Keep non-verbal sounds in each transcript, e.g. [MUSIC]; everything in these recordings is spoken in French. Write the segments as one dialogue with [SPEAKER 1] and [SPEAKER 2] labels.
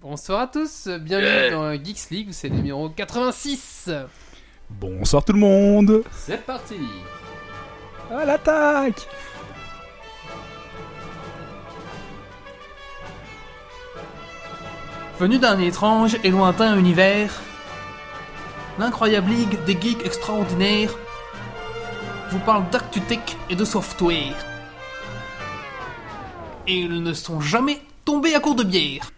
[SPEAKER 1] Bonsoir à tous, bienvenue dans Geeks League, c'est le numéro 86.
[SPEAKER 2] Bonsoir tout le monde
[SPEAKER 1] C'est parti.
[SPEAKER 2] À l'attaque
[SPEAKER 1] Venu d'un étrange et lointain univers, l'incroyable ligue des geeks extraordinaires vous parle d'actu tech et de software. Et ils ne sont jamais tombés à court de bière.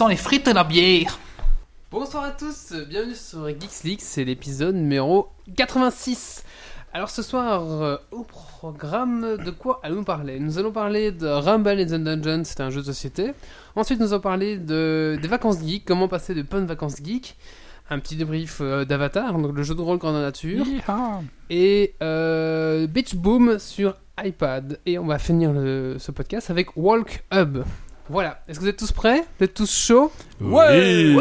[SPEAKER 1] Sent les frites et la bière. Bonsoir à tous, bienvenue sur Geeks League, c'est l'épisode numéro 86. Alors ce soir, euh, au programme, de quoi allons-nous parler? Nous allons parler de Rumble in the Dungeon, c'est un jeu de société. Ensuite, nous allons parler de, des vacances geeks, comment passer de bonnes vacances geeks. Un petit débrief euh, d'Avatar, donc le jeu de rôle grandeur nature. Et euh, Beach Boom sur iPad. Et on va finir le- ce podcast avec Walk Hub. Voilà, est-ce que vous êtes tous prêts? Vous êtes tous chauds?
[SPEAKER 2] Ouais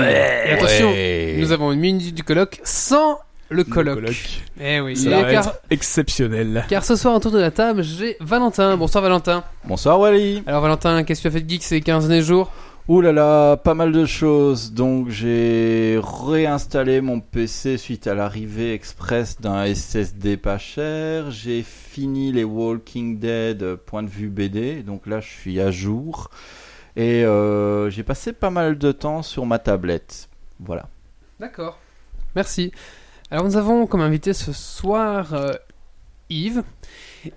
[SPEAKER 1] Et attention, nous avons une minute du colloque sans le colloque.
[SPEAKER 2] colloque.
[SPEAKER 1] Eh oui,
[SPEAKER 2] Ça va
[SPEAKER 1] car,
[SPEAKER 2] être exceptionnel.
[SPEAKER 1] car ce soir autour de la table, j'ai Valentin. Bonsoir Valentin.
[SPEAKER 3] Bonsoir Wally.
[SPEAKER 1] Alors Valentin, qu'est-ce que tu as fait de geek ces 15 derniers jours?
[SPEAKER 3] Ouh là là, pas mal de choses. Donc j'ai réinstallé mon PC suite à l'arrivée express d'un SSD pas cher. J'ai fini les Walking Dead euh, point de vue BD. Donc là je suis à jour. Et euh, j'ai passé pas mal de temps sur ma tablette. Voilà.
[SPEAKER 1] D'accord. Merci. Alors nous avons comme invité ce soir euh, Yves.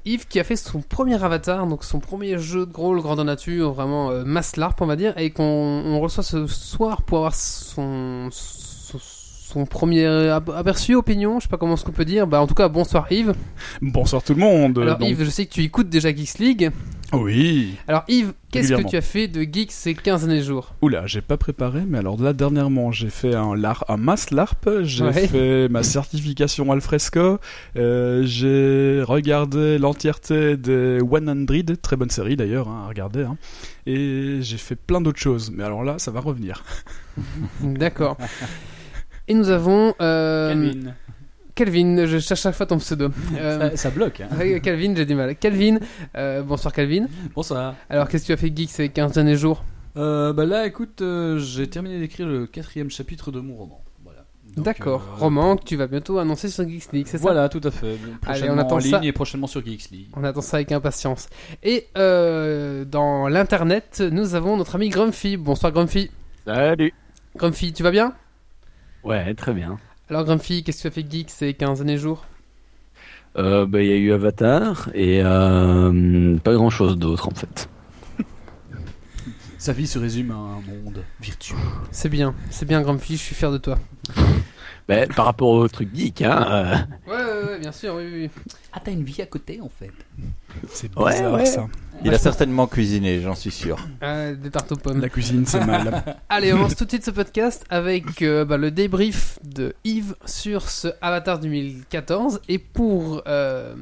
[SPEAKER 1] Yves qui a fait son premier avatar, donc son premier jeu de rôle grandeur nature, vraiment euh, mass LARP on va dire, et qu'on on reçoit ce soir pour avoir son, son, son premier aperçu, opinion, je sais pas comment ce qu'on peut dire. Bah en tout cas bonsoir Yves.
[SPEAKER 2] Bonsoir tout le monde.
[SPEAKER 1] Alors
[SPEAKER 2] Donc-
[SPEAKER 1] Yves, je sais que tu écoutes déjà Geeks League.
[SPEAKER 2] Oui.
[SPEAKER 1] Alors Yves, qu'est-ce que tu as fait de Geeks ces 15 derniers jours?
[SPEAKER 2] Oula, j'ai pas préparé, mais alors là dernièrement j'ai fait un, lar un mass LARP, j'ai
[SPEAKER 1] Ouais.
[SPEAKER 2] fait ma certification Alfresco, euh, j'ai regardé l'entièreté des 100, très bonne série d'ailleurs hein, à regarder, hein, et j'ai fait plein d'autres choses, mais alors là ça va revenir.
[SPEAKER 1] D'accord. Et nous avons euh,
[SPEAKER 4] Calvin.
[SPEAKER 1] Calvin, je cherche chaque fois ton pseudo. [LAUGHS] Euh,
[SPEAKER 4] Ça, ça bloque. hein.
[SPEAKER 1] Calvin, j'ai du mal. Calvin, euh, bonsoir Calvin.
[SPEAKER 4] Bonsoir.
[SPEAKER 1] Alors, qu'est-ce que tu as fait geek ces 15 derniers jours?
[SPEAKER 4] Euh, bah là, écoute, euh, j'ai terminé d'écrire le quatrième chapitre de mon roman.
[SPEAKER 1] D'accord.
[SPEAKER 4] euh,
[SPEAKER 1] Roman que tu vas bientôt annoncer sur Geeks League, c'est ça?
[SPEAKER 4] Voilà, tout à fait. Prochainement
[SPEAKER 1] attend
[SPEAKER 4] en ligne
[SPEAKER 1] ça.
[SPEAKER 4] et prochainement sur Geeks League.
[SPEAKER 1] On attend ça avec impatience. Et euh, dans l'internet, nous avons notre ami Grumpy. Bonsoir Grumpy.
[SPEAKER 5] Salut.
[SPEAKER 1] Grumpy, tu vas bien?
[SPEAKER 5] Ouais, très bien.
[SPEAKER 1] Alors Grumpy, qu'est-ce que tu as fait geek ces 15 derniers jours?
[SPEAKER 5] Euh, bah, il y a eu Avatar et euh, pas grand chose d'autre en fait.
[SPEAKER 4] Sa vie se résume à un monde virtuel.
[SPEAKER 1] C'est bien, c'est bien Grumpy, je suis fier de toi. [LAUGHS]
[SPEAKER 5] Par rapport au truc geek, hein. euh,
[SPEAKER 1] Ouais, ouais, ouais, bien sûr, oui, oui.
[SPEAKER 4] Ah, t'as une vie à côté en fait.
[SPEAKER 2] C'est
[SPEAKER 5] Ouais,
[SPEAKER 2] bizarre
[SPEAKER 5] ouais.
[SPEAKER 2] ça.
[SPEAKER 3] Il a certainement cuisiné, j'en suis sûr.
[SPEAKER 1] Euh, des tartes aux pommes.
[SPEAKER 2] La cuisine c'est mal. [LAUGHS]
[SPEAKER 1] Allez, on lance tout de suite ce podcast avec euh, bah, le débrief de Yves sur ce Avatar 2014. Et pour, euh,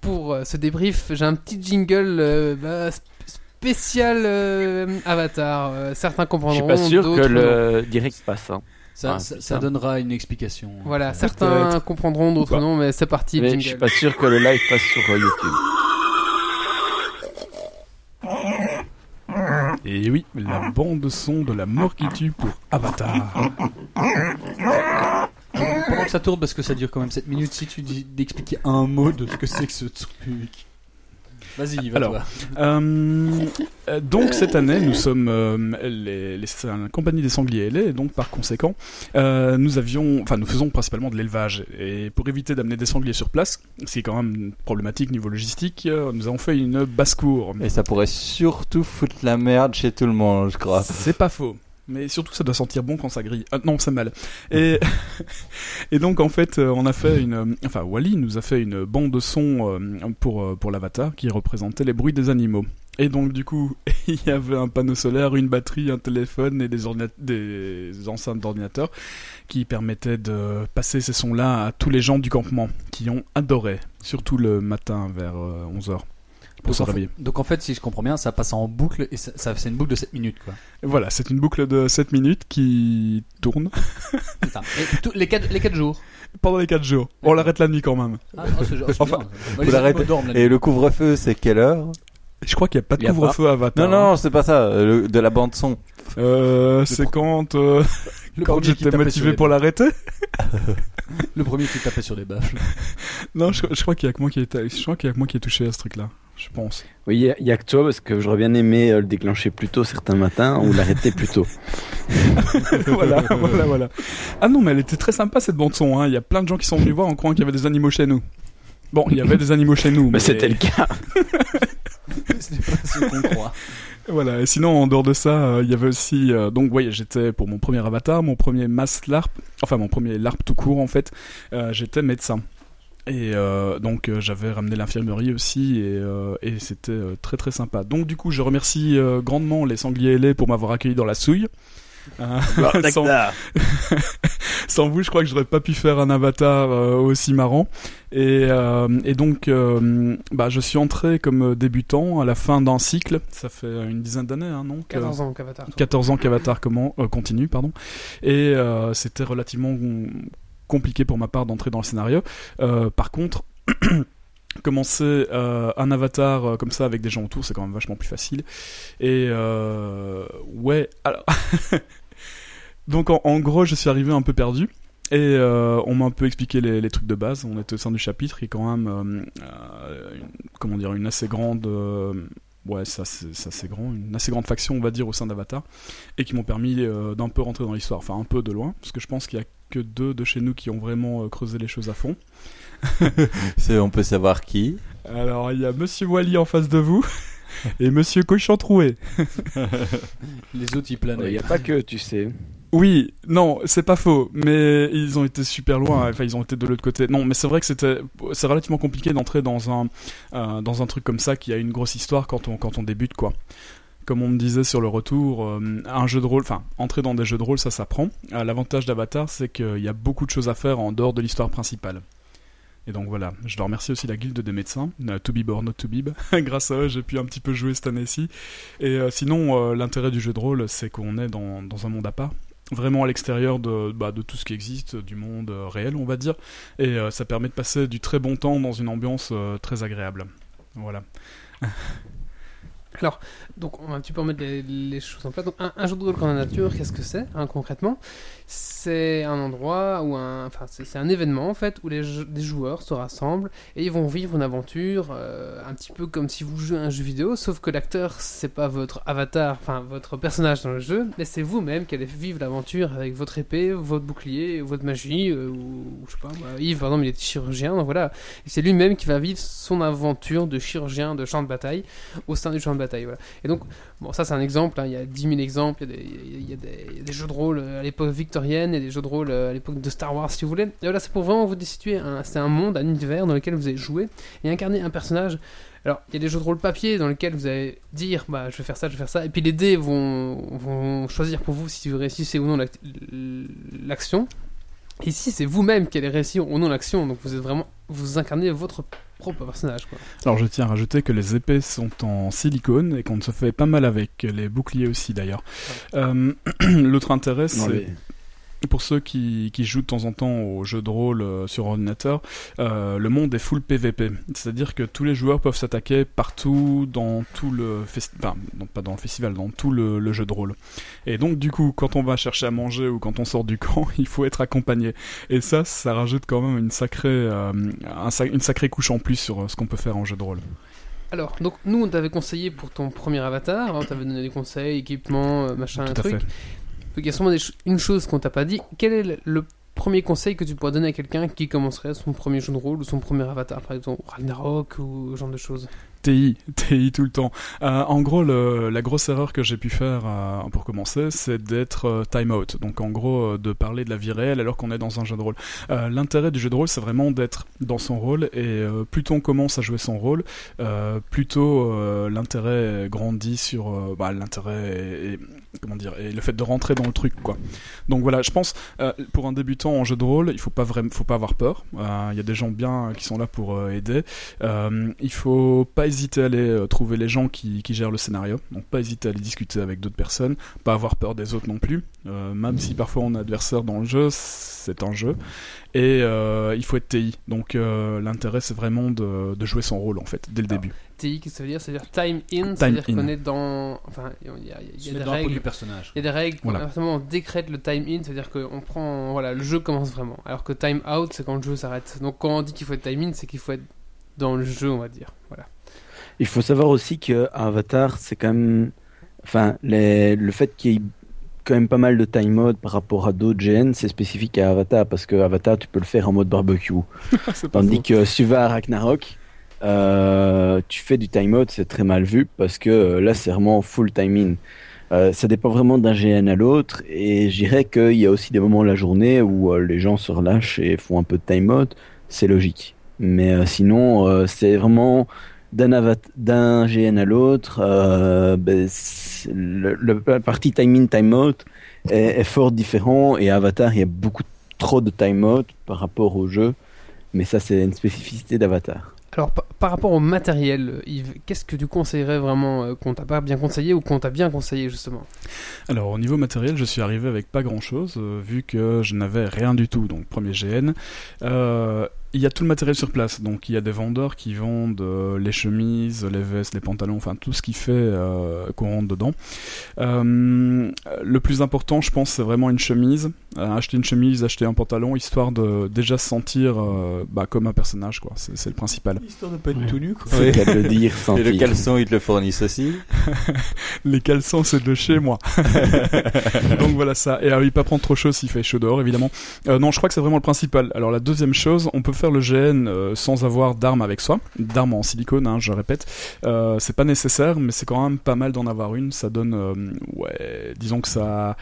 [SPEAKER 1] pour ce débrief, j'ai un petit jingle euh, bah, sp- spécial euh, Avatar. Certains
[SPEAKER 5] Je
[SPEAKER 1] comprendront.
[SPEAKER 5] suis pas sûr que
[SPEAKER 1] non.
[SPEAKER 5] le direct passe. Hein.
[SPEAKER 4] Ça,
[SPEAKER 5] Ah,
[SPEAKER 4] ça, donnera une explication.
[SPEAKER 1] Voilà, certains comprendront, d'autres non, mais c'est parti,
[SPEAKER 5] Mais
[SPEAKER 1] jingle.
[SPEAKER 5] je suis pas sûr que le live passe sur euh, YouTube.
[SPEAKER 2] Et oui, la bande son de la mort qui tue pour Avatar.
[SPEAKER 4] Pendant que ça tourne, parce que ça dure quand même 7 minutes, si tu dis d'expliquer un mot de ce que c'est que ce truc. Vas-y, va
[SPEAKER 2] Alors,
[SPEAKER 4] toi.
[SPEAKER 2] Euh, Euh, donc cette année, nous sommes euh, les, les- c'est la compagnie des sangliers ailés, et donc par conséquent, euh, nous avions, enfin nous faisons principalement de l'élevage. Et pour éviter d'amener des sangliers sur place, ce qui est quand même problématique niveau logistique, nous avons fait une basse-cour.
[SPEAKER 3] Et ça pourrait surtout foutre la merde chez tout le monde, je crois.
[SPEAKER 2] C'est pas faux. Mais surtout, ça doit sentir bon quand ça grille. Ah, non, c'est mal. Et, [LAUGHS] et donc, en fait, euh, on a fait une. euh, Enfin, Wally nous a fait une bande de son euh, pour, pour l'avatar qui représentait les bruits des animaux. Et donc, du coup, [LAUGHS] il y avait un panneau solaire, une batterie, un téléphone et des, des enceintes d'ordinateur qui permettaient de passer ces sons-là à tous les gens du campement qui ont adoré, surtout le matin vers 11h. Pour
[SPEAKER 4] Donc
[SPEAKER 2] se
[SPEAKER 4] en, fait,
[SPEAKER 2] réveiller.
[SPEAKER 4] donc en fait, si je comprends bien, ça passe en boucle et ça, ça- c'est une boucle de 7 minutes quoi.
[SPEAKER 2] Voilà, c'est une boucle de 7 minutes qui tourne [LAUGHS]
[SPEAKER 4] Putain. Et tout- les 4 les quatre jours.
[SPEAKER 2] pendant les 4 jours. On l'arrête la nuit quand même.
[SPEAKER 4] Ah, oh, c'est- [LAUGHS] oh,
[SPEAKER 3] Enfin,
[SPEAKER 4] bien. Moi,
[SPEAKER 3] vous l'arrêtez. Et le couvre-feu, c'est quelle heure?
[SPEAKER 2] Je crois qu'il n'y a pas de couvre-feu à Avatar.
[SPEAKER 3] Non, non, c'est pas ça, le- de la bande son.
[SPEAKER 2] Euh, c'est quand, euh,
[SPEAKER 4] Le [LAUGHS]
[SPEAKER 2] quand
[SPEAKER 4] premier qui
[SPEAKER 2] j'étais
[SPEAKER 4] tapait sur
[SPEAKER 2] motivé pour l'arrêter.
[SPEAKER 4] Le premier qui tapait sur les baffles.
[SPEAKER 2] Non, je, je crois qu'il y a que moi qui est, je crois qu'il y a que moi qui est touché à ce truc-là. Je pense.
[SPEAKER 5] Oui, il y a- que toi parce que j'aurais bien aimé euh, le déclencher plus tôt certains matins ou l'arrêter plus tôt. [LAUGHS]
[SPEAKER 2] voilà, voilà, voilà. Ah non, mais elle était très sympa cette bande son. Hein. Il y a plein de gens qui sont venus voir en croyant qu'il y avait des animaux chez nous. Bon, il y avait des animaux chez nous.
[SPEAKER 5] Mais c'était le cas. [LAUGHS]
[SPEAKER 4] Ce n'est pas ce qu'on croit.
[SPEAKER 2] Voilà, et sinon en dehors de ça, euh, il y avait aussi euh, donc oui, j'étais pour mon premier avatar, mon premier mass LARP, enfin mon premier LARP tout court en fait, euh, j'étais médecin. Et euh, donc euh, j'avais ramené l'infirmerie aussi et, euh, et c'était euh, très très sympa. Donc du coup je remercie euh, grandement les sangliers ailés pour m'avoir accueilli dans la souille. Euh, [LAUGHS] sans, [LAUGHS] sans vous, je crois que j'aurais pas pu faire un avatar euh, aussi marrant. Et, euh, et donc, euh, bah, je suis entré comme débutant à la fin d'un cycle. Ça fait une dizaine d'années, hein, non que-
[SPEAKER 1] 14 ans qu'Avatar. toi.
[SPEAKER 2] 14 ans qu'Avatar comment, euh, continue, pardon. Et euh, c'était relativement compliqué pour ma part d'entrer dans le scénario. Euh, par contre, [CLEARS THROAT] commencer euh, un Avatar euh, comme ça avec des gens autour, c'est quand même vachement plus facile. Et ouais, alors. [LAUGHS] Donc en, gros, je suis arrivé un peu perdu. Et on m'a un peu expliqué les, trucs de base. On était au sein du chapitre, qui est quand même, une- comment dire, une assez grande, ouais, ça c'est c'est grand, une assez grande faction, on va dire, au sein d'Avatar, et qui m'ont permis d'un peu rentrer dans l'histoire, enfin un peu de loin, parce que je pense qu'il y a que deux de chez nous qui ont vraiment euh, creusé les choses à fond. [LAUGHS]
[SPEAKER 3] On peut savoir qui.
[SPEAKER 2] Alors il y a Monsieur Wally en face de vous [LAUGHS] et Monsieur Cochon Troué. [LAUGHS]
[SPEAKER 4] Les autres ils planent.
[SPEAKER 5] Il n'y a pas que, tu sais.
[SPEAKER 2] Oui, non, c'est pas faux, mais ils ont été super loin. Enfin, ils ont été de l'autre côté. Non, mais c'est vrai que c'était, c'est relativement compliqué d'entrer dans un, euh, dans un truc comme ça qui a une grosse histoire quand on, quand on débute, quoi. Comme on me disait sur le retour, euh, un jeu de rôle, enfin, entrer dans des jeux de rôle, ça s'apprend. Euh, L'avantage d'Avatar, c'est qu'il y a beaucoup de choses à faire en dehors de l'histoire principale. Et donc voilà, je dois remercier aussi la guilde des médecins, euh, To Be or Not To Be. [LAUGHS] Grâce à eux, j'ai pu un petit peu jouer cette année-ci. Et euh, sinon, l'intérêt du jeu de rôle, c'est qu'on est dans, un monde à part vraiment à l'extérieur de, bah, de tout ce qui existe, du monde réel, on va dire. Et ça permet de passer du très bon temps dans une ambiance très agréable. Voilà. [LAUGHS]
[SPEAKER 1] Donc, on va un petit peu remettre les, choses en place. Donc, un, un jeu de rôle en nature, qu'est-ce que c'est hein, concrètement? C'est un endroit ou un, enfin, c'est un événement en fait où les, joueurs se rassemblent et ils vont vivre une aventure, euh, un petit peu comme si vous jouez un jeu vidéo, sauf que l'acteur c'est pas votre avatar, enfin votre personnage dans le jeu, mais c'est vous-même qui allez vivre l'aventure avec votre épée, votre bouclier, votre magie, euh, ou, je sais pas. moi, Yves par exemple il est chirurgien, donc voilà, c'est lui-même qui va vivre son aventure de chirurgien de champ de bataille au sein du champ de bataille. Voilà. Et donc, bon, ça c'est un exemple, hein, il y a 10 000 exemples, il y a des, jeux de rôle euh, à l'époque victorienne et des jeux de rôle euh, à l'époque de Star Wars si vous voulez. Et voilà, c'est pour vraiment vous un- c'est un monde, un univers dans lequel vous allez jouer et incarner un personnage. Alors, il y a des jeux de rôle papier dans lesquels vous allez dire, bah, je vais faire ça, je vais faire ça, et puis les dés vont, choisir pour vous si vous réussissez ou non l'ac- l'action. Ici, c'est vous-même qui allez réussir ou non l'action, donc vous êtes vraiment, vous incarnez votre propre personnage, quoi.
[SPEAKER 2] Alors je tiens à rajouter que les épées sont en silicone et qu'on se fait pas mal avec, les boucliers aussi d'ailleurs. Euh, [CLEARS THROAT] L'autre intérêt, c'est
[SPEAKER 5] les-
[SPEAKER 2] pour ceux qui, qui jouent de temps en temps aux jeux de rôle euh, sur ordinateur, euh, le monde est full PVP. C'est-à-dire que tous les joueurs peuvent s'attaquer partout dans tout le festival, enfin, pas dans le festival, dans tout le, le jeu de rôle. Et donc du coup, quand on va chercher à manger ou quand on sort du [LAUGHS] camp, il faut être accompagné. Et ça, ça rajoute quand même une sacrée, euh, un une sacrée couche en plus sur ce qu'on peut faire en jeu de rôle.
[SPEAKER 1] Alors, donc nous, on t'avait conseillé pour ton premier avatar, on t'avait donné des conseils, équipement, machin,
[SPEAKER 2] Tout
[SPEAKER 1] truc. Il y a sûrement une chose qu'on t'a pas dit. Quel est le, premier conseil que tu pourrais donner à quelqu'un qui commencerait son premier jeu de rôle ou son premier avatar, par exemple Ragnarok ou ce genre de choses?
[SPEAKER 2] TI, TI tout le temps. Euh, en gros, la grosse erreur que j'ai pu faire euh, pour commencer, c'est d'être euh, time out. Donc en gros, euh, de parler de la vie réelle alors qu'on est dans un jeu de rôle. L'intérêt du jeu de rôle, c'est vraiment d'être dans son rôle. Et plus tôt on commence à jouer son rôle, plus tôt l'intérêt grandit sur bah, l'intérêt comment dire et le fait de rentrer dans le truc quoi. Donc voilà, je pense euh, pour un débutant en jeu de rôle, il faut pas vraiment, faut pas avoir peur. Euh, Il y a des gens bien qui sont là pour euh, aider. Il faut pas hésiter à aller trouver les gens qui, qui gèrent le scénario. Donc pas hésiter à aller discuter avec d'autres personnes, pas avoir peur des autres non plus. Même si parfois on a adversaire dans le jeu, c'est un jeu. Et il faut être TI. Donc l'intérêt c'est vraiment de, de jouer son rôle en fait dès le début.
[SPEAKER 1] TI, qu'est-ce que ça veut dire? Ça veut dire time in, c'est-à-dire qu'on est dans. Enfin, il y a, il y a- il y a
[SPEAKER 4] Se
[SPEAKER 1] des règles.
[SPEAKER 4] du personnage.
[SPEAKER 1] Il y a des règles,
[SPEAKER 2] Voilà.
[SPEAKER 1] notamment on décrète le time in, c'est-à-dire qu'on prend, voilà, le jeu commence vraiment. Alors que time out, c'est quand le jeu s'arrête. Donc quand on dit qu'il faut être time in, c'est qu'il faut être dans le jeu, on va dire. Voilà.
[SPEAKER 5] Il faut savoir aussi que Avatar, c'est quand même. Enfin, les- le fait qu'il y ait quand même pas mal de time mode par rapport à d'autres GN, c'est spécifique à Avatar parce que Avatar, tu peux le faire en mode barbecue. [LAUGHS]
[SPEAKER 2] c'est pas
[SPEAKER 5] Tandis que si tu vas à Ragnarok, euh, tu fais du time mode, c'est très mal vu parce que euh, là, c'est vraiment full time in. Euh, ça dépend vraiment d'un GN à l'autre et je dirais qu'il y a aussi des moments de la journée où euh, les gens se relâchent et font un peu de time mode, c'est logique. Mais sinon, c'est vraiment d'un GN à l'autre, euh, ben, le, le- la partie time in, time out est, est fort différent et Avatar, il y a beaucoup trop de time mode par rapport au jeu, mais ça c'est une spécificité d'Avatar.
[SPEAKER 1] Alors pa- par rapport au matériel, euh, Yves, qu'est-ce que tu conseillerais vraiment euh, qu'on t'a pas bien conseillé ou qu'on t'a bien conseillé justement?
[SPEAKER 2] Alors au niveau matériel, je suis arrivé avec pas grand chose, vu que je n'avais rien du tout, donc premier GN. Euh, il y a tout le matériel sur place, donc il y a des vendeurs qui vendent euh, les chemises, les vestes, les pantalons, enfin tout ce qui fait euh, qu'on rentre dedans. Euh, le plus important, je pense, c'est vraiment une chemise. Euh, acheter une chemise, acheter un pantalon, histoire de déjà se sentir euh, bah, comme un personnage, quoi. C'est c'est le principal.
[SPEAKER 4] Histoire de pas être
[SPEAKER 5] Ouais.
[SPEAKER 4] tout nu, quoi.
[SPEAKER 5] C'est
[SPEAKER 3] Oui. [LAUGHS]
[SPEAKER 5] le dire
[SPEAKER 3] Et le caleçon, ils te le fournissent aussi. [LAUGHS]
[SPEAKER 2] Les caleçons, c'est de chez moi. [LAUGHS] Donc voilà ça. Et alors, il pas prendre trop chaud s'il fait chaud dehors, évidemment. Euh, non, je crois que c'est vraiment le principal. Alors la deuxième chose, on peut faire le GN euh, sans avoir d'armes avec soi, d'armes en silicone, hein, je répète. Euh, c'est pas nécessaire, mais c'est quand même pas mal d'en avoir une. Ça donne, euh, ouais, disons que ça.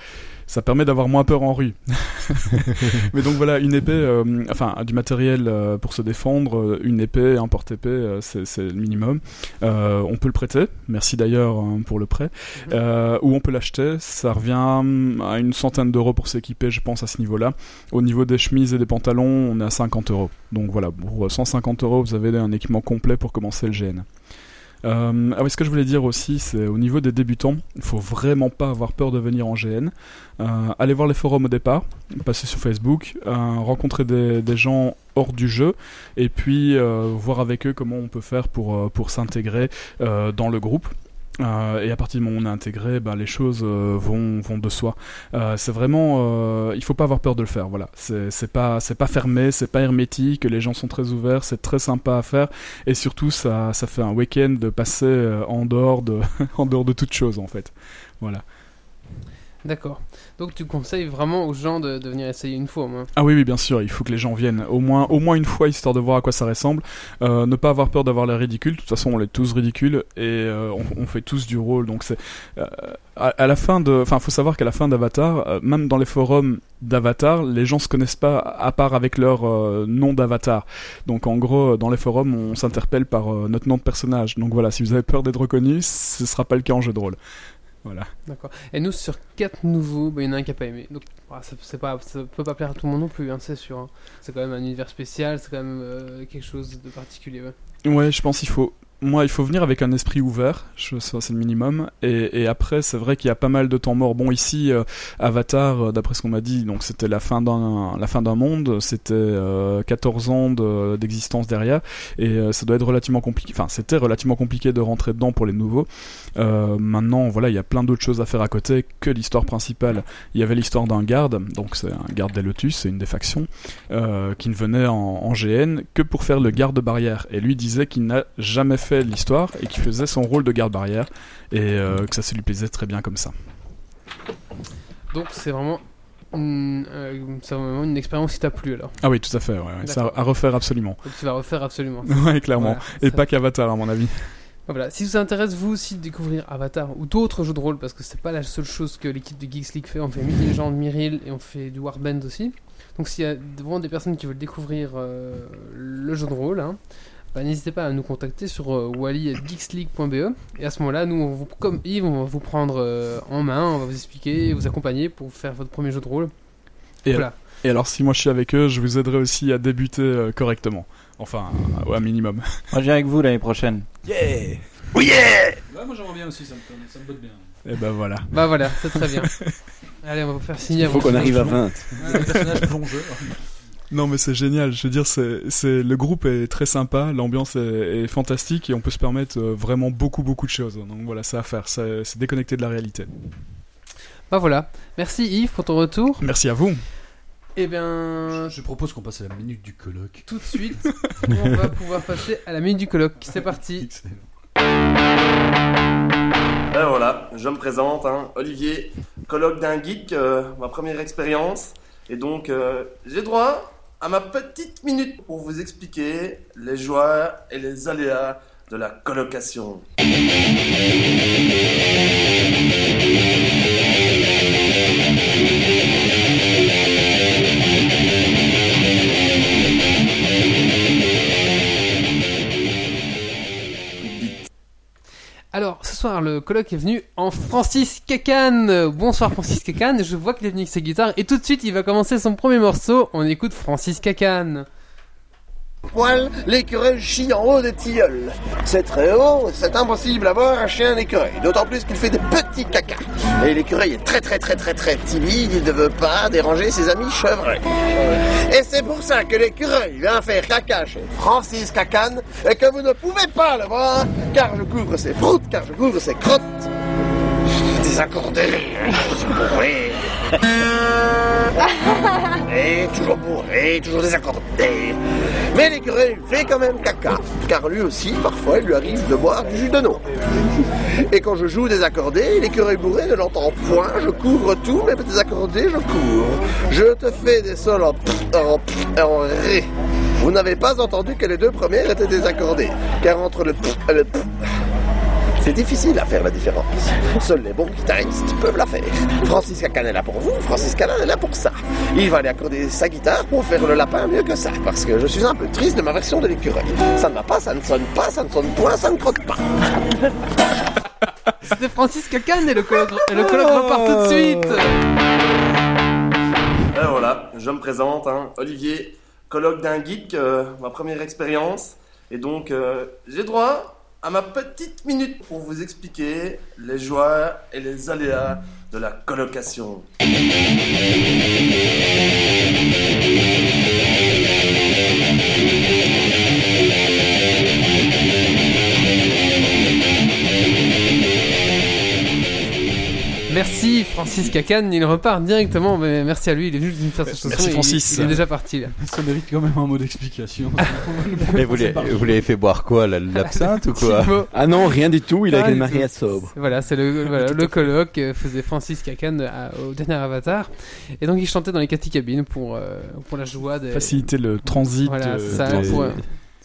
[SPEAKER 2] Ça permet d'avoir moins peur en rue. [LAUGHS] [LAUGHS] Mais donc voilà, une épée, euh, enfin du matériel euh, pour se défendre, euh, une épée, un porte-épée, c'est le minimum. Euh, on peut le prêter, merci d'ailleurs hein, pour le prêt. Euh, ou on peut l'acheter, ça revient à une centaine d'euros pour s'équiper, je pense, à ce niveau-là. Au niveau des chemises et des pantalons, on est à 50 euros. Donc voilà, pour 150 euros, vous avez un équipement complet pour commencer le GN. Euh, ah oui, ce que je voulais dire aussi, c'est au niveau des débutants, il faut vraiment pas avoir peur de venir en GN. Euh, allez voir les forums au départ, passer sur Facebook, euh, rencontrer des, gens hors du jeu, et puis euh, voir avec eux comment on peut faire pour, s'intégrer dans le groupe. Euh, et à partir du moment où on est intégré, ben, les choses euh, vont, vont de soi. Euh, c'est vraiment, euh, il faut pas avoir peur de le faire. Voilà, c'est c'est pas, c'est pas fermé, c'est pas hermétique. Les gens sont très ouverts, c'est très sympa à faire, et surtout ça, ça fait un week-end de passer euh, en dehors de, [LAUGHS] en dehors de toute chose en fait. Voilà.
[SPEAKER 1] D'accord. Donc tu conseilles vraiment aux gens de, venir essayer une fois au moins.
[SPEAKER 2] Ah oui, oui, bien sûr, il faut que les gens viennent au moins, au moins une fois, histoire de voir à quoi ça ressemble. Euh, ne pas avoir peur d'avoir l'air ridicule. De toute façon, on est tous ridicules et euh, on, fait tous du rôle. Donc c'est euh, à, la fin de, enfin, faut savoir qu'à la fin d'Avatar, même dans les forums d'Avatar, les gens se connaissent pas à part avec leur nom d'Avatar. Donc en gros, dans les forums, on s'interpelle par notre nom de personnage. Donc voilà, si vous avez peur d'être reconnu, ce sera pas le cas en jeu de rôle. Voilà.
[SPEAKER 1] D'accord. Et nous sur quatre nouveaux, bah, il y en a un qui a pas aimé. Donc bah, ça, c'est pas, ça peut pas plaire à tout le monde non plus, hein, c'est sûr. hein. C'est quand même un univers spécial, c'est quand même euh, quelque chose de particulier. ouais.
[SPEAKER 2] Ouais, je pense qu'il faut. Moi, il faut venir avec un esprit ouvert, je, ça c'est le minimum. Et, après, c'est vrai qu'il y a pas mal de temps mort. Bon, ici, euh, Avatar, euh, d'après ce qu'on m'a dit, donc c'était la fin d'un, la fin d'un monde. C'était euh, 14 ans de- d'existence derrière, et euh, ça doit être relativement compliqué. Enfin, c'était relativement compliqué de rentrer dedans pour les nouveaux. Euh, maintenant, voilà, il y a plein d'autres choses à faire à côté que l'histoire principale. Il y avait l'histoire d'un garde, donc c'est un garde des Lotus, c'est une des factions, euh, qui ne venait en, en GN que pour faire le garde barrière. Et lui disait qu'il n'a jamais fait fait l'histoire et qui faisait son rôle de garde-barrière et euh, que ça se lui plaisait très bien comme ça.
[SPEAKER 1] Donc c'est vraiment une, euh, vraiment une expérience qui t'a plu alors.
[SPEAKER 2] Ah oui, tout à fait, ouais, à, refaire absolument.
[SPEAKER 1] Donc tu vas refaire absolument. [LAUGHS]
[SPEAKER 2] Ouais, clairement.
[SPEAKER 1] Voilà,
[SPEAKER 2] et
[SPEAKER 1] ça-
[SPEAKER 2] pas qu'Avatar à mon avis.
[SPEAKER 1] Voilà, si vous intéresse vous aussi de découvrir Avatar ou d'autres jeux de rôle, parce que c'est pas la seule chose que l'équipe de Geeks League fait, on fait Myth Legend, Myril et on fait du Warband aussi. Donc s'il y a vraiment des personnes qui veulent découvrir euh, le jeu de rôle, hein, bah, n'hésitez pas à nous contacter sur euh, wally@geeksleague.be et à ce moment-là, nous, on vous, comme Yves, on va vous prendre euh, en main, on va vous expliquer, vous accompagner pour faire votre premier jeu de rôle.
[SPEAKER 2] Et,
[SPEAKER 1] Voilà.
[SPEAKER 2] et alors, si moi je suis avec eux, je vous aiderai aussi à débuter euh, correctement. Enfin, euh, ouais, un minimum. [LAUGHS]
[SPEAKER 3] Moi, je viens avec vous l'année prochaine.
[SPEAKER 4] Ouais, moi j'aimerais bien aussi, ça me, ça me botte bien.
[SPEAKER 2] Et ben voilà.
[SPEAKER 1] Bah voilà, c'est très bien. [LAUGHS] Allez, on va vous faire signer
[SPEAKER 5] Il faut qu'on arrive à 20.
[SPEAKER 4] Un personnage plongeur.
[SPEAKER 2] Non mais c'est génial, je veux dire, c'est, c'est, le groupe est très sympa, l'ambiance est, est fantastique et on peut se permettre euh, vraiment beaucoup beaucoup de choses. Donc voilà, c'est à faire, c'est, c'est déconnecté de la réalité.
[SPEAKER 1] Bah voilà. Merci Yves pour ton retour.
[SPEAKER 2] Merci à vous.
[SPEAKER 1] Eh bien,
[SPEAKER 4] Je propose qu'on passe à la minute du colloque.
[SPEAKER 1] tout de suite, on va [LAUGHS] pouvoir passer à la minute du colloque. C'est parti.
[SPEAKER 4] Excellent.
[SPEAKER 6] Ben voilà, je me présente, hein, Olivier, colloque d'un geek, euh, ma première expérience. Et donc, euh, j'ai droit à ma petite minute pour vous expliquer les joies et les aléas de la colocation.
[SPEAKER 1] Alors, ce soir, le colloque est venu en Francis Kakan. Euh, Bonsoir Francis Kakan. Je vois qu'il est venu avec sa guitare et tout de suite, il va commencer son premier morceau. On écoute Francis Kakan.
[SPEAKER 7] Poil, l'écureuil chie en haut des tilleuls. C'est très haut, c'est impossible à voir un écureuil, d'autant plus qu'il fait des petits caca. Et l'écureuil est très très très très très timide, il ne veut pas déranger ses amis chevreuils. Et c'est pour ça que l'écureuil vient faire caca chez Francis Cacan, et que vous ne pouvez pas le voir, car je couvre ses proutes, car je couvre ses crottes. Désaccordé, bourré. [LAUGHS] Et toujours bourré, toujours désaccordé. Mais l'écureuil fait quand même caca, car lui aussi, parfois, il lui arrive de boire du jus de noix. [LAUGHS] Et quand je joue désaccordé, l'écureuil bourré ne l'entend point, je couvre tout, mais désaccordé, je couvre. Je te fais des sols en pff, en en ré. Vous n'avez pas entendu que les deux premières étaient désaccordées, car entre le le c'est difficile à faire la différence. Seuls les bons guitaristes peuvent la faire. Francis Cacan est là pour vous, Francis Cacan est là pour ça. Il va aller accorder sa guitare pour faire le lapin mieux que ça, parce que je suis un peu triste de ma version de l'écureuil. Ça ne va pas, ça ne sonne pas, ça ne sonne point, ça ne croque pas. [LAUGHS]
[SPEAKER 1] C'était Francis Kakan et le colloque, et le colloque repart tout de suite.
[SPEAKER 6] Ben voilà, je me présente, hein, Olivier, colloque d'un geek, euh, ma première expérience. Et donc, euh, j'ai droit à ma petite minute pour vous expliquer les joies et les aléas de la colocation.
[SPEAKER 1] Merci Francis Kakan, il repart directement. Mais merci à lui, il est juste venu faire chanson.
[SPEAKER 2] Merci,
[SPEAKER 1] il-
[SPEAKER 2] Francis.
[SPEAKER 1] Il, est déjà parti là.
[SPEAKER 4] Ça mérite quand même un mot d'explication. [LAUGHS]
[SPEAKER 3] Mais vous l'avez fait boire quoi, la- l'absinthe ou quoi.
[SPEAKER 5] Ah non, rien du tout, il a marié
[SPEAKER 1] tout.
[SPEAKER 5] à sobre.
[SPEAKER 1] Voilà, c'est le, [LAUGHS] voilà, le colloque que faisait Francis Kakan à- au dernier Avatar. Et donc il chantait dans les cabines pour, euh, pour la joie des.
[SPEAKER 2] Faciliter le transit.
[SPEAKER 1] Voilà,
[SPEAKER 2] euh,
[SPEAKER 1] c'est ça,
[SPEAKER 2] des-
[SPEAKER 1] pour,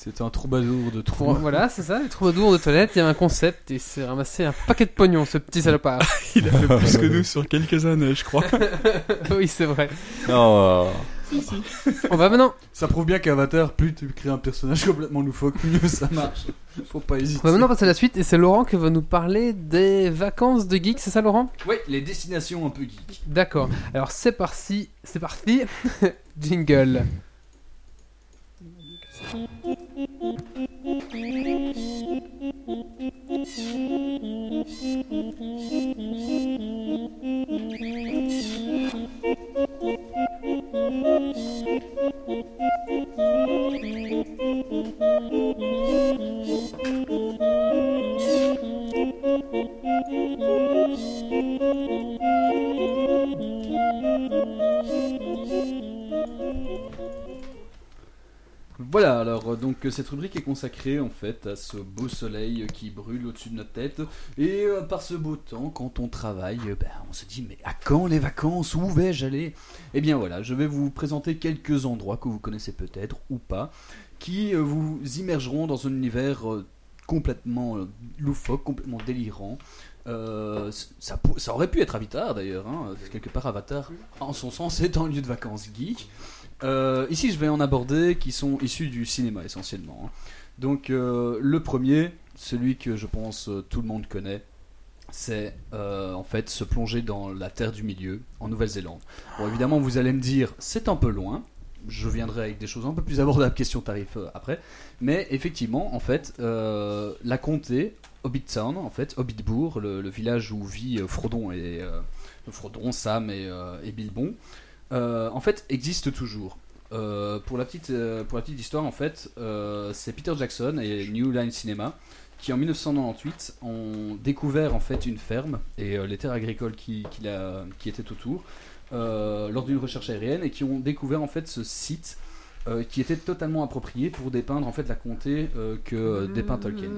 [SPEAKER 4] C'était un troubadour de trou.
[SPEAKER 1] voilà, c'est ça, les troubadours de toilette, il y a un concept et c'est ramassé un paquet de pognon, ce petit salopard. [LAUGHS]
[SPEAKER 2] Il a fait [LAUGHS] plus que nous sur quelques années, je crois. [LAUGHS]
[SPEAKER 1] oui, c'est vrai.
[SPEAKER 3] Non.
[SPEAKER 1] On va maintenant,
[SPEAKER 4] Ça prouve bien qu'Avatar, plus tu crées un personnage complètement loufoque, mieux ça marche. Faut pas hésiter.
[SPEAKER 1] on va maintenant passer à la suite et c'est Laurent qui va nous parler des vacances de geek, c'est ça Laurent?
[SPEAKER 4] Ouais, les destinations un peu geek.
[SPEAKER 1] D'accord. Alors c'est parti, c'est parti. Jingle.
[SPEAKER 4] Mm-hmm. Euh, cette rubrique est consacrée en fait à ce beau soleil qui brûle au-dessus de notre tête. Et euh, par ce beau temps, quand on travaille, euh, ben, on se dit mais à quand les vacances? Où vais-je aller? Eh bien voilà, je vais vous présenter quelques endroits que vous connaissez peut-être ou pas, qui euh, vous immergeront dans un univers complètement loufoque, complètement délirant. Ça aurait pu être Avatar d'ailleurs, hein, quelque part Avatar en son sens [LAUGHS] est un lieu de vacances geek. Euh, ici, je vais en aborder qui sont issus du cinéma essentiellement. hein. Donc, euh, le premier, celui que je pense euh, tout le monde connaît, c'est en fait se plonger dans la terre du milieu en Nouvelle-Zélande. Bon, évidemment, vous allez me dire, c'est un peu loin. Je viendrai avec des choses un peu plus abordables, question tarif après. Mais effectivement, en fait, la comté, Hobbit Town, en fait, Hobbitbourg, le, village où vit Frodon et Frodon, Sam et Bilbon, euh, en fait, existe toujours. Euh, pour, la petite, euh, pour la petite histoire, en fait, c'est Peter Jackson et New Line Cinema qui, en 1998, ont découvert en fait une ferme et les terres agricoles qui, qui, étaient autour lors d'une recherche aérienne et qui ont découvert en fait ce site euh, qui était totalement approprié pour dépeindre en fait la comté euh, que euh, dépeint Tolkien.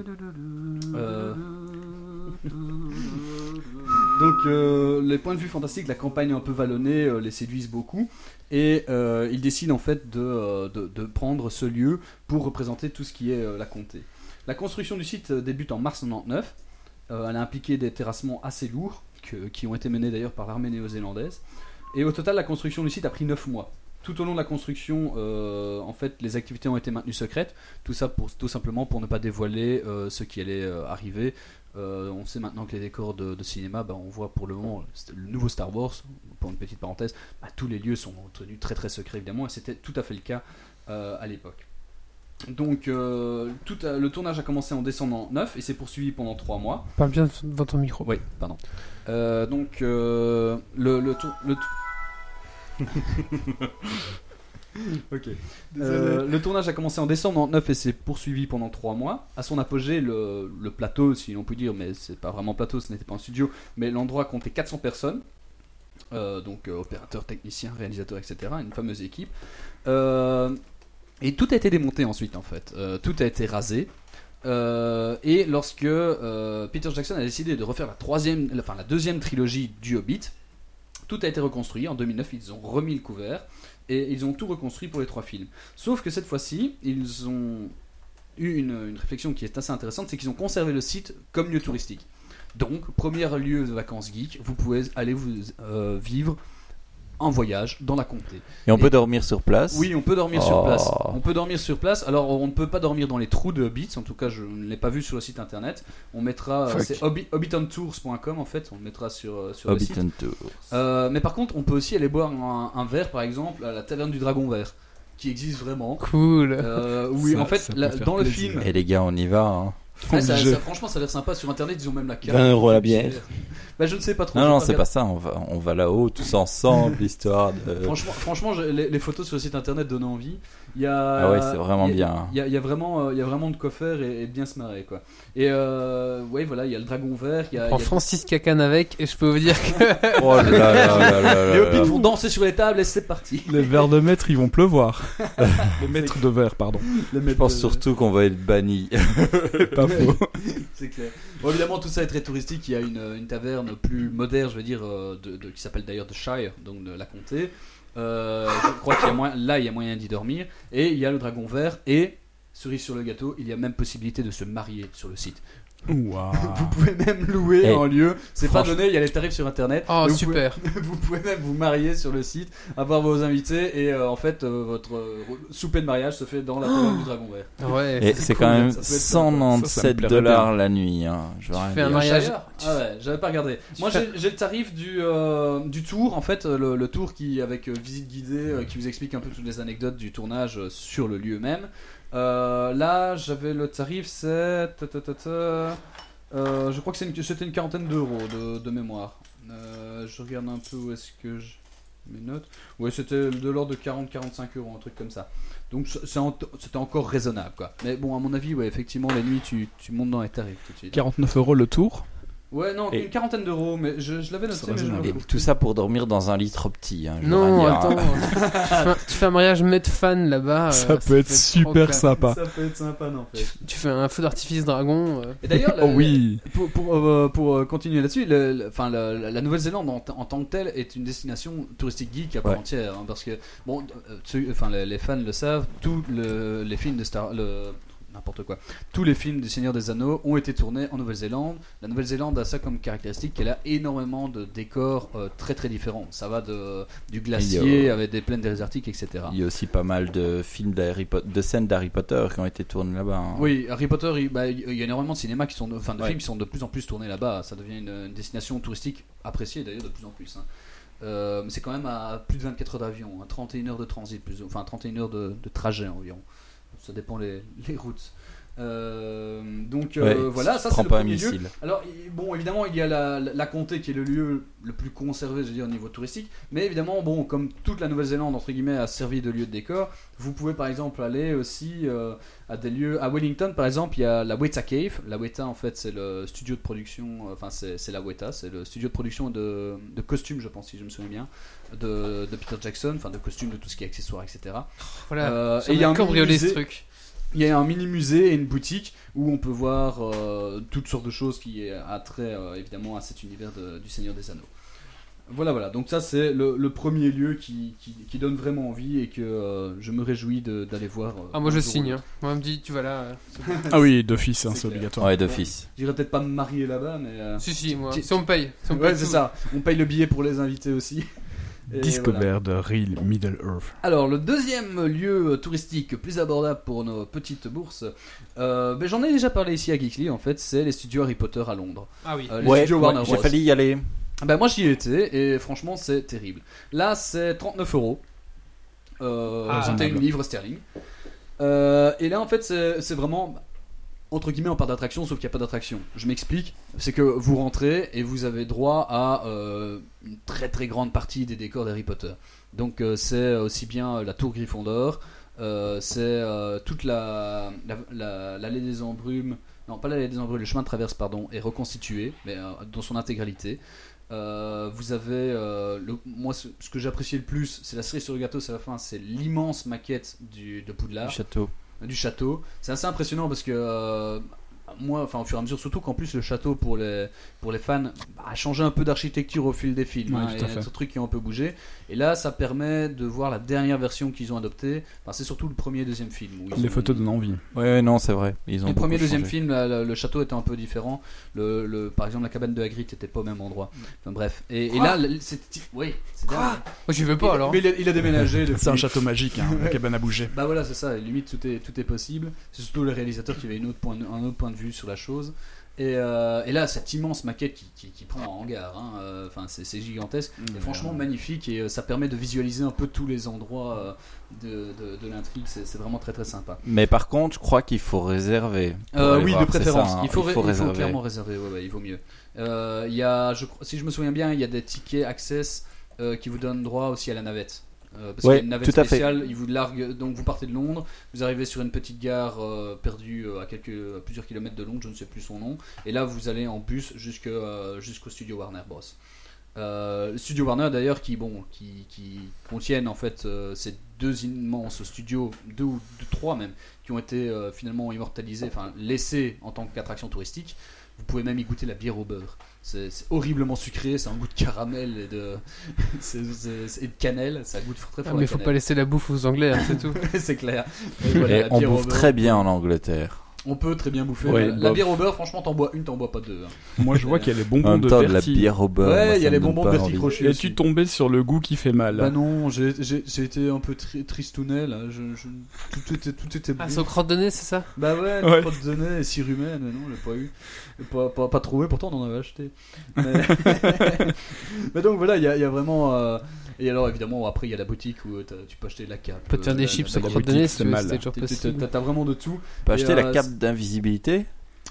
[SPEAKER 4] Donc les points de vue fantastiques, la campagne un peu vallonnée les séduisent beaucoup et ils décident en fait de, de, de prendre ce lieu pour représenter tout ce qui est la comté. La construction du site débute en mars 99. Euh, elle a impliqué des terrassements assez lourds que- qui ont été menés d'ailleurs par l'armée néo-zélandaise. Et au total, la construction du site a pris 9 mois. Tout au long de la construction, euh, en fait, les activités ont été maintenues secrètes. Tout ça pour, tout simplement pour ne pas dévoiler euh, ce qui allait euh, arriver. On sait maintenant que les décors de, de cinéma, bah, on voit pour le moment le nouveau Star Wars, pour une petite parenthèse, bah, tous les lieux sont tenus très très secrets évidemment, et c'était tout à fait le cas à l'époque. Donc euh, tout le tournage a commencé en décembre 9 et s'est poursuivi pendant 3 mois.
[SPEAKER 1] Parle bien devant ton micro.
[SPEAKER 4] Oui, pardon. Euh, donc, le, le, tour- le [LAUGHS] Ok. Euh, le tournage a commencé en décembre 99 et s'est poursuivi pendant 3 mois. À son apogée, le, le plateau, si l'on peut dire, mais c'est pas vraiment plateau, ce n'était pas un studio, mais l'endroit comptait 400 personnes. Euh, donc, euh, opérateurs, techniciens, réalisateurs, etc. Une fameuse équipe. Et tout a été démonté ensuite, en fait. Tout a été rasé. Euh, et lorsque euh, Peter Jackson a décidé de refaire la troisième, enfin la deuxième trilogie du Hobbit, tout a été reconstruit. En 2009, ils ont remis le couvert et ils ont tout reconstruit pour les trois films. Sauf que cette fois-ci, ils ont eu une, réflexion qui est assez intéressante, c'est qu'ils ont conservé le site comme lieu touristique. Donc, premier lieu de vacances geek, vous pouvez aller vous euh, vivre en voyage dans la comté.
[SPEAKER 3] Et on
[SPEAKER 4] Et-
[SPEAKER 3] peut dormir sur place?
[SPEAKER 4] Oui, on peut dormir sur
[SPEAKER 3] Oh.
[SPEAKER 4] place. On peut dormir sur place. Alors, on ne peut pas dormir dans les trous de Hobbits. En tout cas, je ne l'ai pas vu sur le site internet. On mettra. euh. C'est hobbi- hobbitontours.com en fait. On le mettra sur, euh, sur le site.
[SPEAKER 3] Hobbiton Tour.
[SPEAKER 4] Euh, mais par contre, on peut aussi aller boire un, un verre, par exemple, à la taverne du Dragon Vert, qui existe vraiment.
[SPEAKER 1] Cool.
[SPEAKER 4] Euh, oui,
[SPEAKER 2] Ça-
[SPEAKER 4] en fait, la- dans le film,
[SPEAKER 3] Et les gars, on y va. hein.
[SPEAKER 4] Ça-
[SPEAKER 2] Obligé.
[SPEAKER 4] ça- franchement, ça a l'air sympa. Sur internet, ils ont même la carte.
[SPEAKER 5] 20 euros la bière.
[SPEAKER 4] Bah, je ne sais pas trop.
[SPEAKER 3] Non, non, c'est pas ça. On va, on va là-haut tous ensemble, [LAUGHS] histoire de.
[SPEAKER 4] Franchement, franchement je- les, les photos sur le site internet donnent envie. Il y a,
[SPEAKER 3] Ah ouais, c'est vraiment
[SPEAKER 4] il y a-
[SPEAKER 3] bien.
[SPEAKER 4] Il y a, il y a vraiment, euh, il y a vraiment de quoi faire et, et de bien se marrer quoi. Et euh, ouais, voilà, il y a le dragon vert. Il y a,
[SPEAKER 1] Prends
[SPEAKER 4] il y a-
[SPEAKER 1] Francis Cacan avec et je peux vous dire que [LAUGHS]
[SPEAKER 3] Oh là là là
[SPEAKER 4] les hobbits vont danser sur les tables et c'est parti.
[SPEAKER 2] Les verres de maître, ils vont pleuvoir. [LAUGHS] Les maîtres de verre, pardon.
[SPEAKER 3] Je pense surtout qu'on va être banni. [LAUGHS]
[SPEAKER 2] Pas faux.
[SPEAKER 4] C'est clair. Bon, évidemment, tout ça est très touristique. Il y a une, une taverne plus moderne, je veux dire, euh, de, de- qui s'appelle d'ailleurs The Shire, donc de la comté. Euh, je crois qu'il y a moyen, là, il y a moyen d'y dormir. Et il y a le dragon vert. Et, cerise sur le gâteau, il y a même possibilité de se marier sur le site.
[SPEAKER 2] Waouh.
[SPEAKER 4] Vous pouvez même louer
[SPEAKER 3] Eh,
[SPEAKER 4] en lieu. C'est pas donné, il y a les tarifs sur internet.
[SPEAKER 1] oh
[SPEAKER 4] vous
[SPEAKER 1] super.
[SPEAKER 4] Pouvez, [LAUGHS] vous pouvez même vous marier sur le site, avoir vos invités. Et euh, en fait, euh, votre euh, souper de mariage se fait dans la taverne du dragon vert.
[SPEAKER 1] Ouais.
[SPEAKER 3] Et
[SPEAKER 4] c'est
[SPEAKER 3] quand même
[SPEAKER 4] ça peut être sympa.
[SPEAKER 3] 197
[SPEAKER 2] Ça, ça me plairait
[SPEAKER 3] dollars la nuit. Hein. Je veux
[SPEAKER 1] Tu fais un mariage.
[SPEAKER 4] Ah ouais, j'avais pas regardé. Moi
[SPEAKER 1] fais-
[SPEAKER 4] j'ai le tarif du, euh, du tour, en fait, le, le tour qui avec euh, visite guidée, euh, qui vous explique un peu toutes les anecdotes du tournage euh, sur le lieu même. Euh, là, j'avais le tarif, c'est. euh, je crois que c'était une, quarantaine d'euros de, mémoire. Euh, je regarde un peu où est-ce que je. Mes notes. Ouais, c'était de l'ordre de 40-45 euros, un truc comme ça. Donc c'était encore raisonnable, quoi. Mais bon, à mon avis, ouais, effectivement, la nuit, tu, tu montes dans les tarifs tout de suite.
[SPEAKER 2] 49 euros le tour.
[SPEAKER 4] Ouais, non,
[SPEAKER 3] Et-
[SPEAKER 4] une quarantaine d'euros, mais je, je l'avais noté, mais je.
[SPEAKER 3] Et tout ça pour dormir dans un lit trop petit. Hein, je
[SPEAKER 1] Non, attends.
[SPEAKER 3] hein. [LAUGHS]
[SPEAKER 1] tu, fais un, tu fais un mariage med fan là-bas.
[SPEAKER 2] Ça
[SPEAKER 1] euh,
[SPEAKER 2] peut être super sympa.
[SPEAKER 4] Ça peut être sympa, non
[SPEAKER 1] Tu, tu fais un feu d'artifice dragon. euh.
[SPEAKER 4] Et d'ailleurs, [LAUGHS]
[SPEAKER 2] Oh
[SPEAKER 4] le-
[SPEAKER 2] oui.
[SPEAKER 4] pour, pour, euh, pour, continuer là-dessus, enfin, la, la Nouvelle-Zélande en, en tant que telle est une destination touristique geek à part
[SPEAKER 3] Ouais.
[SPEAKER 4] entière. hein, parce que, bon, enfin, les, les fans le savent, tous le- les films de Star. Le, N'importe quoi. Tous les films du Seigneur des Anneaux ont été tournés en Nouvelle-Zélande. La Nouvelle-Zélande a ça comme caractéristique qu'elle a énormément de décors euh, très très différents. Ça va de, du glacier avec des plaines désertiques, etc.
[SPEAKER 3] Il y a aussi pas mal de films d'Harry de scènes d'Harry Potter qui ont été tournées là-bas. hein.
[SPEAKER 4] Oui, Harry Potter, il, bah, il y a énormément de cinéma qui sont, enfin de
[SPEAKER 3] Ouais.
[SPEAKER 4] films qui sont de plus en plus tournés là-bas. Ça devient une, une destination touristique appréciée d'ailleurs de plus en plus. hein. Euh, mais c'est quand même à plus de 24 heures d'avion, hein, 31 heures de transit, plus, enfin 31 heures de, de trajet environ. Ça dépend les, [LAUGHS] les routes. Euh, donc euh, voilà, ça c'est le premier lieu. Alors, bon, évidemment, il y a la, la, la comté qui est le lieu le plus conservé, je veux dire, au niveau touristique. Mais évidemment, bon, comme toute la Nouvelle-Zélande, entre guillemets, a servi de lieu de décor, vous pouvez par exemple aller aussi euh, à des lieux. À Wellington, par exemple, il y a la Weta Cave. La Weta, en fait, c'est le studio de production, enfin, c'est c'est la Weta, c'est le studio de production de, de costumes, je pense, si je me souviens bien, de, de Peter Jackson, enfin, de costumes, de tout ce qui est accessoires, etc.
[SPEAKER 1] Voilà.
[SPEAKER 4] Euh,
[SPEAKER 1] J'en
[SPEAKER 4] et il y a un
[SPEAKER 1] cambriolé ce truc.
[SPEAKER 4] Il y a un mini musée et une boutique où on peut voir euh, toutes sortes de choses qui a trait euh, évidemment à cet univers de- du Seigneur des Anneaux. Voilà, voilà. Donc ça c'est le, le premier lieu qui, qui, qui donne vraiment envie et que euh, je me réjouis d'aller voir. euh,
[SPEAKER 1] Ah, moi je signe. hein. Moi, on me dit, tu vas là. euh.
[SPEAKER 2] Ah oui, d'office, hein,
[SPEAKER 4] C'est
[SPEAKER 2] obligatoire.
[SPEAKER 3] Ouais, d'office.
[SPEAKER 4] J'irai peut-être pas me marier là-bas, mais. euh,
[SPEAKER 1] si, si, moi. Si on me paye. Si on me
[SPEAKER 4] ouais, c'est ça. On paye le billet pour les invités aussi. [LAUGHS] Et voilà.
[SPEAKER 2] Discover de Real Middle Earth.
[SPEAKER 4] Alors, le deuxième lieu touristique plus abordable pour nos petites bourses, euh, ben, j'en ai déjà parlé ici à Geekly, en fait, c'est les studios Harry Potter à Londres.
[SPEAKER 1] Ah oui.
[SPEAKER 4] Euh, les
[SPEAKER 3] Ouais,
[SPEAKER 4] studios Warner
[SPEAKER 3] ouais, j'ai failli y aller.
[SPEAKER 4] Ben moi j'y ai été et franchement c'est terrible. Là c'est 39 euros. Euh,
[SPEAKER 1] Ah,
[SPEAKER 4] 21
[SPEAKER 2] raisonnable.
[SPEAKER 4] livres sterling. Euh, et là en fait c'est vraiment entre guillemets en part d'attraction sauf qu'il n'y a pas d'attraction. Je m'explique. C'est que vous rentrez et vous avez droit à euh, une très très grande partie des décors d'Harry Potter. Donc euh, c'est aussi bien la tour Gryffondor, euh, c'est euh, toute la, la, la- l'allée des embrumes, non pas l'allée des embrumes, le chemin de traverse pardon, est reconstitué, mais dans son intégralité. Vous avez, moi ce, ce que j'appréciais le plus, c'est la cerise sur le gâteau, c'est la fin, c'est l'immense maquette de Poudlard
[SPEAKER 3] château.
[SPEAKER 4] Du château. C'est assez impressionnant parce que euh, moi, enfin au fur et à mesure, surtout qu'en plus le château pour les pour les fans bah, a changé un peu d'architecture au fil des films.
[SPEAKER 2] Ouais,
[SPEAKER 4] hein, il y a des trucs qui ont un peu bougé. Et là, ça permet de voir la dernière version qu'ils ont adoptée. Enfin, c'est surtout le premier et deuxième film. où ils
[SPEAKER 2] Les
[SPEAKER 4] ont-
[SPEAKER 2] photos donnent envie.
[SPEAKER 3] Ouais, ouais, non, c'est vrai. Ils ont
[SPEAKER 4] les
[SPEAKER 3] beaucoup
[SPEAKER 4] premiers deuxième
[SPEAKER 3] changé.
[SPEAKER 4] film, là, le, le château était un peu différent. Le, le- par exemple, la cabane de Hagrid n'était pas au même endroit. Enfin bref. Et, et
[SPEAKER 1] Quoi
[SPEAKER 4] là, le- c'est oui, c'est dingue.
[SPEAKER 1] Moi, j'y vais pas alors.
[SPEAKER 4] Mais il a, il a déménagé. depuis. [LAUGHS]
[SPEAKER 2] C'est un château magique, hein, la cabane à bouger.
[SPEAKER 4] Bah voilà, c'est ça, limite tout est, tout est possible. C'est surtout le réalisateur qui avait une autre point, un autre point de vue sur la chose. Et, euh, et là, cette immense maquette qui, qui, qui prend en hangar, hein, euh, enfin c'est c'est gigantesque, et franchement magnifique et euh, ça permet de visualiser un peu tous les endroits euh, de, de, de l'intrigue, c'est vraiment très très sympa.
[SPEAKER 3] Mais par contre, je crois qu'il faut réserver.
[SPEAKER 4] Euh, oui,
[SPEAKER 3] voir,
[SPEAKER 4] de préférence.
[SPEAKER 3] ça, hein.
[SPEAKER 4] il, faut, il faut
[SPEAKER 3] réserver.
[SPEAKER 4] clairement réserver, ouais, ouais, il vaut mieux. Euh, il y a, je, si je me souviens bien, il y a des tickets Access euh, qui vous donnent droit aussi à la navette. Euh, parce
[SPEAKER 3] Ouais,
[SPEAKER 4] qu'il y a une navette spéciale, ils vous larguent, donc vous partez de Londres, vous arrivez sur une petite gare euh, perdue euh, à, quelques, à plusieurs kilomètres de Londres, je ne sais plus son nom, et là vous allez en bus euh, jusqu'au studio Warner Bros. Studio Warner d'ailleurs qui bon qui, qui contiennent en fait ces deux immenses studios deux ou deux, trois même qui ont été finalement immortalisés enfin laissés en tant qu'attraction touristique vous pouvez même y goûter la bière au beurre c'est c'est horriblement sucré c'est un goût de caramel et de c'est- [LAUGHS] c'est- c'est- et de cannelle ça goûte très
[SPEAKER 1] Ah,
[SPEAKER 4] fort
[SPEAKER 1] mais
[SPEAKER 4] la
[SPEAKER 1] faut pas laisser la bouffe aux Anglais, hein, c'est tout. [LAUGHS]
[SPEAKER 4] c'est clair Et voilà,
[SPEAKER 3] Et on bouffe très bien en Angleterre.
[SPEAKER 4] On peut très bien bouffer
[SPEAKER 3] Ouais,
[SPEAKER 4] la, la bière au beurre franchement t'en bois une t'en bois pas deux hein.
[SPEAKER 2] Moi, je vois qu'il y a les bonbons de
[SPEAKER 3] temps, de la bière au beurre.
[SPEAKER 4] ouais il y a les bonbons
[SPEAKER 3] pas
[SPEAKER 4] Bertie. Crochet
[SPEAKER 2] Et
[SPEAKER 4] aussi.
[SPEAKER 2] tu tombais sur le goût qui fait mal.
[SPEAKER 4] Bah non, j'ai été un peu tri- tristounet là. Je, je- tout était, tout était
[SPEAKER 1] Ah,
[SPEAKER 4] bon.
[SPEAKER 1] c'est aux crottes de nez, c'est ça?
[SPEAKER 4] Bah ouais,
[SPEAKER 2] Ouais.
[SPEAKER 4] pas de nez et sirumène, mais non, j'ai pas eu. Pas, pas, pas trouvé, pourtant on en avait acheté. Mais, [LAUGHS] mais donc voilà, il y a, il y a vraiment. euh, Et alors évidemment, après il y a la boutique où t'as- tu peux acheter la cape.
[SPEAKER 1] Tu peux te faire
[SPEAKER 4] euh,
[SPEAKER 1] des
[SPEAKER 4] la-
[SPEAKER 1] chips
[SPEAKER 4] la
[SPEAKER 1] crottes de nez,
[SPEAKER 2] c'est mal.
[SPEAKER 4] T'as- vraiment de tout.
[SPEAKER 3] Tu peux acheter
[SPEAKER 4] Et,
[SPEAKER 3] la
[SPEAKER 4] euh,
[SPEAKER 3] cape d'invisibilité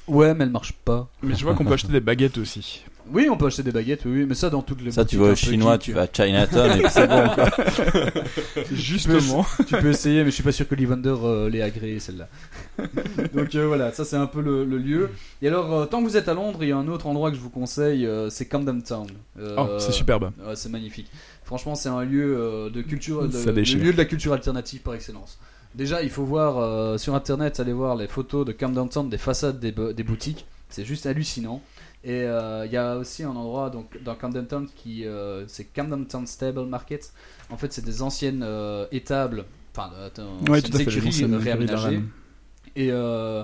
[SPEAKER 4] Ouais, mais elle marche pas.
[SPEAKER 2] Mais je vois qu'on peut acheter des baguettes aussi.
[SPEAKER 4] Oui, on peut acheter des baguettes, oui, oui, mais ça dans toutes les
[SPEAKER 3] Ça, tu vas au chinois, tu vas à Chinatown et c'est bon. quoi. [LAUGHS]
[SPEAKER 2] Justement.
[SPEAKER 4] tu peux essayer, mais je suis pas sûr que Levander euh, l'ait agréé celle-là. [LAUGHS] Donc euh, voilà, ça c'est un peu le, le lieu. Et alors, euh, tant que vous êtes à Londres, il y a un autre endroit que je vous conseille, euh, c'est Camden Town. Euh,
[SPEAKER 2] Oh, c'est superbe.
[SPEAKER 4] ouais, c'est magnifique. Franchement, c'est un lieu euh, de culture, de, le lieu de la culture alternative par excellence. Déjà, il faut voir euh, sur internet, allez voir les photos de Camden Town, des façades des boutiques. C'est juste hallucinant. Et euh, il y a aussi un endroit donc, dans Camden Town qui euh, c'est Camden Town Stable Market. En fait, c'est des anciennes euh, étables, enfin, euh,
[SPEAKER 2] Ouais,
[SPEAKER 4] anciennes
[SPEAKER 2] tout à fait. les
[SPEAKER 4] écuries euh, réaménagées. Et euh, euh,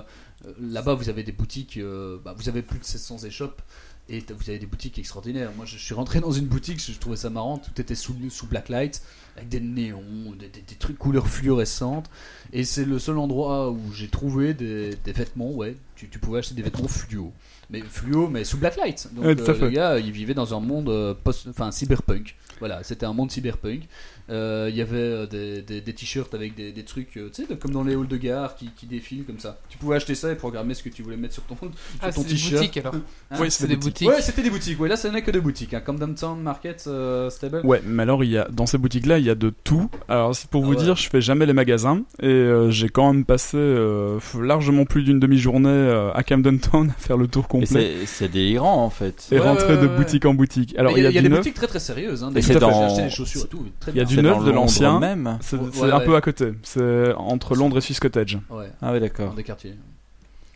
[SPEAKER 4] là-bas, vous avez des boutiques, euh, bah, vous avez plus de 700 échoppes. Et vous avez des boutiques extraordinaires. Moi, je suis rentré dans une boutique, je trouvais ça marrant. Tout était sous, sous blacklight, avec des néons, des, des- des trucs couleurs fluorescentes. Et c'est le seul endroit où j'ai trouvé des, des vêtements, ouais. Tu, tu pouvais acheter des vêtements fluo. Mais fluo, mais sous blacklight. Donc,
[SPEAKER 2] Ouais,
[SPEAKER 4] euh, le gars, il vivait dans un monde euh, post, enfin, cyberpunk. Voilà, c'était un monde cyberpunk. Euh, Il y avait des, des- des t-shirts avec des, des trucs, tu sais, de- comme dans les halls de gare qui, qui défilent comme ça. Tu pouvais acheter ça et programmer ce que tu voulais mettre sur ton, sur
[SPEAKER 1] Ah,
[SPEAKER 4] ton
[SPEAKER 1] c'est des
[SPEAKER 4] t-shirt.
[SPEAKER 1] boutiques alors.
[SPEAKER 4] Hein
[SPEAKER 2] Oui,
[SPEAKER 1] c'est des boutiques.
[SPEAKER 4] Ouais, c'était des boutiques. Ouais, là, ce n'est que des boutiques. Hein. Comme Downtown Market euh, Stable.
[SPEAKER 2] Ouais, mais alors il y a dans ces boutiques-là, il y a de tout. Alors c'est pour
[SPEAKER 4] Ah
[SPEAKER 2] vous
[SPEAKER 4] ouais.
[SPEAKER 2] dire, je fais jamais les magasins et euh, j'ai quand même passé euh, largement plus d'une demi-journée euh, à Camden Town à faire le tour
[SPEAKER 3] Et
[SPEAKER 2] complet
[SPEAKER 3] c'est délirant en fait.
[SPEAKER 2] et
[SPEAKER 4] Ouais,
[SPEAKER 2] rentrer
[SPEAKER 4] ouais,
[SPEAKER 2] de
[SPEAKER 4] ouais,
[SPEAKER 2] boutique en boutique. Alors il y a,
[SPEAKER 4] y des
[SPEAKER 2] neuf,
[SPEAKER 4] boutiques très très sérieuses. Hein.
[SPEAKER 3] Et
[SPEAKER 4] Des
[SPEAKER 3] dans-
[SPEAKER 4] J'ai acheté des chaussures et tout.
[SPEAKER 2] Il y a du neuf, de l'ancien.
[SPEAKER 3] même.
[SPEAKER 2] c'est
[SPEAKER 4] Ouais,
[SPEAKER 2] c'est
[SPEAKER 4] ouais,
[SPEAKER 2] un
[SPEAKER 4] ouais.
[SPEAKER 2] peu à côté. C'est entre Londres et Swiss Cottage.
[SPEAKER 4] Ouais.
[SPEAKER 3] Ah ouais,
[SPEAKER 4] dans
[SPEAKER 3] d'accord.
[SPEAKER 4] des quartiers.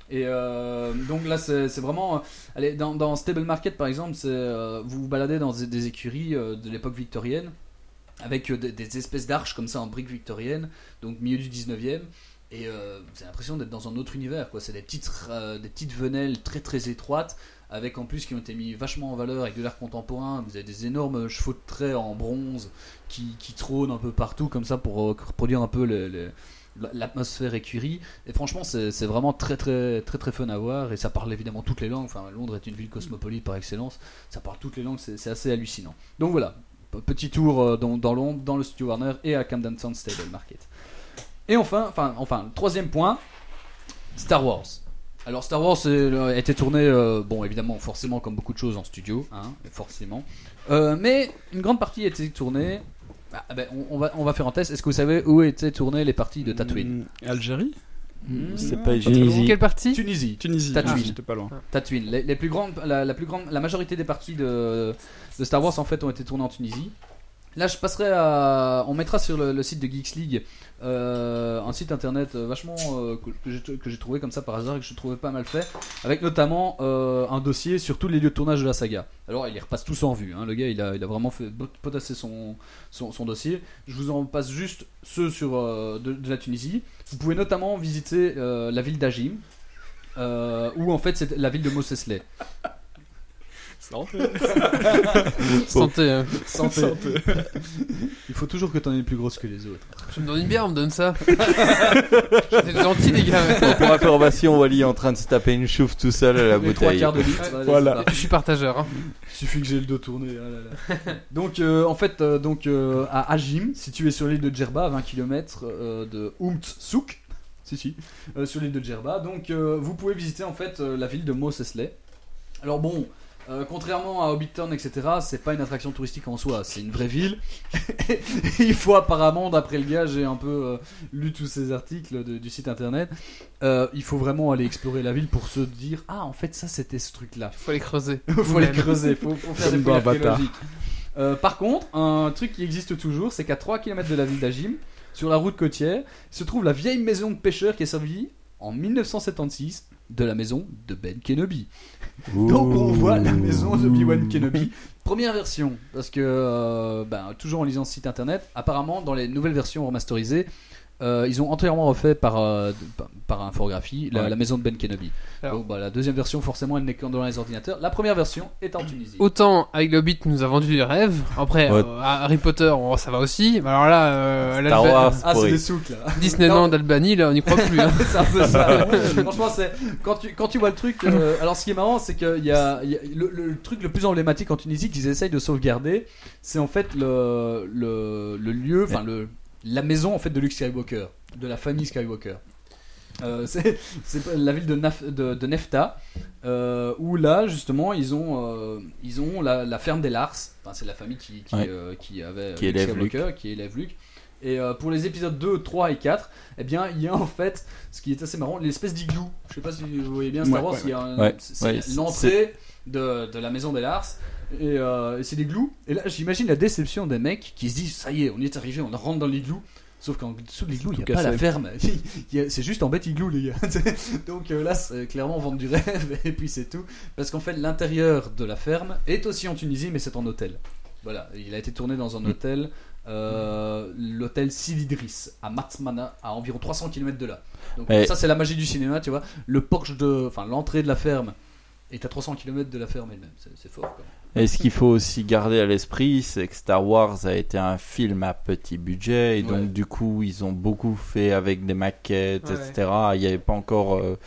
[SPEAKER 4] Et euh, donc là, c'est vraiment. Allez, dans, dans Stable Market, par exemple, c'est, euh, vous vous baladez dans des, des écuries euh, de l'époque victorienne, avec euh, des, des espèces d'arches comme ça en briques victoriennes, donc milieu du 19e. Et euh, avez l'impression d'être dans un autre univers. quoi. C'est des petites, venelles très très étroites, avec en plus qui ont été mis vachement en valeur avec de l'art contemporain. Vous avez des énormes chevaux de trait en bronze qui, trônent un peu partout, comme ça, pour euh, reproduire un peu l'atmosphère écurie. Et franchement, c'est c'est vraiment très très très très fun à voir. Et ça parle évidemment toutes les langues. Enfin, Londres est une ville cosmopolite par excellence. Ça parle toutes les langues. C'est c'est assez hallucinant. Donc voilà, petit tour euh, dans, dans Londres, dans le studio Warner et à Camden Town Stable Market. Et enfin, enfin, enfin, le troisième point, Star Wars. Alors Star Wars a été tourné, euh, bon évidemment, forcément comme beaucoup de choses en studio, hein, forcément. Euh, mais une grande partie a été tournée. Ah, ben, on, on va, on va faire un test. Est-ce que vous savez où étaient tournées les parties de Tatooine
[SPEAKER 2] Mm, Algérie
[SPEAKER 4] Hmm.
[SPEAKER 3] C'est pas
[SPEAKER 5] Tunisie.
[SPEAKER 1] Quelle partie
[SPEAKER 4] Tunisie.
[SPEAKER 2] Tunisie.
[SPEAKER 4] Tatooine.
[SPEAKER 2] Ah, j'étais pas loin.
[SPEAKER 4] Tatooine. Les, les plus grandes, la, la plus grande, la majorité des parties de, de Star Wars en fait ont été tournées en Tunisie. Là, je passerai à, on mettra sur le, site de Geeks League euh, un site internet euh, vachement euh, que, j'ai- trouvé comme ça par hasard et que je trouvais pas mal fait, avec notamment un dossier sur tous les lieux de tournage de la saga. Alors, il les repasse tous en vue. hein. Le gars, il a, vraiment fait potasser son, dossier. Je vous en passe juste ceux sur de, la Tunisie. Vous pouvez notamment visiter la ville d'Ajim, euh, où en fait c'est la ville de Mossesley. [LAUGHS]
[SPEAKER 1] Santé. hein.
[SPEAKER 4] Santé. Il faut toujours que t'en aies plus grosse que les autres.
[SPEAKER 1] Je me donne une bière, on me donne ça. [LAUGHS] J'étais gentil, les gars.
[SPEAKER 3] Pour information, Wally est en train de se taper une chouffe tout seul à la
[SPEAKER 4] Les trois
[SPEAKER 3] bouteille.
[SPEAKER 4] quarts de litre. [LAUGHS]
[SPEAKER 2] Voilà.
[SPEAKER 4] c'est.
[SPEAKER 1] Je suis partageur. hein.
[SPEAKER 4] Il suffit que j'ai le dos tourné. ah là là. donc euh, en fait, euh, donc euh, à Ajim, situé sur l'île de Djerba, à 20 km de Oumt Souk. Si si, euh, sur l'île de Djerba. Donc euh, vous pouvez visiter en fait euh, la ville de Mossesley. Alors bon. Euh, contrairement à Hobbiton, etc., c'est pas une attraction touristique en soi, c'est une vraie ville. [LAUGHS] Il faut apparemment, d'après le gars, j'ai un peu euh, lu tous ces articles de- du site internet. euh, il faut vraiment aller explorer la ville pour se dire ah en fait ça c'était ce truc là.
[SPEAKER 1] Faut les creuser. [LAUGHS]
[SPEAKER 4] faut les creuser, faut, faut faire des fouilles archéologiques. Euh, par contre, un truc qui existe toujours, c'est qu'à 3 km de la ville d'Ajim, sur la route côtière, se trouve la vieille maison de pêcheurs qui est servie en 1976 de la maison de Ben Kenobi. Donc on voit la maison de Obi-Wan Kenobi. [LAUGHS] Première version, parce que euh, ben, toujours en lisant ce site internet, apparemment dans les nouvelles versions remasterisées, euh, ils ont entièrement refait par, euh, par, infographie la,
[SPEAKER 2] Ouais.
[SPEAKER 4] la maison de Ben Kenobi.
[SPEAKER 1] Alors.
[SPEAKER 4] Donc bah, la deuxième version forcément elle n'est que dans les ordinateurs. La première version est en Tunisie.
[SPEAKER 1] Autant avec le Hobbit nous a vendu du rêve. Après,
[SPEAKER 3] Ouais.
[SPEAKER 1] euh, Harry Potter, oh, ça va aussi. Mais alors là, euh,
[SPEAKER 3] Star
[SPEAKER 1] l'Alba-
[SPEAKER 3] Wars,
[SPEAKER 4] Ah c'est des souks là.
[SPEAKER 1] Disneyland Albanie, là, on n'y croit plus. [LAUGHS] hein.
[SPEAKER 4] c'est un peu ça. [LAUGHS] Franchement, c'est quand tu quand tu vois le truc. euh, alors, ce qui est marrant, c'est qu'il y a, y a- le, le truc le plus emblématique en Tunisie qu'ils essayent de sauvegarder, c'est en fait le le, le lieu, enfin le la maison en fait de Luke Skywalker, de la famille Skywalker. Euh, [LAUGHS] c'est la ville de, Naf- de, de Nefta, euh, où là justement ils ont, euh, ils ont la, la ferme des Lars. Enfin, c'est la famille qui, qui,
[SPEAKER 3] Ouais.
[SPEAKER 4] qui avait
[SPEAKER 3] Qui
[SPEAKER 4] Luke
[SPEAKER 3] élève
[SPEAKER 4] Skywalker, qui élève Luke. Et pour les épisodes 2, 3 et 4, eh bien, il y a en fait, ce qui est assez marrant, l'espèce d'igloo. Je sais pas si vous voyez bien Star Wars,
[SPEAKER 2] ouais,
[SPEAKER 3] Ouais,
[SPEAKER 4] c'est l'entrée de, de la maison des Lars. Et, euh, et c'est l'igloo. Et là, j'imagine la déception des mecs qui se disent Ça y est, on y est arrivé, on rentre dans l'igloo. Sauf qu'en dessous de l'igloo, il n'y a pas la ferme. [LAUGHS] C'est juste en bête igloo, les gars. [LAUGHS] Donc euh, là, clairement vendre du [LAUGHS] rêve, et puis c'est tout. Parce qu'en fait, l'intérieur de la ferme est aussi en Tunisie, mais c'est en hôtel. Voilà, il a été tourné dans un hôtel, euh, l'hôtel Silidris, à Matmana, à environ 300 km de là. Donc ça, c'est la magie du cinéma, tu vois. Le porche de. Enfin, l'entrée de la ferme est à 300 km de la ferme elle-même. C'est c'est fort, quoi.
[SPEAKER 3] Et ce qu'il faut aussi garder à l'esprit, c'est que Star Wars a été un film à petit budget, et donc
[SPEAKER 4] Ouais.
[SPEAKER 3] du coup, ils ont beaucoup fait avec des maquettes,
[SPEAKER 1] Ouais.
[SPEAKER 3] etc. Il n'y avait pas encore euh,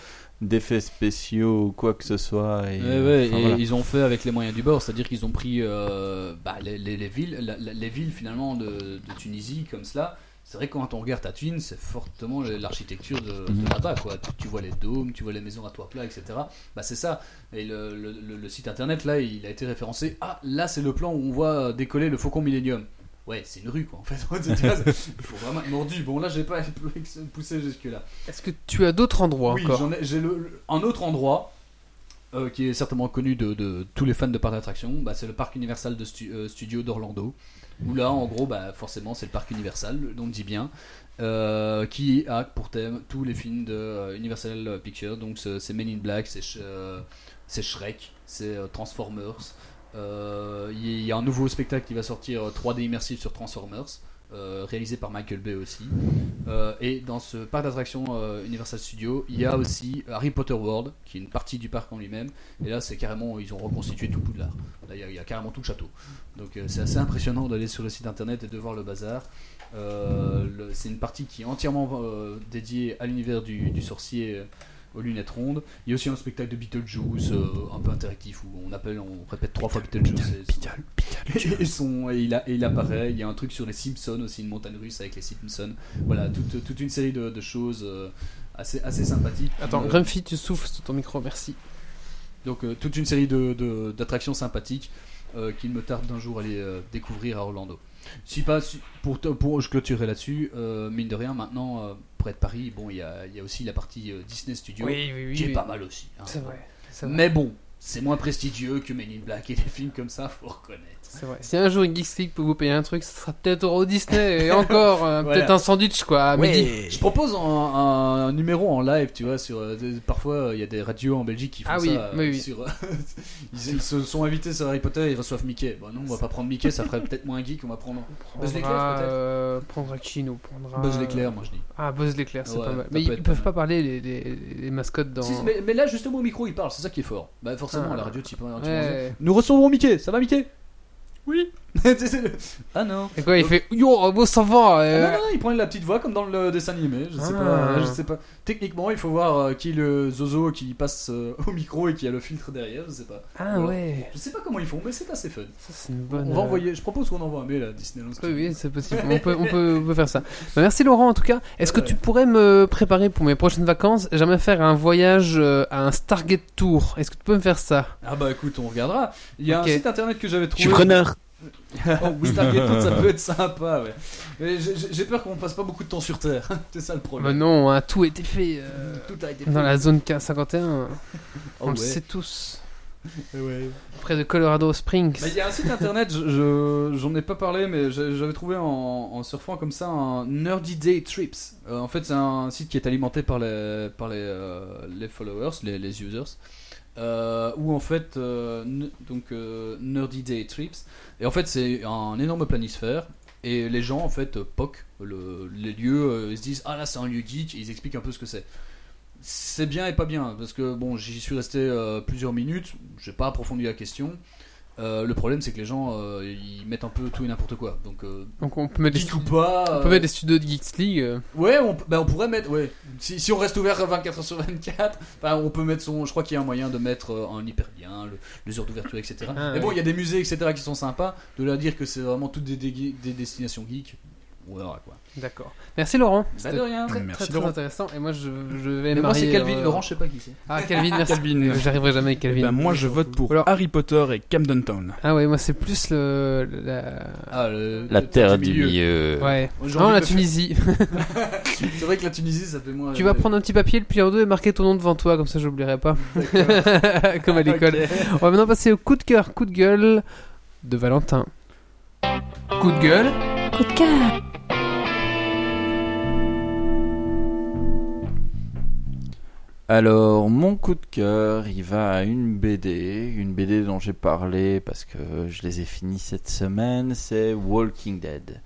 [SPEAKER 3] d'effets spéciaux ou quoi que ce soit. Et,
[SPEAKER 4] Ouais, ouais,
[SPEAKER 3] enfin,
[SPEAKER 4] et
[SPEAKER 3] voilà.
[SPEAKER 4] ils ont fait avec les moyens du bord, c'est-à-dire qu'ils ont pris euh, bah, les, les- les villes, la- la- les villes finalement de, de Tunisie comme cela. C'est vrai que quand on regarde Tatooine, c'est fortement l'architecture de, de
[SPEAKER 3] Mhm.
[SPEAKER 4] là-bas, quoi. Tu, tu vois les dômes, tu vois les maisons à toit plat, etc. Bah c'est ça. Et le, le- le- le site internet là, il a été référencé. Ah, là c'est le plan où on voit décoller le Faucon Millennium. Ouais, c'est une rue quoi en fait. [LAUGHS] C'est- Il faut vraiment être mordu. Bon là, j'ai pas [LAUGHS] poussé jusque là.
[SPEAKER 1] Est-ce que tu as d'autres endroits
[SPEAKER 4] Oui,
[SPEAKER 1] encore?
[SPEAKER 4] j'en ai- j'ai le- le- un autre endroit euh, qui est certainement connu de, tous les fans de parcs d'attractions. Bah, c'est le parc Universal de euh, Studio d'Orlando. Où là, en gros, bah, forcément, c'est le parc Universal, le dit bien, euh, qui a pour thème tous les films de Universal Pictures. Donc, c'est Men in Black, c'est Sh- c'est Shrek, c'est Transformers. Il y a un nouveau spectacle qui va sortir euh, 3D immersif sur Transformers. Euh, réalisé par Michael Bay aussi. Euh, et dans ce parc d'attractions euh, Universal Studios, il y a aussi Harry Potter World, qui est une partie du parc en lui-même. Et là, c'est carrément, ils ont reconstitué tout Poudlard. Là, il y, a- y a carrément tout le château. Donc, c'est assez impressionnant d'aller sur le site internet et de voir le bazar. C'est une partie qui est entièrement dédiée à l'univers du, sorcier aux lunettes rondes. Il y a aussi un spectacle de Beetlejuice euh, un peu interactif où on appelle, on répète trois fois Beetlejuice. et, [LAUGHS] et son- et il, a- et il apparaît. Il y a un truc sur les Simpsons aussi, une montagne russe avec les Simpsons. Voilà, toute, toute une série de, de choses euh, assez, assez sympathiques.
[SPEAKER 1] Attends,
[SPEAKER 4] Euh,
[SPEAKER 1] Grumpy, tu souffles sur ton micro, merci.
[SPEAKER 4] donc euh, toute une série de, de- d'attractions sympathiques qu'il me tarde d'un jour aller euh, découvrir à Orlando. Si pas, si- pour, pour je clôturerai là-dessus, euh, mine de rien, maintenant, euh, près de Paris, bon, il y a, il y a aussi la partie euh, Disney Studio,
[SPEAKER 1] Oui, oui, oui.
[SPEAKER 4] qui est pas mal aussi. hein.
[SPEAKER 1] C'est vrai. c'est vrai.
[SPEAKER 4] Mais bon, c'est moins prestigieux que Men in Black et des films comme ça, faut reconnaître.
[SPEAKER 1] C'est vrai. Si un jour Geeks League peut vous payer un truc, ce sera peut-être Euro Disney et [LAUGHS] encore euh,
[SPEAKER 4] Voilà.
[SPEAKER 1] peut-être un sandwich quoi à midi.
[SPEAKER 4] Je propose un, un- un numéro en live, tu vois, sur euh, des- parfois euh, il y a des radios en Belgique qui font
[SPEAKER 1] Ah
[SPEAKER 4] ça.
[SPEAKER 1] oui,
[SPEAKER 4] euh,
[SPEAKER 1] oui, oui.
[SPEAKER 4] sur, [LAUGHS] ils, ils se sont invités sur Harry Potter, ils reçoivent Mickey. Bon non, on va pas prendre Mickey, ça ferait peut-être moins geek, on va prendre Buzz l'éclair, peut-être
[SPEAKER 1] euh, prendra Chino, prendra.
[SPEAKER 4] Buzz l'éclair, moi je dis.
[SPEAKER 1] Ah Buzz l'éclair, c'est
[SPEAKER 4] Ouais,
[SPEAKER 1] pas mal.
[SPEAKER 4] ça
[SPEAKER 1] Mais ils, ils peuvent pas parler les, les, les mascottes dans.
[SPEAKER 4] Si, mais, mais là justement au micro il parle, c'est ça qui est fort. Bah forcément
[SPEAKER 1] Ah.
[SPEAKER 4] la radio tu peux-
[SPEAKER 1] Ouais.
[SPEAKER 4] Nous recevons Mickey, ça va Mickey? Oui. [LAUGHS] C'est le- ah non.
[SPEAKER 1] Et quoi, il fait Yo, beau ça va
[SPEAKER 4] Ah
[SPEAKER 1] euh,
[SPEAKER 4] non, non, il prend la petite voix comme dans le dessin animé. Je sais
[SPEAKER 1] Ah.
[SPEAKER 4] pas. Je sais pas. Techniquement, il faut voir euh, qui est le zozo qui passe euh, au micro et qui a le filtre derrière. Je sais pas.
[SPEAKER 1] Ah
[SPEAKER 4] Voilà.
[SPEAKER 1] ouais,
[SPEAKER 4] Je sais pas comment ils font, mais c'est assez fun.
[SPEAKER 1] ça c'est une bonne.
[SPEAKER 4] On va
[SPEAKER 1] euh,
[SPEAKER 4] envoyer. Je propose qu'on envoie un mail à Disneyland.
[SPEAKER 1] Oui, oui, c'est possible. on, [LAUGHS] peut, on, peut, on peut faire ça. Bah, merci Laurent en tout cas. Est-ce que
[SPEAKER 4] Ouais.
[SPEAKER 1] tu pourrais me préparer pour mes prochaines vacances J'aimerais faire un voyage euh, à un Stargate Tour? Est-ce que tu peux me faire ça?
[SPEAKER 4] Ah bah écoute, on regardera. Il y a
[SPEAKER 1] Ok.
[SPEAKER 4] un site internet que j'avais
[SPEAKER 5] Je
[SPEAKER 4] trouvé.
[SPEAKER 5] suis preneur.
[SPEAKER 4] Oh, oui, Stargate ça peut être sympa, ouais. Mais j'ai- peur qu'on passe pas beaucoup de temps sur Terre. c'est ça le
[SPEAKER 1] Bah
[SPEAKER 4] problème.
[SPEAKER 1] non, hein, tout a été fait euh,
[SPEAKER 4] Tout a été
[SPEAKER 1] dans la zone K51. On
[SPEAKER 4] Oh,
[SPEAKER 1] le
[SPEAKER 4] ouais.
[SPEAKER 1] sait tous.
[SPEAKER 4] Ouais.
[SPEAKER 1] Près de Colorado Springs.
[SPEAKER 4] Bah, Il y a un site internet, je- je- j'en ai pas parlé, mais j'avais trouvé en, en surfant comme ça un Nerdy Day Trips. Euh, en fait, c'est un site qui est alimenté par les, par les, euh, les followers, les, les users. Euh, où en fait, euh, donc euh, Nerdy Day Trips, et en fait, c'est un énorme planisphère. Et les gens, en fait, euh, POC, le- les lieux, ils se disent Ah là, c'est un lieu geek, et ils expliquent un peu ce que c'est. C'est bien et pas bien, parce que bon, j'y suis resté plusieurs minutes, j'ai pas approfondi la question. Euh, le problème, c'est que les gens, euh, ils mettent un peu tout et n'importe quoi. Donc, euh,
[SPEAKER 1] Donc on peut mettre des,
[SPEAKER 4] geek ou pas.
[SPEAKER 1] on peut mettre des studios de Geeks League. euh.
[SPEAKER 4] Ouais, on, bah, on pourrait mettre. Ouais. Si, si on reste ouvert 24 h sur 24, bah, on peut mettre son. Je crois qu'il y a un moyen de mettre un hyper bien, le, les heures d'ouverture, etc.
[SPEAKER 1] Ah,
[SPEAKER 4] Mais bon, il y a des musées, etc. qui sont sympas. De là à dire que c'est vraiment toutes des, des, des destinations geeks. Quoi.
[SPEAKER 1] D'accord. Merci Laurent.
[SPEAKER 4] Bah, de rien.
[SPEAKER 1] Très,
[SPEAKER 2] Merci,
[SPEAKER 1] très, très
[SPEAKER 2] Laurent.
[SPEAKER 1] intéressant. Et moi, je, je vais
[SPEAKER 4] Mais
[SPEAKER 1] me
[SPEAKER 4] moi, c'est
[SPEAKER 1] marier,
[SPEAKER 4] Calvin.
[SPEAKER 1] euh,
[SPEAKER 4] Laurent, je sais pas qui c'est.
[SPEAKER 1] Ah, Calvin, merci.
[SPEAKER 2] Calvin.
[SPEAKER 1] J'arriverai jamais avec
[SPEAKER 2] Eh
[SPEAKER 1] Calvin.
[SPEAKER 2] ben, moi, je vote pour
[SPEAKER 1] Alors-
[SPEAKER 2] Harry Potter et Camden Town.
[SPEAKER 1] Ah ouais, moi c'est plus le. La...
[SPEAKER 4] Ah, le-
[SPEAKER 3] La
[SPEAKER 4] le
[SPEAKER 3] terre du milieu.
[SPEAKER 1] Ouais. Non, la Tunisie.
[SPEAKER 4] faire- [LAUGHS] [LAUGHS] C'est vrai que la Tunisie, ça fait moins.
[SPEAKER 1] tu vas prendre un petit papier, le plier en deux et marquer ton nom devant toi, comme ça j'oublierai pas. [LAUGHS] Comme à l'école. On va maintenant passer au coup de cœur, coup de gueule de Valentin. Coup de gueule.
[SPEAKER 8] Coup de cœur.
[SPEAKER 3] Alors, mon coup de cœur, il va à une BD, une BD dont j'ai parlé parce que je les ai finis cette semaine, c'est Walking Dead.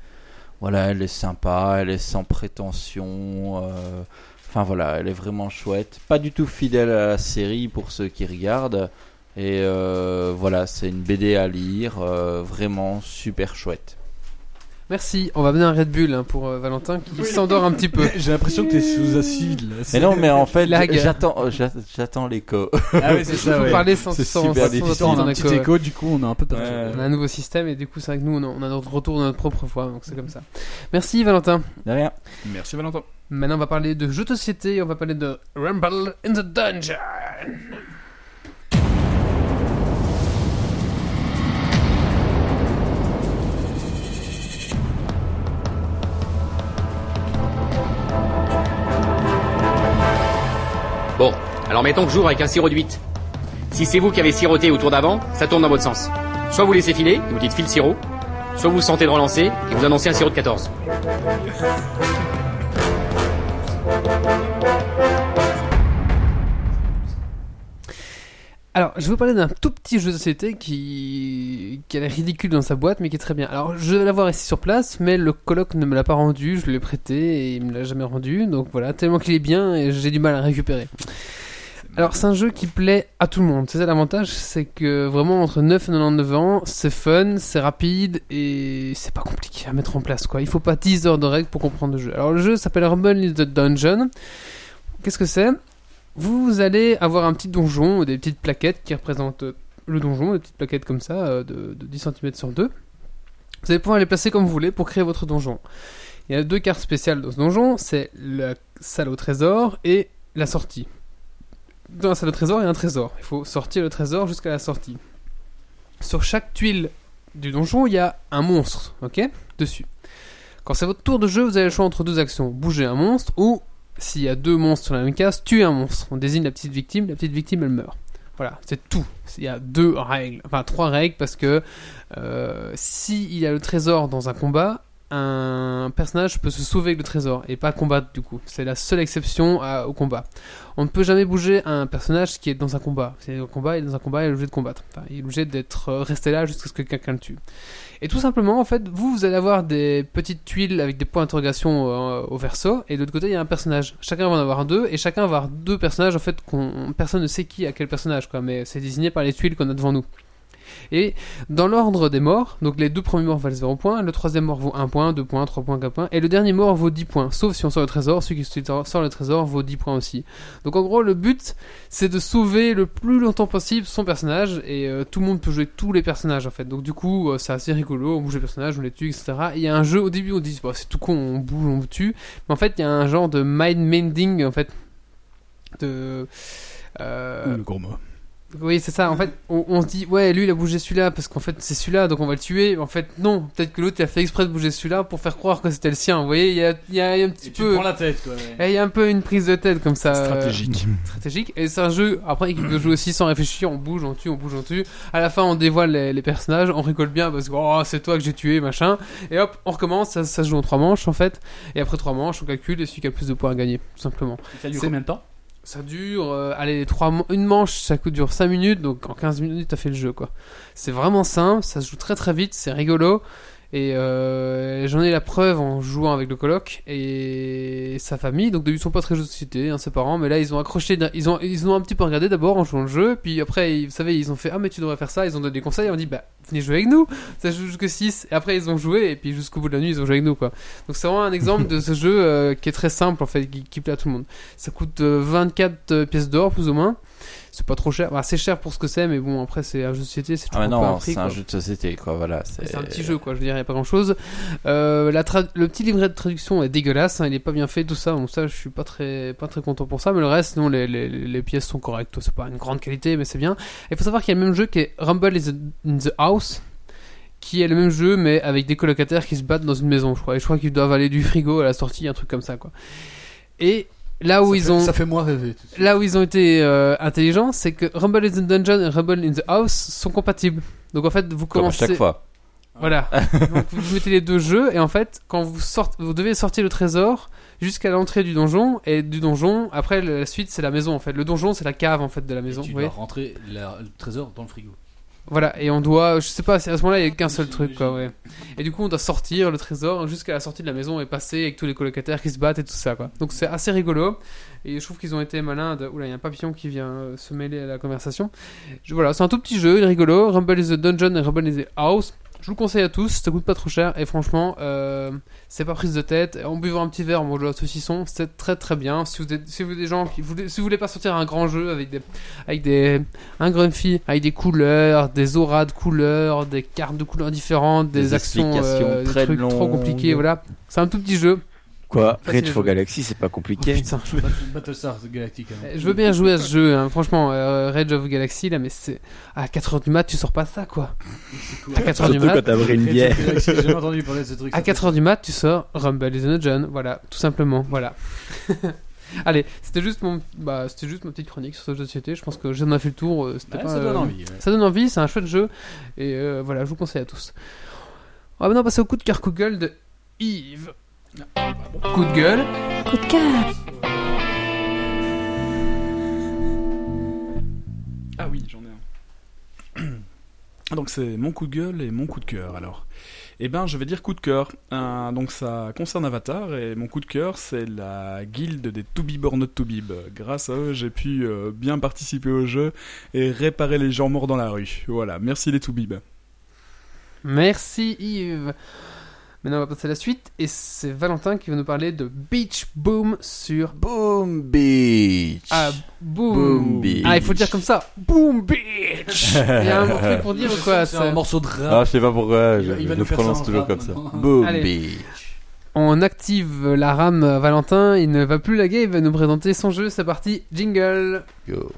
[SPEAKER 3] Voilà, elle est sympa, elle est sans prétention, euh, enfin voilà, elle est vraiment chouette. Pas du tout fidèle à la série pour ceux qui regardent, et euh, voilà, c'est une BD à lire, euh, vraiment super chouette.
[SPEAKER 1] Merci. On va donner un Red Bull hein, pour euh, Valentin qui s'endort un petit peu.
[SPEAKER 2] J'ai l'impression que t'es sous acide. là.
[SPEAKER 3] Mais non, mais en fait, j'attends, j'a- j'attends l'écho.
[SPEAKER 2] Ah oui, c'est [LAUGHS]
[SPEAKER 1] Il
[SPEAKER 2] ça,
[SPEAKER 1] faut
[SPEAKER 2] ouais.
[SPEAKER 1] parler sans, sans,
[SPEAKER 3] super
[SPEAKER 1] sans
[SPEAKER 3] difficile.
[SPEAKER 1] entendre
[SPEAKER 2] On a
[SPEAKER 1] un
[SPEAKER 2] un petit
[SPEAKER 1] écho.
[SPEAKER 2] écho, du coup, on a un peu perdu.
[SPEAKER 3] Ouais.
[SPEAKER 1] On a un nouveau système et du coup c'est vrai que nous on a, on a notre retour dans notre propre voix donc c'est comme ça. Merci Valentin.
[SPEAKER 3] De rien.
[SPEAKER 2] Merci Valentin.
[SPEAKER 1] Maintenant on va parler de jeux de société, on va parler de Rumble in the Dungeon.
[SPEAKER 9] Bon, alors mettons que j'ouvre avec un sirop de 8. Si c'est vous qui avez siroté au tour d'avant, ça tourne dans votre sens. Soit vous laissez filer, et vous dites file sirop, soit vous sentez de relancer, et vous annoncez un sirop de 14.
[SPEAKER 1] Alors je vais vous parler d'un tout petit jeu de société qui, qui a ridicule dans sa boîte mais qui est très bien. Alors je vais l'avoir ici sur place mais le coloc ne me l'a pas rendu, je l'ai prêté et il me l'a jamais rendu donc voilà tellement qu'il est bien et j'ai du mal à récupérer. Alors c'est un jeu qui plaît à tout le monde. C'est ça l'avantage, c'est que vraiment entre 9 et 99 ans, c'est fun, c'est rapide et c'est pas compliqué à mettre en place quoi. Il faut pas 10 heures de règles pour comprendre le jeu. Alors le jeu s'appelle in the Dungeon. Qu'est-ce que c'est? Vous allez avoir un petit donjon des petites plaquettes qui représentent euh, le donjon, des petites plaquettes comme ça euh, de, de 10 cm sur 2. Vous allez pouvoir les placer comme vous voulez pour créer votre donjon. Il y a deux cartes spéciales dans ce donjon, c'est la salle au trésor et la sortie dans la salle au trésor, il y a un trésor. Il faut sortir le trésor jusqu'à la sortie. Sur chaque tuile du donjon, il y a un monstre, ok? Dessus. Quand c'est votre tour de jeu, vous avez le choix entre deux actions. Bouger un monstre ou, s'il y a deux monstres sur la même case, tuer un monstre. On désigne la petite victime, la petite victime, elle meurt. Voilà, c'est tout. Il y a deux règles, enfin trois règles, parce que euh, s'il y a le trésor dans un combat, un personnage peut se sauver avec le trésor et pas combattre du coup. C'est la seule exception à- au combat. On ne peut jamais bouger un personnage qui est dans un combat. C'est un combat, il est dans un combat, il est obligé de combattre. Enfin, il est obligé d'être euh, resté là jusqu'à ce que quelqu'un le tue. Et tout simplement, en fait, vous, vous allez avoir des petites tuiles avec des points d'interrogation euh, au verso, et de l'autre côté, il y a un personnage. Chacun va en avoir deux, et chacun va avoir deux personnages, en fait, qu'on personne ne sait qui a quel personnage, quoi, mais c'est désigné par les tuiles qu'on a devant nous. Et dans l'ordre des morts, donc les deux premiers morts valent 0 points, le troisième mort vaut 1 point, 2 points, 3 points, 4 points, et le dernier mort vaut 10 points. Sauf si on sort le trésor, celui qui sort le trésor vaut 10 points aussi. Donc en gros, le but, c'est de sauver le plus longtemps possible son personnage, et euh, tout le monde peut jouer tous les personnages en fait. Donc du coup, euh, c'est assez rigolo, on bouge les personnages, on les tue, etc. Et Il y a un jeu, au début on dit, c'est tout con, on bouge, on tue, mais en fait il y a un genre de mind mending en fait. De... euh,
[SPEAKER 2] Le gros.
[SPEAKER 1] Oui, c'est ça. En fait, on, on se dit, ouais, lui, il a bougé celui-là parce qu'en fait, c'est celui-là, donc on va le tuer. En fait, non. Peut-être que l'autre, il a fait exprès de bouger celui-là pour faire croire que c'était le sien. Vous voyez, il y a, il y a un petit peu.
[SPEAKER 4] la tête, quoi.
[SPEAKER 1] Eh, Il y a un peu une prise de tête comme ça. euh,
[SPEAKER 2] Stratégique. [LAUGHS]
[SPEAKER 1] stratégique. Et c'est un jeu, après, qui peut jouer aussi sans réfléchir. On bouge, on tue, on bouge, on tue. À la fin, on dévoile les, les personnages. On rigole bien parce que, oh, c'est toi que j'ai tué, machin. Et hop, on recommence. Ça, ça se joue en trois manches, en fait. Et après trois manches, on calcule et celui qui a le plus de points à gagner, tout simplement.
[SPEAKER 4] Ça dure
[SPEAKER 1] C'est-
[SPEAKER 4] combien de temps?
[SPEAKER 1] Ça dure, euh, allez, trois, une manche, ça coûte dure 5 minutes, donc en 15 minutes, t'as fait le jeu, quoi. C'est vraiment simple, ça se joue très très vite, c'est rigolo. Et euh, j'en ai la preuve en jouant avec le coloc et sa famille. Donc, ils sont pas très jeux de société, hein, ses parents, mais là, ils ont accroché, ils ont, ils ont un petit peu regardé d'abord en jouant le jeu, puis après, ils- vous savez, ils ont fait Ah, mais tu devrais faire ça, ils ont donné des conseils, on dit Bah, venez jouer avec nous, ça joue jusque 6. Et après, ils ont joué, et puis jusqu'au bout de la nuit, ils ont joué avec nous, quoi. Donc, c'est vraiment un exemple de [LAUGHS] ce jeu euh, qui est très simple, en fait, qui, qui plaît à tout le monde. Ça coûte euh, 24 euh, pièces d'or, plus ou moins. C'est pas trop cher. Bah, c'est cher pour ce que c'est, mais bon, après, c'est un jeu de société, c'est
[SPEAKER 3] Ah
[SPEAKER 1] toujours un
[SPEAKER 3] non, c'est un jeu de société, quoi. Voilà.
[SPEAKER 1] C'est un petit jeu, quoi. Je veux dire, il n'y a pas grand chose. Euh, la le petit livret de traduction est dégueulasse, hein, il est pas bien fait, tout ça. Donc, ça, je suis pas très, pas très content pour ça. Mais le reste, sinon, les, les, les pièces sont correctes. C'est pas une grande qualité, mais c'est bien. Il faut savoir qu'il y a le même jeu qui est Rumble in the House, qui est le même jeu, mais avec des colocataires qui se battent dans une maison, je crois. Et je crois qu'ils doivent aller du frigo à la sortie, un truc comme ça, quoi. Et là où
[SPEAKER 4] ça
[SPEAKER 1] ils
[SPEAKER 4] fait,
[SPEAKER 1] ont.
[SPEAKER 4] Ça fait moins rêver.
[SPEAKER 1] Là où ils ont été euh, intelligents, c'est que Rumble in the Dungeon et Rumble in the House sont compatibles. Donc en fait, vous
[SPEAKER 3] Comme à
[SPEAKER 1] commencez.
[SPEAKER 3] chaque fois.
[SPEAKER 1] Voilà. [LAUGHS] Donc vous mettez les deux jeux et en fait, quand vous sortez, vous devez sortir le trésor jusqu'à l'entrée du donjon et du donjon. Après, la suite c'est la maison en fait. Le donjon c'est la cave en fait de la
[SPEAKER 4] Et
[SPEAKER 1] maison.
[SPEAKER 4] tu
[SPEAKER 1] vous
[SPEAKER 4] dois
[SPEAKER 1] voyez
[SPEAKER 4] rentrer la- le trésor dans le frigo.
[SPEAKER 1] Voilà. Et on doit, je sais pas, à ce moment-là il y a qu'un seul truc quoi. Ouais. Et du coup, on doit sortir le trésor jusqu'à la sortie de la maison et passer avec tous les colocataires qui se battent et tout ça quoi. Donc c'est assez rigolo. Et je trouve qu'ils ont été malins. De... Oula, il y a un papillon qui vient euh, se mêler à la conversation. Je- Voilà, c'est un tout petit jeu, il est rigolo. Rumble is the Dungeon et Rumble is the House. Je vous le conseille à tous, ça coûte pas trop cher et franchement, euh, c'est pas prise de tête. En buvant un petit verre, en mangeant un saucisson, c'est très très bien. Si vous êtes, si vous êtes des gens qui voulez, si vous voulez pas sortir un grand jeu avec des, avec des, un grumpy, avec des couleurs, des auras de couleurs, des cartes de couleurs différentes, des,
[SPEAKER 3] Des
[SPEAKER 1] actions, euh, des
[SPEAKER 3] très
[SPEAKER 1] trucs trop compliqués, voilà. C'est un tout petit jeu.
[SPEAKER 5] Quoi Rage for. Galaxy, c'est pas
[SPEAKER 1] Oh,
[SPEAKER 5] compliqué.
[SPEAKER 1] putain.
[SPEAKER 4] Bat- Battlestar Galactica. hein.
[SPEAKER 1] Je veux bien jouer à ce jeu, hein. franchement, euh, Rage of Galaxy là, mais c'est à 4h du mat, tu sors pas ça quoi. À 4h du mat,
[SPEAKER 5] quand t'as une bière.
[SPEAKER 4] J'ai jamais entendu parler de ce truc.
[SPEAKER 1] à 4h du mat, tu sors Rumble is the Dungeon, voilà, tout simplement, voilà. [LAUGHS] Allez, c'était juste mon, bah, c'était juste ma petite chronique sur ce jeu de société. Je pense que j'en ai fait le tour. euh, pas,
[SPEAKER 4] ça donne
[SPEAKER 1] euh,
[SPEAKER 4] envie. ouais.
[SPEAKER 1] Ça donne envie, c'est un chouette jeu. Et euh, voilà, je vous conseille à tous. On va maintenant passer au coup de cœur Google de Yves. Coup de gueule.
[SPEAKER 8] Coup de cœur.
[SPEAKER 2] Ah oui, j'en ai un. [CLEARS THROAT] Donc c'est mon coup de gueule et mon coup de cœur alors. Eh ben je vais dire coup de cœur. Euh, donc ça concerne Avatar et mon coup de cœur c'est la guilde des Toubib or not Toubib. Grâce à eux j'ai pu euh, bien participer au jeu et réparer les gens morts dans la rue. Voilà, merci les Toubib.
[SPEAKER 1] Merci Yves. Maintenant, on va passer à la suite. Et c'est Valentin qui va nous parler de Beach Boom sur.
[SPEAKER 3] Boom Beach.
[SPEAKER 1] Ah, Boom.
[SPEAKER 3] Boom Beach.
[SPEAKER 1] Ah, il faut le dire comme ça. Boom Beach. [LAUGHS] Il y a un truc pour dire ou quoi
[SPEAKER 4] C'est un morceau de rap.
[SPEAKER 3] Ah, je sais pas pourquoi,
[SPEAKER 4] Il
[SPEAKER 3] je,
[SPEAKER 4] va- il va
[SPEAKER 3] je le prononce toujours comme ça. Boom
[SPEAKER 1] Allez.
[SPEAKER 3] Beach.
[SPEAKER 1] On active la rame Valentin. Il ne va plus laguer. Il va nous présenter son jeu. C'est parti. Jingle.
[SPEAKER 3] Go.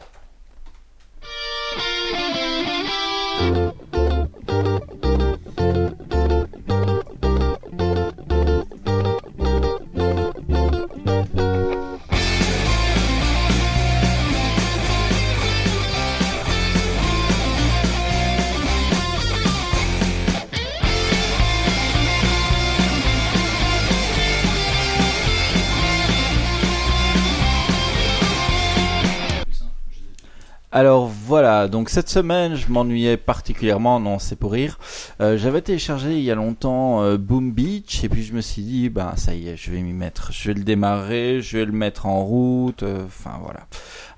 [SPEAKER 3] Voilà, donc cette semaine je m'ennuyais particulièrement, non c'est pour rire. Euh, J'avais téléchargé il y a longtemps euh, Boom Beach et puis je me suis dit, bah ça y est, je vais m'y mettre, je vais le démarrer, je vais le mettre en route, euh, enfin voilà.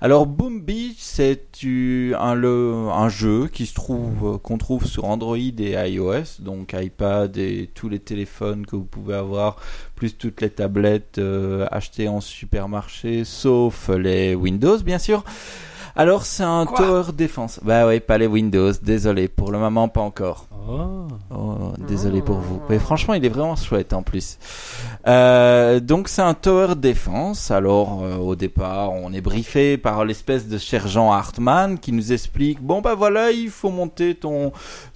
[SPEAKER 3] Alors Boom Beach c'est un, un jeu qui se trouve, euh, qu'on trouve sur Android et iOS, donc iPad et tous les téléphones que vous pouvez avoir, plus toutes les tablettes euh, achetées en supermarché, sauf les Windows bien sûr. Alors c'est un
[SPEAKER 1] Quoi
[SPEAKER 3] tower defense. Bah ouais, pas les Windows, désolé, pour le moment pas encore.
[SPEAKER 4] Oh.
[SPEAKER 3] Oh, désolé pour vous. Mais franchement, il est vraiment chouette en plus. Euh, donc c'est un tower defense. Alors euh, au départ, on est briefé par l'espèce de sergent Hartman qui nous explique bon bah voilà, il faut monter ton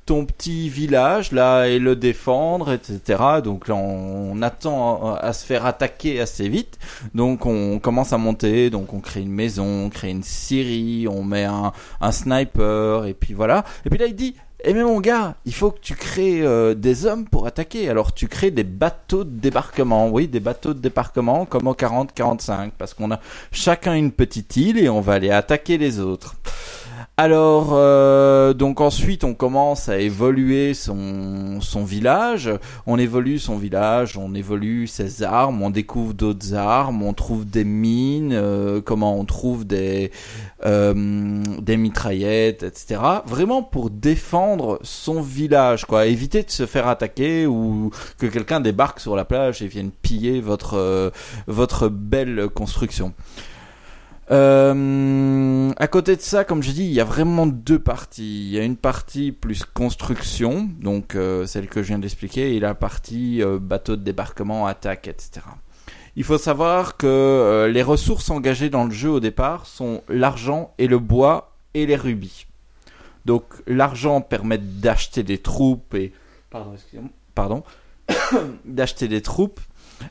[SPEAKER 3] ton petit village là et le défendre, etc. Donc là, on, on attend à, à se faire attaquer assez vite. Donc on commence à monter, donc on crée une maison, on crée une scierie, on met un, un sniper et puis voilà. Et puis là il dit eh mais mon gars, il faut que tu crées euh, des hommes pour attaquer. Alors tu crées des bateaux de débarquement. Oui, des bateaux de débarquement comme en 40-45 parce qu'on a chacun une petite île et on va aller attaquer les autres. Alors, euh, donc ensuite, on commence à évoluer son, village. On évolue son village, on évolue ses armes, on découvre d'autres armes, on trouve des mines, euh, comment on trouve des, euh, mitraillettes, etc. Vraiment pour défendre son village, quoi. Éviter de se faire attaquer ou que quelqu'un débarque sur la plage et vienne piller votre, euh, votre belle construction. Euh, à côté de ça, comme je dis, il y a vraiment deux parties. Il y a une partie plus construction, donc euh, celle que je viens d'expliquer, et la partie euh, bateau de débarquement, attaque, etc. Il faut savoir que euh, les ressources engagées dans le jeu au départ sont l'argent et le bois et les rubis. Donc l'argent permet d'acheter des troupes et pardon, excusez-moi. pardon, [COUGHS] d'acheter des troupes.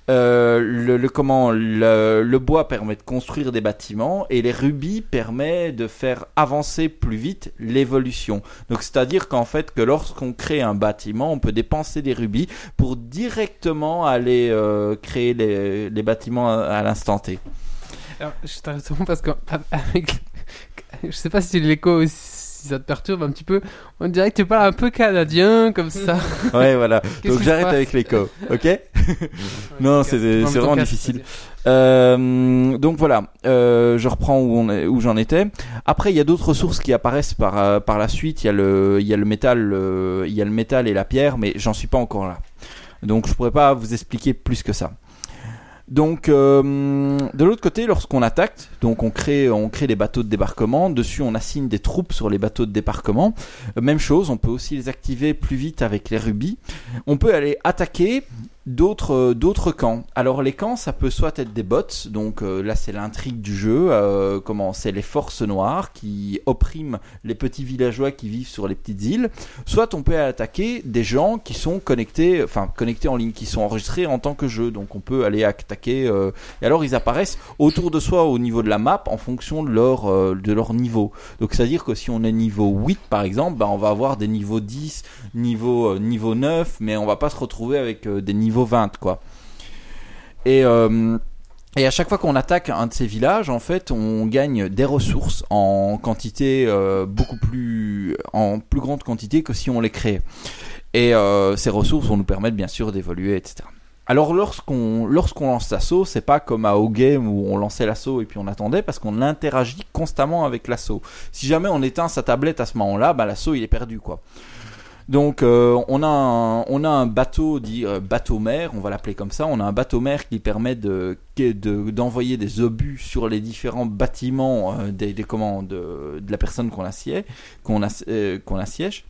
[SPEAKER 3] Euh, le, comment le, bois permet de construire des bâtiments et les rubis permet de faire avancer plus vite l'évolution. Donc c'est-à-dire qu'en fait que lorsqu'on crée un bâtiment, on peut dépenser des rubis pour directement aller euh, créer les, bâtiments à, l'instant T.
[SPEAKER 1] Alors, je t'arrête parce [LAUGHS] je sais pas si l'écho si ça te perturbe un petit peu. On dirait que tu parles un peu canadien comme [LAUGHS] ça.
[SPEAKER 3] Ouais, voilà. Donc j'arrête avec l'écho, ok? [LAUGHS] Non, c'est vraiment difficile. Euh, donc voilà, euh, je reprends où on est, où j'en étais. Après, il y a d'autres ressources qui apparaissent par euh, par la suite. Il y a le il y a le métal, il y a le métal et la pierre, mais j'en suis pas encore là. Donc je pourrais pas vous expliquer plus que ça. Donc euh, de l'autre côté, lorsqu'on attaque, donc on crée on crée des bateaux de débarquement. Dessus, on assigne des troupes sur les bateaux de débarquement. Euh, Même chose, on peut aussi les activer plus vite avec les rubis. On peut aller attaquer d'autres euh, d'autres camps. Alors les camps, ça peut soit être des bots, donc euh, là c'est l'intrigue du jeu. euh, comment c'est les forces noires qui oppriment les petits villageois qui vivent sur les petites îles. Soit on peut attaquer des gens qui sont connectés, enfin connectés en ligne, qui sont enregistrés en tant que jeu. Donc on peut aller attaquer. euh, et alors ils apparaissent autour de soi au niveau de la map en fonction de leur euh, de leur niveau. Donc c'est à dire que si on est niveau 8 par exemple, bah, on va avoir des niveaux 10, niveau niveau 9, mais on va pas se retrouver avec des niveaux 20 quoi. Et euh, et à chaque fois qu'on attaque un de ces villages, en fait, on gagne des ressources en quantité euh, beaucoup plus, en plus grande quantité que si on les crée. Et euh, ces ressources vont nous permettre bien sûr d'évoluer, etc. Alors lorsqu'on lorsqu'on lance l'assaut, c'est pas comme à O-Game où on lançait l'assaut et puis on attendait parce qu'on interagit constamment avec l'assaut. Si jamais on éteint sa tablette à ce moment-là, bah, l'assaut il est perdu quoi. Donc euh, on a un, on a un bateau dit euh, bateau mère, on va l'appeler comme ça. On a un bateau mère qui permet de de- d'envoyer des obus sur les différents bâtiments euh, des, des commandes de, la personne qu'on assied, qu'on ass- qu'on assiège.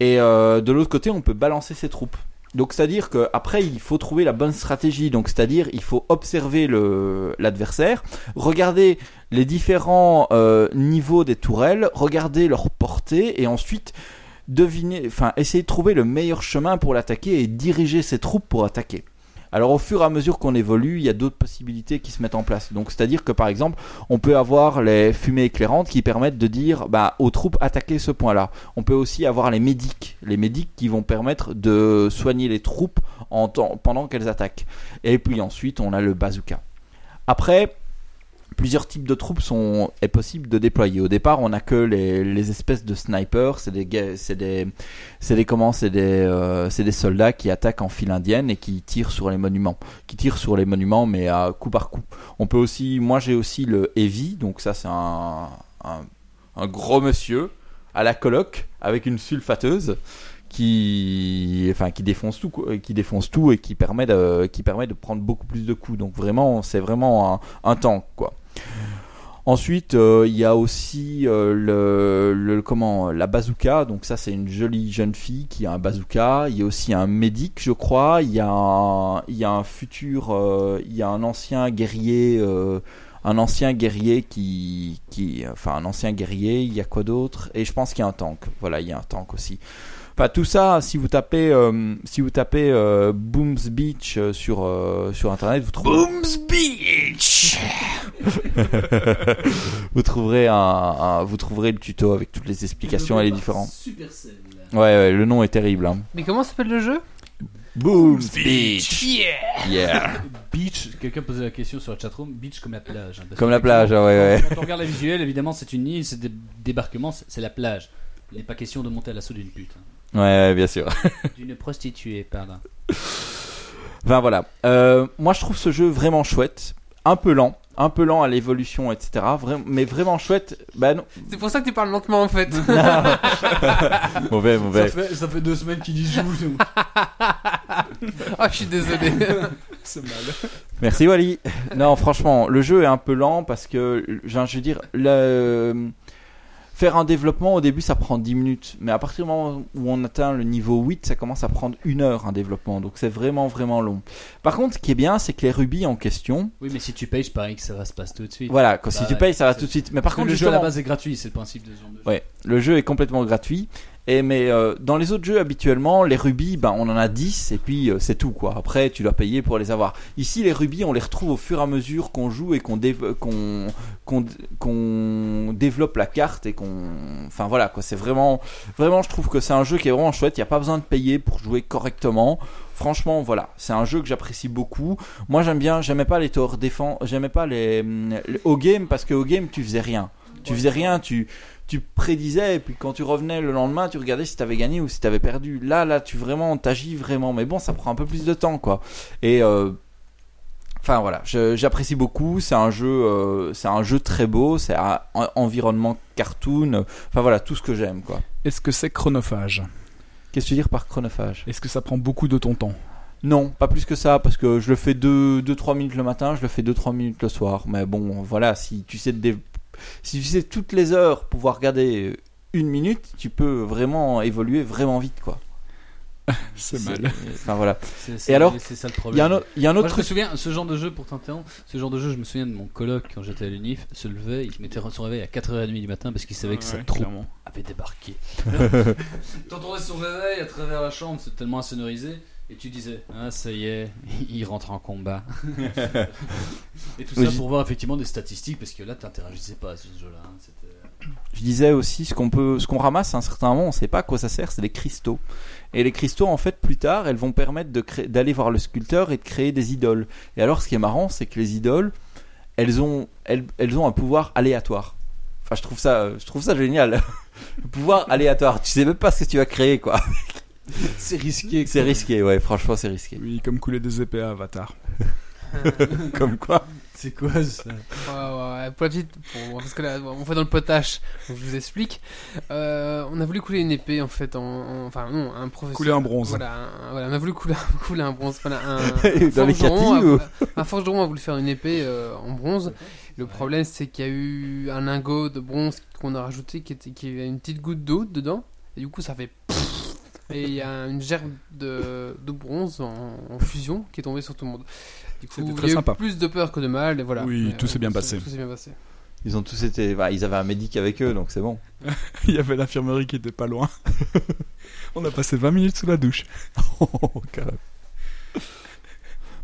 [SPEAKER 3] Et de l'autre côté, on peut balancer ses troupes. Donc c'est-à-dire qu'après il faut trouver la bonne stratégie. Donc c'est-à-dire il faut observer l'adversaire, regarder les différents niveaux des tourelles, regarder leur portée et ensuite deviner, enfin essayer de trouver le meilleur chemin pour l'attaquer et diriger ses troupes pour attaquer. Alors au fur et à mesure qu'on évolue, il y a d'autres possibilités qui se mettent en place. Donc c'est-à-dire que par exemple, on peut avoir les fumées éclairantes qui permettent de dire bah, aux troupes attaquer ce point-là. On peut aussi avoir les médics, les médics qui vont permettre de soigner les troupes pendant qu'elles attaquent. Et puis ensuite, on a le bazooka. Après, plusieurs types de troupes sont est possible de déployer. Au départ, on a que les, les espèces de snipers, c'est des c'est des c'est des comment c'est des euh, c'est des soldats qui attaquent en file indienne et qui tirent sur les monuments, qui tirent sur les monuments mais à coup par coup. On peut aussi moi j'ai aussi le heavy, donc ça c'est un, un gros monsieur à la coloc avec une sulfateuse qui enfin qui défonce tout qui défonce tout et qui permet de qui permet de prendre beaucoup plus de coups donc vraiment c'est vraiment un, un tank quoi Ensuite, euh, il y a aussi euh, le, le comment la bazooka. Donc ça, c'est une jolie jeune fille qui a un bazooka. Il y a aussi un médic, je crois. Il y a un, il y a un futur, euh, il y a un ancien guerrier, euh, un ancien guerrier qui, qui, enfin un ancien guerrier. Il y a quoi d'autre? Et je pense qu'il y a un tank. Voilà, il y a un tank aussi. Enfin, tout ça, si vous tapez, euh, si vous tapez euh, Booms Beach euh, sur euh, sur internet, vous trouvez. Booms Beach. Vous trouverez un, un- vous trouverez le tuto avec toutes les explications et les différents.
[SPEAKER 4] Supercell.
[SPEAKER 3] Ouais, ouais, le nom est terrible. Hein.
[SPEAKER 1] Mais comment s'appelle le jeu?
[SPEAKER 3] Booms Beach.
[SPEAKER 1] Yeah
[SPEAKER 3] Yeah.
[SPEAKER 4] Beach, quelqu'un posait la question sur la chatroom, beach comme la plage. hein,
[SPEAKER 3] Comme la plage, ouais, ouais.
[SPEAKER 4] Quand on regarde la visuelle, évidemment, c'est une île, c'est des débarquements, c'est la plage. Il n'est pas question de monter à l'assaut d'une pute. hein.
[SPEAKER 3] Ouais, ouais, bien sûr. [LAUGHS]
[SPEAKER 4] D'une prostituée, pardon.
[SPEAKER 3] Enfin voilà. Euh, moi, je trouve ce jeu vraiment chouette, un peu lent, un peu lent à l'évolution, etc. Vra- mais vraiment chouette. Bah non.
[SPEAKER 1] C'est pour ça que tu parles lentement en fait. [LAUGHS] [LAUGHS]
[SPEAKER 3] mauvais,
[SPEAKER 4] Ça
[SPEAKER 3] mauvais.
[SPEAKER 4] fait, ça fait deux semaines qu'il y joue. [LAUGHS]
[SPEAKER 1] Ah, je suis désolé.
[SPEAKER 2] C'est mal.
[SPEAKER 3] Merci Wally. Non, franchement, le jeu est un peu lent parce que, je veux dire, le- faire un développement au début ça prend 10 minutes, mais à partir du moment où on atteint le niveau 8, ça commence à prendre une heure un développement, donc c'est vraiment vraiment long. Par contre, ce qui est bien, c'est que les rubis en question,
[SPEAKER 4] Oui, mais si tu payes, je parie que ça va se passer tout de suite.
[SPEAKER 3] voilà, quand si
[SPEAKER 4] Bah
[SPEAKER 3] tu payes, ça va tout de suite. Mais
[SPEAKER 4] Parce
[SPEAKER 3] par contre,
[SPEAKER 4] que le jeu à la base est gratuit, c'est le principe de ce genre de jeu.
[SPEAKER 3] Ouais, le jeu est complètement gratuit. Et mais euh, dans les autres jeux habituellement, les rubis, ben on en a 10 et puis euh, c'est tout quoi. Après, tu dois payer pour les avoir. Ici, les rubis, on les retrouve au fur et à mesure qu'on joue et qu'on dév- qu'on qu'on qu'on développe la carte et qu'on enfin voilà quoi, c'est vraiment vraiment je trouve que c'est un jeu qui est vraiment chouette, il y a pas besoin de payer pour jouer correctement. Franchement, voilà, c'est un jeu que j'apprécie beaucoup. Moi, j'aime bien, j'aimais pas les tours défense, j'aimais pas les, les au game parce que au game tu faisais rien. Tu faisais rien, tu tu prédisais et puis quand tu revenais le lendemain, tu regardais si t'avais gagné ou si t'avais perdu. Là, là, tu vraiment t'agis vraiment, mais bon, ça prend un peu plus de temps, quoi. Et euh, enfin voilà, j'apprécie beaucoup. C'est un jeu, euh, c'est un jeu très beau. C'est un, environnement cartoon. Enfin voilà, tout ce que j'aime, quoi.
[SPEAKER 2] Est-ce que c'est chronophage?
[SPEAKER 3] Qu'est-ce que tu veux dire par chronophage?
[SPEAKER 2] Est-ce que ça prend beaucoup de ton temps?
[SPEAKER 3] Non, pas plus que ça, parce que je le fais 2-3 minutes le matin, je le fais 2-3 minutes le soir. Mais bon, voilà, si tu sais, te si tu sais toutes les heures pouvoir regarder une minute, tu peux vraiment évoluer vraiment vite, quoi. [LAUGHS]
[SPEAKER 2] C'est mal.
[SPEAKER 3] Enfin voilà.
[SPEAKER 4] C'est- c'est-
[SPEAKER 3] alors,
[SPEAKER 4] c'est ça le
[SPEAKER 3] Il y
[SPEAKER 4] problème.
[SPEAKER 3] a un, autre- il y a un
[SPEAKER 4] Moi,
[SPEAKER 3] autre
[SPEAKER 4] je me souviens, ce genre de jeu, pour t'interrompre, ce genre de jeu, je me souviens de mon coloc quand j'étais à l'UNIF, se levait, il mettait son réveil à 4h30 du matin parce qu'il savait que sa
[SPEAKER 2] Ouais,
[SPEAKER 4] troupe
[SPEAKER 2] clairement.
[SPEAKER 4] avait débarqué. [LAUGHS] T'entendais son réveil à travers la chambre, c'est tellement insonorisé, et tu disais, ah ça y est, [LAUGHS] il rentre en combat. [LAUGHS] et tout ça pour voir effectivement des statistiques, parce que là t'interagissais pas à ce jeu-là. hein, c'était-
[SPEAKER 3] Je disais aussi ce qu'on peut, ce qu'on ramasse à un certain moment, on sait pas à quoi ça sert, c'est des cristaux. Et les cristaux, en fait, plus tard, elles vont permettre d'aller voir le sculpteur et de créer des idoles. Et alors, ce qui est marrant, c'est que les idoles, elles ont, elles, elles ont un pouvoir aléatoire. Enfin, je trouve ça, je trouve ça génial. Le [LAUGHS] pouvoir aléatoire. Tu sais même pas ce que tu vas créer, quoi. [LAUGHS]
[SPEAKER 4] C'est risqué.
[SPEAKER 3] C'est risqué, ouais. Franchement, c'est risqué.
[SPEAKER 2] Oui, comme couler des épées à Avatar. [LAUGHS]
[SPEAKER 3] Comme quoi.
[SPEAKER 4] C'est quoi ça?
[SPEAKER 1] Ouais, ouais, ouais, pour la petite, pour- parce que là, on fait dans le potache, donc je vous explique. Euh, on a voulu couler une épée en fait, en, en- enfin non, un professeur.
[SPEAKER 2] Couler un bronze.
[SPEAKER 1] Voilà, un- voilà, on a voulu couler, [LAUGHS] couler un bronze. Voilà, un,
[SPEAKER 3] Dans les
[SPEAKER 1] forgeron
[SPEAKER 3] catilles,
[SPEAKER 1] a-
[SPEAKER 3] ou
[SPEAKER 1] un forgeron a voulu faire une épée euh, en bronze. Le problème, c'est qu'il y a eu un lingot de bronze qu'on a rajouté qui, était, qui avait une petite goutte d'eau dedans. Et du coup, ça fait. Et il y a une gerbe de, de bronze en, en fusion qui est tombée sur tout le monde. Du coup,
[SPEAKER 2] C'était
[SPEAKER 1] il
[SPEAKER 2] très
[SPEAKER 1] y a eu
[SPEAKER 2] sympa.
[SPEAKER 1] plus de peur que de mal. Et voilà.
[SPEAKER 2] Oui,
[SPEAKER 1] Mais,
[SPEAKER 2] tout s'est bien passé.
[SPEAKER 1] Tout s'est bien passé.
[SPEAKER 3] Ils ont tous été, bah, ils avaient un médic avec eux, donc c'est bon. [LAUGHS]
[SPEAKER 2] Il y avait l'infirmerie qui était pas loin. [LAUGHS] On a passé 20 minutes sous la douche. [LAUGHS]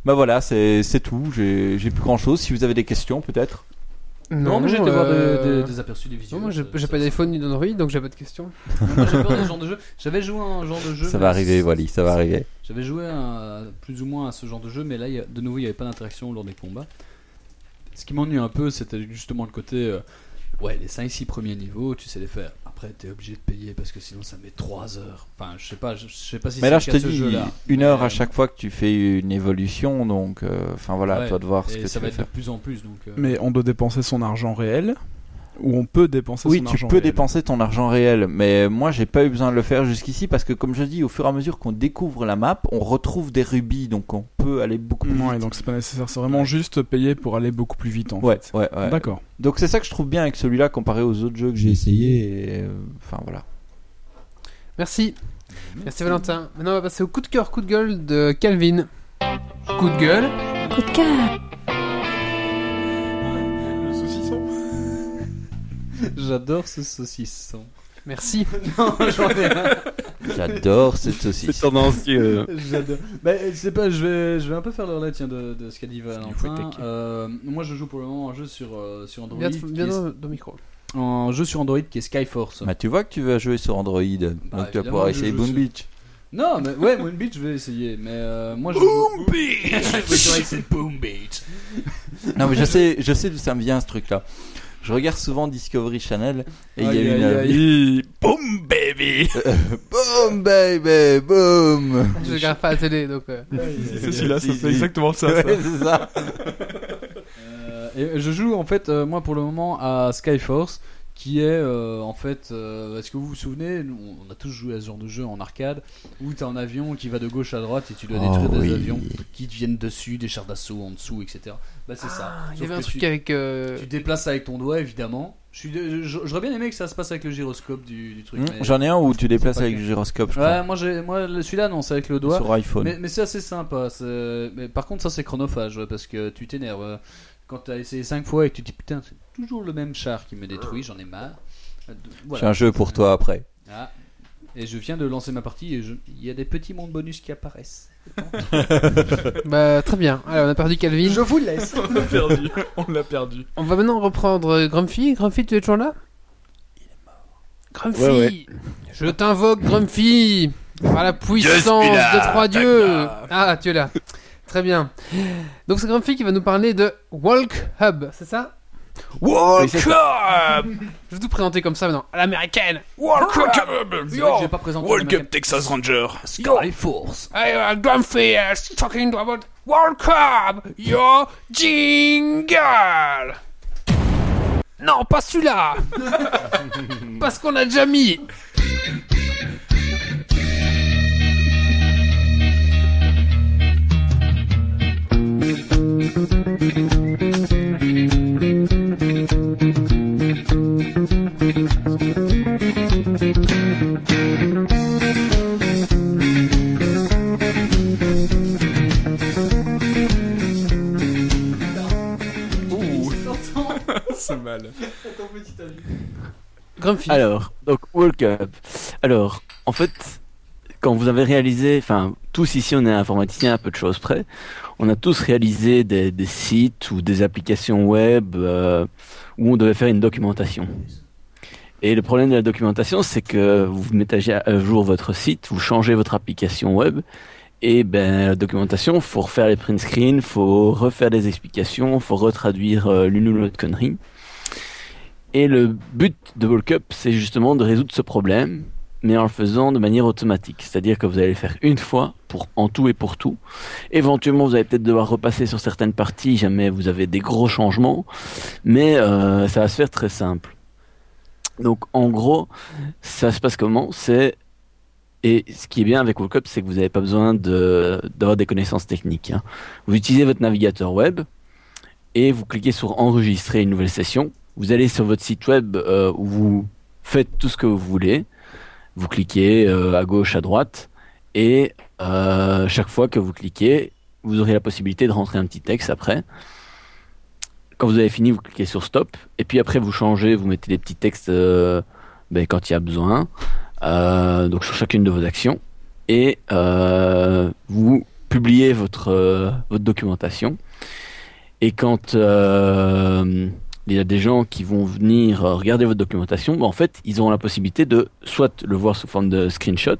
[SPEAKER 3] Bah voilà, c'est, tout. J'ai, j'ai plus grand chose. Si vous avez des questions, peut-être.
[SPEAKER 4] Non, mais j'ai été voir des,
[SPEAKER 1] euh,
[SPEAKER 4] des- des aperçus des
[SPEAKER 1] Non,
[SPEAKER 4] visuels.
[SPEAKER 1] moi j'ai
[SPEAKER 4] ça-
[SPEAKER 1] pas d'iPhone ni d'Android donc j'ai pas de questions. [LAUGHS]
[SPEAKER 4] Moi, j'ai peur de ce genre de jeu. J'avais joué à un genre de jeu.
[SPEAKER 3] Ça va arriver, Wally, ça va arriver.
[SPEAKER 4] J'avais joué à- plus ou moins à ce genre de jeu, mais là, il y a- de nouveau, il n'y avait pas d'interaction lors des combats. Ce qui m'ennuie un peu, c'était justement le côté. euh, ouais, les 5-6 premiers niveaux, tu sais les faire. Après, t'es obligé de payer parce que sinon, ça met 3 heures. Enfin, je sais pas, je, je sais pas si
[SPEAKER 3] Mais
[SPEAKER 4] c'est
[SPEAKER 3] là, je te dis, une heure à
[SPEAKER 4] euh,
[SPEAKER 3] chaque fois que tu fais une évolution, donc, euh, enfin voilà, à toi de voir ce
[SPEAKER 4] et
[SPEAKER 3] que
[SPEAKER 4] ça
[SPEAKER 3] tu
[SPEAKER 4] va être
[SPEAKER 3] faire.
[SPEAKER 4] de plus en plus. Donc, euh,
[SPEAKER 2] Mais on doit dépenser son argent réel. Ou on peut dépenser
[SPEAKER 3] Oui,
[SPEAKER 2] son
[SPEAKER 3] tu
[SPEAKER 2] argent
[SPEAKER 3] peux
[SPEAKER 2] réel.
[SPEAKER 3] dépenser ton argent réel, mais moi j'ai pas eu besoin de le faire jusqu'ici parce que, comme je dis, au fur et à mesure qu'on découvre la map, on retrouve des rubis, donc on peut aller beaucoup plus
[SPEAKER 2] Ouais,
[SPEAKER 3] vite.
[SPEAKER 2] donc c'est pas nécessaire. C'est vraiment juste payer pour aller beaucoup plus vite en
[SPEAKER 3] Ouais,
[SPEAKER 2] fait.
[SPEAKER 3] ouais, ouais.
[SPEAKER 2] D'accord.
[SPEAKER 3] Donc c'est ça que je trouve bien avec celui-là comparé aux autres jeux que j'ai essayé. et, euh, Enfin voilà.
[SPEAKER 1] Merci. Merci Valentin. Maintenant on va passer au coup de cœur, coup de gueule de Calvin. Coup de gueule.
[SPEAKER 8] Coup de cœur. [LAUGHS]
[SPEAKER 4] J'adore ce saucisson.
[SPEAKER 1] Merci. [LAUGHS]
[SPEAKER 4] non, j'en ai un.
[SPEAKER 3] J'adore cette saucisse.
[SPEAKER 5] tendancieux.
[SPEAKER 4] J'adore. Bah, je sais pas, je vais, je vais un peu faire le relais tiens, de, de ce qu'a dit Valentin. Euh, moi, je joue pour le moment un jeu sur, euh, sur Android.
[SPEAKER 1] Bien, bien
[SPEAKER 4] est-
[SPEAKER 1] dans, dans le micro.
[SPEAKER 4] un jeu sur Android qui est Skyforce.
[SPEAKER 3] Bah, tu vois que tu vas jouer sur Android, donc tu vas
[SPEAKER 4] Bah,
[SPEAKER 3] pouvoir essayer
[SPEAKER 4] joue
[SPEAKER 3] Boom
[SPEAKER 4] sur-
[SPEAKER 3] Beach.
[SPEAKER 4] Non, mais ouais, Moon Beach, je vais essayer. Mais euh, moi, je. Boom Beach Oui, c'est c'est Boom Beach.
[SPEAKER 3] Non mais je sais, je sais d'où ça me vient ce truc-là. Je regarde souvent Discovery Channel et il y a
[SPEAKER 4] Aïe,
[SPEAKER 3] une.
[SPEAKER 2] boom baby. [LAUGHS]
[SPEAKER 3] Boom baby, boom.
[SPEAKER 1] Je regarde pas la télé donc. euh,
[SPEAKER 2] C'est celui-là, ça fait exactement ça. ça.
[SPEAKER 3] Ouais, c'est ça. [LAUGHS]
[SPEAKER 4] Euh, et je joue en fait, euh, moi pour le moment, à Skyforce, qui est euh, en fait, euh, est-ce que vous vous souvenez, nous, on a tous joué à ce genre de jeu en arcade, où t'as un avion qui va de gauche à droite et tu dois
[SPEAKER 3] Oh,
[SPEAKER 4] détruire des
[SPEAKER 3] oui.
[SPEAKER 4] avions qui te viennent dessus, des chars d'assaut en dessous, etc. Bah c'est ça.
[SPEAKER 1] Ah, Il y avait un truc
[SPEAKER 4] tu,
[SPEAKER 1] avec. euh,
[SPEAKER 4] tu déplaces avec ton doigt évidemment. J'aurais bien aimé que ça se passe avec le gyroscope du, du truc.
[SPEAKER 3] Hmm, J'en ai un où tu déplaces avec
[SPEAKER 4] le
[SPEAKER 3] le gyroscope, je
[SPEAKER 4] Ouais,
[SPEAKER 3] crois.
[SPEAKER 4] moi, j'ai, moi le- celui-là non, c'est avec le doigt.
[SPEAKER 3] Sur iPhone.
[SPEAKER 4] Mais, mais c'est assez sympa. Mais par contre, ça c'est chronophage ouais, parce que tu t'énerves. Quand t'as essayé 5 fois et que tu te dis putain, toujours le même char qui me détruit, j'en ai marre. Euh, voilà.
[SPEAKER 3] J'ai un jeu pour toi après.
[SPEAKER 4] Ah. Et je viens de lancer ma partie et je- il y a des petits mondes bonus qui apparaissent. [LAUGHS]
[SPEAKER 1] Bah, très bien. Alors, on a perdu Calvin.
[SPEAKER 4] vous le laisse. [LAUGHS]
[SPEAKER 2] On l'a perdu. On l'a perdu.
[SPEAKER 1] On va maintenant reprendre euh, Grumpy. Grumpy, tu es toujours là? Il est mort. Grumpy
[SPEAKER 5] Ouais, ouais.
[SPEAKER 1] Je t'invoque, Grumpy Par la puissance de trois dieux Ah, tu es là. Très bien. Donc, c'est Grumpy qui va nous parler de Walk Hub, c'est ça? Walk [LAUGHS] Hub Je vais tout présenter comme ça maintenant, à l'américaine. Walk Hub
[SPEAKER 4] C'est vrai que j'ai pas présenté le mec.
[SPEAKER 2] Texas Ranger.
[SPEAKER 4] Sky Force.
[SPEAKER 1] Hey, uh, Grumpy is talking about World Cup, your jingle. Non, pas celui-là. [LAUGHS] Parce qu'on a déjà mis.
[SPEAKER 2] C'est mal.
[SPEAKER 1] Grumpy.
[SPEAKER 5] Alors, donc World Cup. Alors, en fait, quand vous avez réalisé, enfin, tous ici on est informaticiens à peu de choses près, on a tous réalisé des, des sites ou des applications web euh, où on devait faire une documentation. Et le problème de la documentation, c'est que vous mettez à jour votre site, vous changez votre application web, et ben la documentation, faut refaire les print screens, faut refaire des explications, faut retraduire euh, l'une ou l'autre connerie. Et le but de World Cup, c'est justement de résoudre ce problème, mais en le faisant de manière automatique. C'est-à-dire que vous allez le faire une fois, pour en tout et pour tout. Éventuellement, vous allez peut-être devoir repasser sur certaines parties, jamais vous avez des gros changements, mais euh, ça va se faire très simple. Donc, en gros, ça se passe comment? C'est et ce qui est bien avec World Cup, c'est que vous n'avez pas besoin d'avoir des connaissances techniques. hein. Vous utilisez votre navigateur web et vous cliquez sur enregistrer une nouvelle session. Vous allez sur votre site web euh, où vous faites tout ce que vous voulez. Vous cliquez euh, à gauche, à droite et euh, chaque fois que vous cliquez, vous aurez la possibilité de rentrer un petit texte après. Quand vous avez fini, vous cliquez sur stop et puis après vous changez, vous mettez des petits textes ben, quand il y a besoin. Donc sur chacune de vos actions et vous publiez votre votre documentation et quand il y a des gens qui vont venir euh, regarder votre documentation, en fait ils auront la possibilité de soit le voir sous forme de screenshot,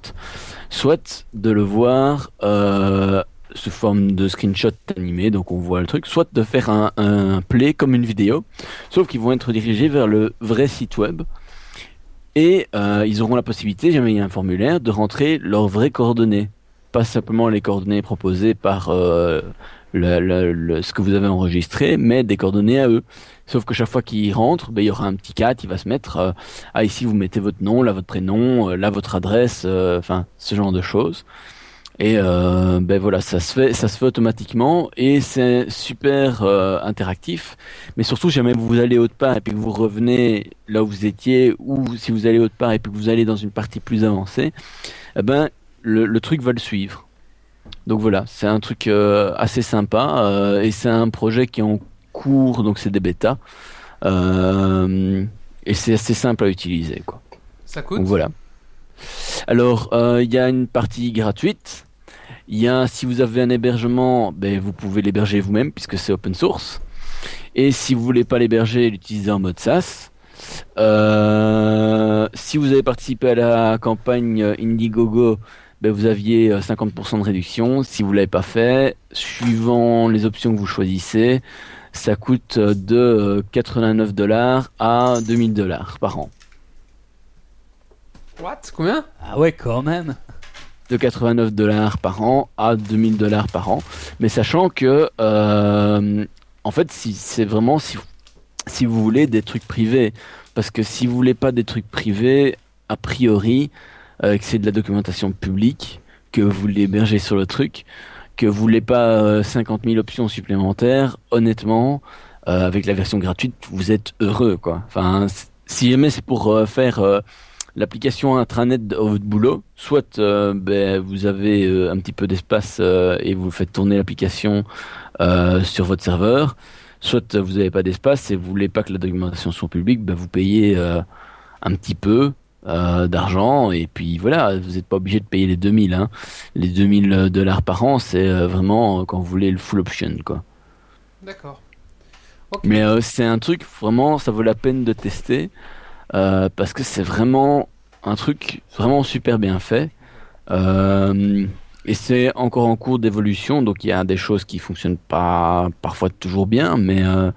[SPEAKER 5] soit de le voir euh, sous forme de screenshot animé, donc on voit le truc, soit de faire un, un play comme une vidéo, sauf qu'ils vont être dirigés vers le vrai site web et euh, ils auront la possibilité, jamais il y a un formulaire, de rentrer leurs vraies coordonnées. Pas simplement les coordonnées proposées par le- ce que vous avez enregistré, mais des coordonnées à eux. Sauf que chaque fois qu'ils rentrent, ben, il y aura un petit cas qui va se mettre. euh, ah, ici vous mettez votre nom, là votre prénom, euh, là votre adresse, euh, enfin ce genre de choses. Et euh, ben voilà, ça se fait, ça se fait automatiquement et c'est super interactif. Mais surtout, jamais vous allez autre part et puis que vous revenez là où vous étiez, ou si vous allez autre part et puis que vous allez dans une partie plus avancée, eh ben le, truc va le suivre. Donc voilà, c'est un truc assez sympa et c'est un projet qui est en cours, donc c'est des bêtas. Euh, et c'est assez simple à utiliser, quoi.
[SPEAKER 1] Ça coûte?
[SPEAKER 5] Donc voilà. Alors, euh, il y a une partie gratuite. Il y a, si vous avez un hébergement, ben, vous pouvez l'héberger vous-même puisque c'est open source. Et si vous voulez pas l'héberger, l'utiliser en mode SaaS. Euh, si vous avez participé à la campagne Indiegogo, ben, vous aviez euh, 50% de réduction. Si vous l'avez pas fait, suivant les options que vous choisissez, ça coûte euh, de euh, 89 dollars à 2000 dollars par an.
[SPEAKER 1] What? Combien?
[SPEAKER 4] Ah ouais, quand même.
[SPEAKER 5] de 89 dollars par an à 2000 dollars par an. Mais sachant que, euh, en fait, si c'est vraiment si, si vous voulez des trucs privés, parce parce que si vous voulez pas des trucs privés, a priori, euh, que c'est de la documentation publique, que vous l'hébergez sur le truc, que vous voulez pas euh, 50 000 options supplémentaires, honnêtement, euh, avec la version gratuite, vous êtes heureux, quoi. Enfin, si jamais c'est pour euh, faire euh, l'application intranet de votre boulot, soit euh, ben, vous avez euh, un petit peu d'espace euh, et vous faites tourner l'application euh, sur votre serveur, soit euh, vous n'avez pas d'espace et vous voulez pas que la documentation soit publique, ben, vous payez euh, un petit peu euh, d'argent et puis voilà, vous n'êtes pas obligé de payer les 2000. Hein. Les 2000 dollars par an, c'est euh, vraiment euh, quand vous voulez le full option, quoi.
[SPEAKER 1] D'accord.
[SPEAKER 5] Mais euh, c'est un truc vraiment, ça vaut la peine de tester euh, parce que c'est vraiment un truc vraiment super bien fait. Euh, et c'est encore en cours d'évolution, donc il y a des choses qui fonctionnent pas parfois toujours bien, mais euh,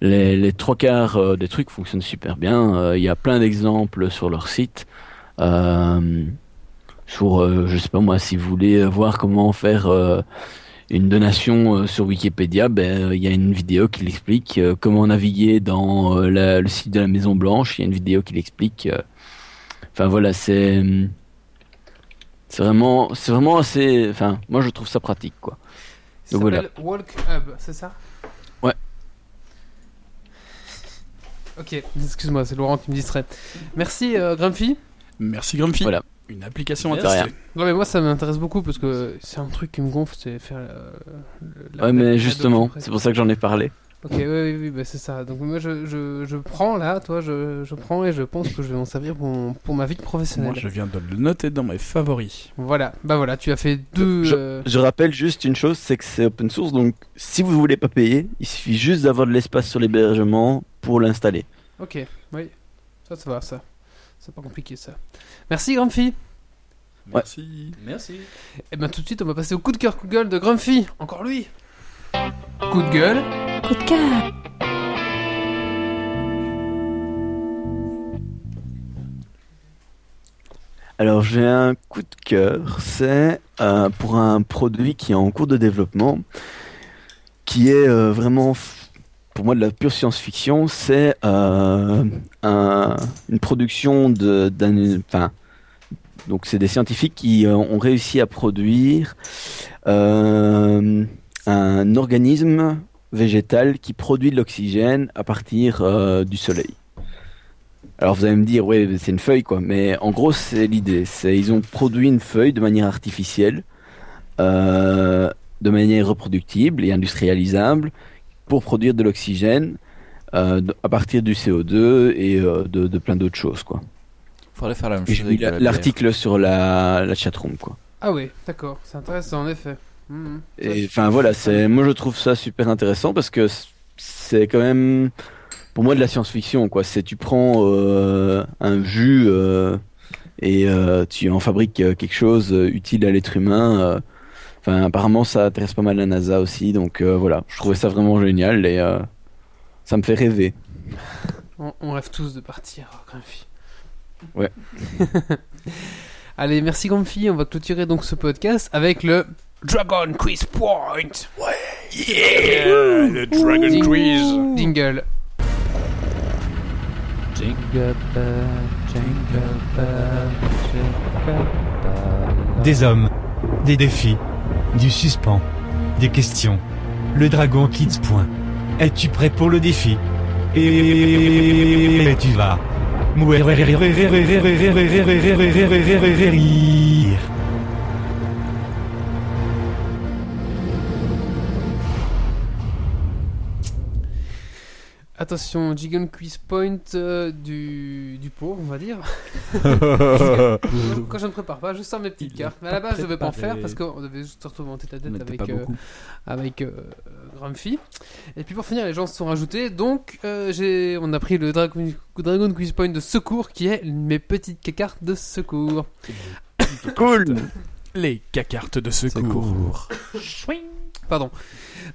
[SPEAKER 5] les, les trois quarts euh, des trucs fonctionnent super bien. Euh, Il y a plein d'exemples sur leur site. Euh, sur, je sais pas moi, si vous voulez voir comment faire une donation sur Wikipédia, ben il y a une vidéo qui l'explique euh, comment naviguer dans euh, la- le site de la Maison Blanche. Il y a une vidéo qui l'explique. euh. Enfin voilà, c'est c'est vraiment c'est vraiment assez. Enfin, moi je trouve ça pratique quoi.
[SPEAKER 1] Ça
[SPEAKER 5] donc voilà.
[SPEAKER 1] s'appelle Walk Hub, c'est ça
[SPEAKER 5] Ouais.
[SPEAKER 1] Ok, excuse-moi, c'est Laurent qui me distrait. Merci euh, Grumpy.
[SPEAKER 2] Merci Grumpy.
[SPEAKER 5] Voilà.
[SPEAKER 2] Une application intéressante.
[SPEAKER 1] Ouais, mais moi ça m'intéresse beaucoup parce que c'est un truc qui me gonfle, c'est faire. euh, la-
[SPEAKER 5] Ouais,
[SPEAKER 1] la-
[SPEAKER 5] mais
[SPEAKER 1] la
[SPEAKER 5] justement, c'est pour ça que j'en ai parlé.
[SPEAKER 1] Ok, oui, oui, oui, bah, c'est ça. Donc moi je, je, je prends là, toi, je, je prends et je pense que je vais m'en servir pour, mon- pour ma vie professionnelle.
[SPEAKER 2] Moi, je viens de le noter dans mes favoris.
[SPEAKER 1] Voilà, bah voilà, tu as fait deux.
[SPEAKER 5] Je,
[SPEAKER 1] euh,
[SPEAKER 5] je rappelle juste une chose, c'est que c'est open source, donc si vous voulez pas payer, il suffit juste d'avoir de l'espace sur l'hébergement pour l'installer.
[SPEAKER 1] Ok, oui, ça, ça va, ça. C'est pas compliqué ça. Merci Grumpy.
[SPEAKER 2] Merci.
[SPEAKER 4] Merci.
[SPEAKER 1] Et ben tout de suite, on va passer au coup de cœur, coup de gueule de Grumpy. Encore lui. Coup de gueule.
[SPEAKER 8] Coup de cœur.
[SPEAKER 5] Alors j'ai un coup de cœur, c'est euh, pour un produit qui est en cours de développement, qui est euh, vraiment f- pour moi de la pure science-fiction. C'est euh, un- une production d'un, enfin, donc c'est des scientifiques qui euh, ont réussi à produire euh, un organisme végétal qui produit de l'oxygène à partir du soleil. Alors vous allez me dire, ouais, c'est une feuille quoi, mais en gros c'est l'idée. Ils ont produit une feuille de manière artificielle, de manière reproductible et industrialisable, pour produire de l'oxygène euh, à partir du CO2 et euh, de, de plein d'autres choses quoi.
[SPEAKER 3] Faudrait faire la même chose.
[SPEAKER 5] la- l'article sur la, la chatroom quoi.
[SPEAKER 1] Ah ouais, d'accord, c'est intéressant en effet. Mhm.
[SPEAKER 5] Et enfin voilà, c'est moi je trouve ça super intéressant parce que c'est quand même pour moi de la science-fiction quoi. C'est tu prends euh, un jus euh, et euh, tu en fabriques quelque chose utile à l'être humain. Enfin apparemment ça intéresse pas mal la NASA aussi, donc euh, voilà, je trouvais ça vraiment génial et euh, ça me fait rêver.
[SPEAKER 1] On, on rêve tous de partir, Grumpy.
[SPEAKER 5] Ouais. [LAUGHS]
[SPEAKER 1] Allez, merci Grumpy. On va clôturer donc ce podcast avec le Dragon Quiz Point.
[SPEAKER 2] le Dragon
[SPEAKER 1] Ding-
[SPEAKER 2] Quiz.
[SPEAKER 1] Jingle.
[SPEAKER 10] Des hommes, des défis, du suspens, des questions. Le dragon Kids point. Es-tu prêt pour le défi Et tu vas.
[SPEAKER 1] Attention, Jigon Quiz Point euh, du, du pot, on va dire. [LAUGHS] Quand je ne prépare pas, je sors mes petites
[SPEAKER 2] Il
[SPEAKER 1] cartes. Mais à la base, je ne vais pas en faire parce qu'on devait juste se retrouver en tête à tête avec, euh, avec euh, Grumpy. Et puis pour finir, les gens se sont rajoutés. Donc, euh, j'ai, on a pris le Dragon, Dragon Quiz Point de secours qui est mes petites cartes de secours. [COUGHS]
[SPEAKER 5] Cool.
[SPEAKER 2] Les cacartes de secours.
[SPEAKER 1] Pardon.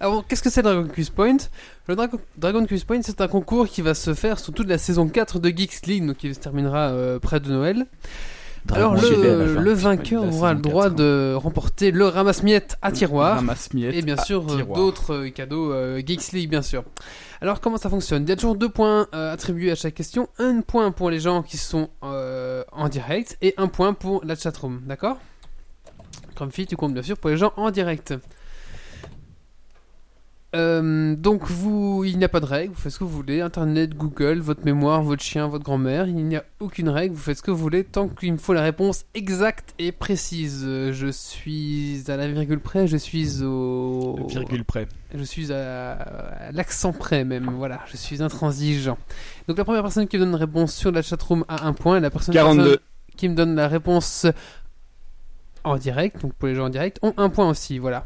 [SPEAKER 1] Alors, qu'est-ce que c'est le Dragon Quiz Point? Le Dragon, Dragon Quiz Point, c'est un concours qui va se faire sur toute la saison 4 de Geeks League, donc qui se terminera euh, près de Noël. Alors
[SPEAKER 5] Dragon
[SPEAKER 1] le, vainqueur aura le droit de remporter le ramasse-miettes à tiroir. Et bien sûr, euh, d'autres euh, cadeaux euh, Geeks League, bien sûr. Alors, comment ça fonctionne? Il y a toujours deux points euh, attribués à chaque question. Un point pour les gens qui sont euh, en direct et un point pour la chatroom. D'accord? Grumpy, tu comptes bien sûr pour les gens en direct. Euh, donc vous, il n'y a pas de règle, vous faites ce que vous voulez, Internet, Google, votre mémoire, votre chien, votre grand-mère, il n'y a aucune règle, vous faites ce que vous voulez tant qu'il me faut la réponse exacte et précise. Je suis à la virgule près, je suis au...
[SPEAKER 2] Virgule près.
[SPEAKER 1] Je suis à, à l'accent près même, voilà, je suis intransigeant. Donc la première personne qui me donne une réponse sur la chatroom a un point, et la personne
[SPEAKER 5] 42.
[SPEAKER 1] personne qui me donne la réponse en direct, donc pour les gens en direct, ont un point aussi, voilà.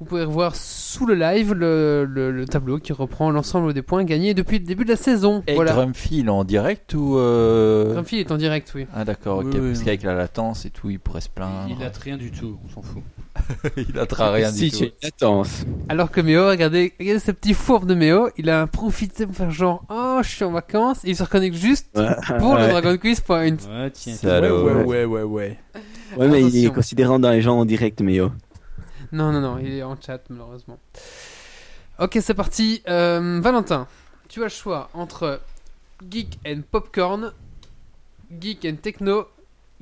[SPEAKER 1] Vous pouvez revoir sous le live le, le- le tableau qui reprend l'ensemble des points gagnés depuis le début de la saison.
[SPEAKER 3] Et
[SPEAKER 1] voilà.
[SPEAKER 3] Grumpy, il est en direct ou. euh,
[SPEAKER 1] Grumpy est en direct, oui.
[SPEAKER 3] Ah d'accord, ok.
[SPEAKER 4] Oui, oui,
[SPEAKER 3] parce
[SPEAKER 4] oui.
[SPEAKER 3] qu'avec la latence et tout, il pourrait se plaindre.
[SPEAKER 4] Il a rien du tout, on s'en fout. [LAUGHS]
[SPEAKER 3] il a rien
[SPEAKER 5] si
[SPEAKER 3] du tout.
[SPEAKER 5] latence.
[SPEAKER 1] Alors que Méo, regardez, regardez ce petit fourbe de Méo, il a profité pour faire genre, oh, je suis en vacances, et il se reconnecte juste pour le. Dragon Quiz Point.
[SPEAKER 4] Ouais, tiens.
[SPEAKER 3] C'est
[SPEAKER 2] Ouais, ouais, ouais, ouais, ouais.
[SPEAKER 5] Ouais, mais il est considérant dans les gens en direct, oh.
[SPEAKER 1] Non, non, non, il est en chat, malheureusement. Ok, c'est parti. Euh, Valentin, tu as le choix entre Geek and Popcorn, Geek and Techno,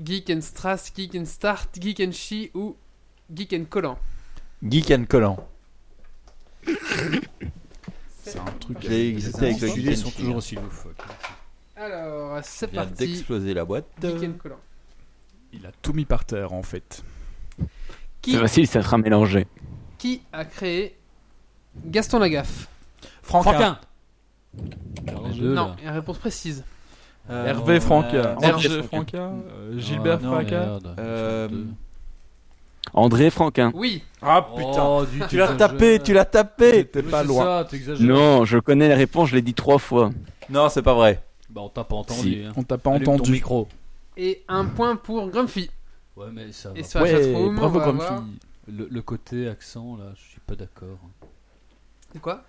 [SPEAKER 1] Geek and Strass, Geek and Start, Geek and She ou Geek and Collant.
[SPEAKER 3] Geek and Collant.
[SPEAKER 2] C'est un truc.
[SPEAKER 3] J'ai existé avec le
[SPEAKER 4] Les
[SPEAKER 3] and
[SPEAKER 4] sont toujours aussi loufoques.
[SPEAKER 1] Alors, c'est
[SPEAKER 3] vient
[SPEAKER 1] parti.
[SPEAKER 3] d'exploser la boîte.
[SPEAKER 1] Geek and Collant.
[SPEAKER 2] Il a tout mis par terre en fait.
[SPEAKER 1] Qui,
[SPEAKER 5] C'est facile, ça sera mélangé.
[SPEAKER 1] qui a créé Gaston Lagaffe
[SPEAKER 4] Franquin
[SPEAKER 1] Non, une réponse précise.
[SPEAKER 3] Euh,
[SPEAKER 2] Hervé Franca.
[SPEAKER 3] euh,
[SPEAKER 2] Hervé.
[SPEAKER 5] Franca.
[SPEAKER 2] euh, Gilbert
[SPEAKER 4] Ah, non,
[SPEAKER 2] Franca.
[SPEAKER 4] merde.
[SPEAKER 3] Euh,
[SPEAKER 5] André Franquin.
[SPEAKER 1] Oui,
[SPEAKER 2] Ah
[SPEAKER 4] Oh, dis-
[SPEAKER 3] Tu l'as tapé, tu l'as tapé
[SPEAKER 2] T'es pas loin.
[SPEAKER 4] ça.
[SPEAKER 5] Non, je connais la réponse, je l'ai dit trois fois.
[SPEAKER 3] Non, c'est pas vrai.
[SPEAKER 4] Bah, on t'a pas entendu.
[SPEAKER 5] Si.
[SPEAKER 4] hein.
[SPEAKER 2] On t'a pas
[SPEAKER 4] Allume ton
[SPEAKER 2] entendu.
[SPEAKER 4] micro.
[SPEAKER 1] et un point pour Grumpy.
[SPEAKER 4] Ouais, mais ça va.
[SPEAKER 1] Et sur la
[SPEAKER 2] Ouais,
[SPEAKER 1] chatroom,
[SPEAKER 2] bravo
[SPEAKER 1] on va
[SPEAKER 2] comme
[SPEAKER 1] voir-
[SPEAKER 2] fille.
[SPEAKER 4] Le, le côté accent, là, je suis pas d'accord.
[SPEAKER 1] C'est quoi?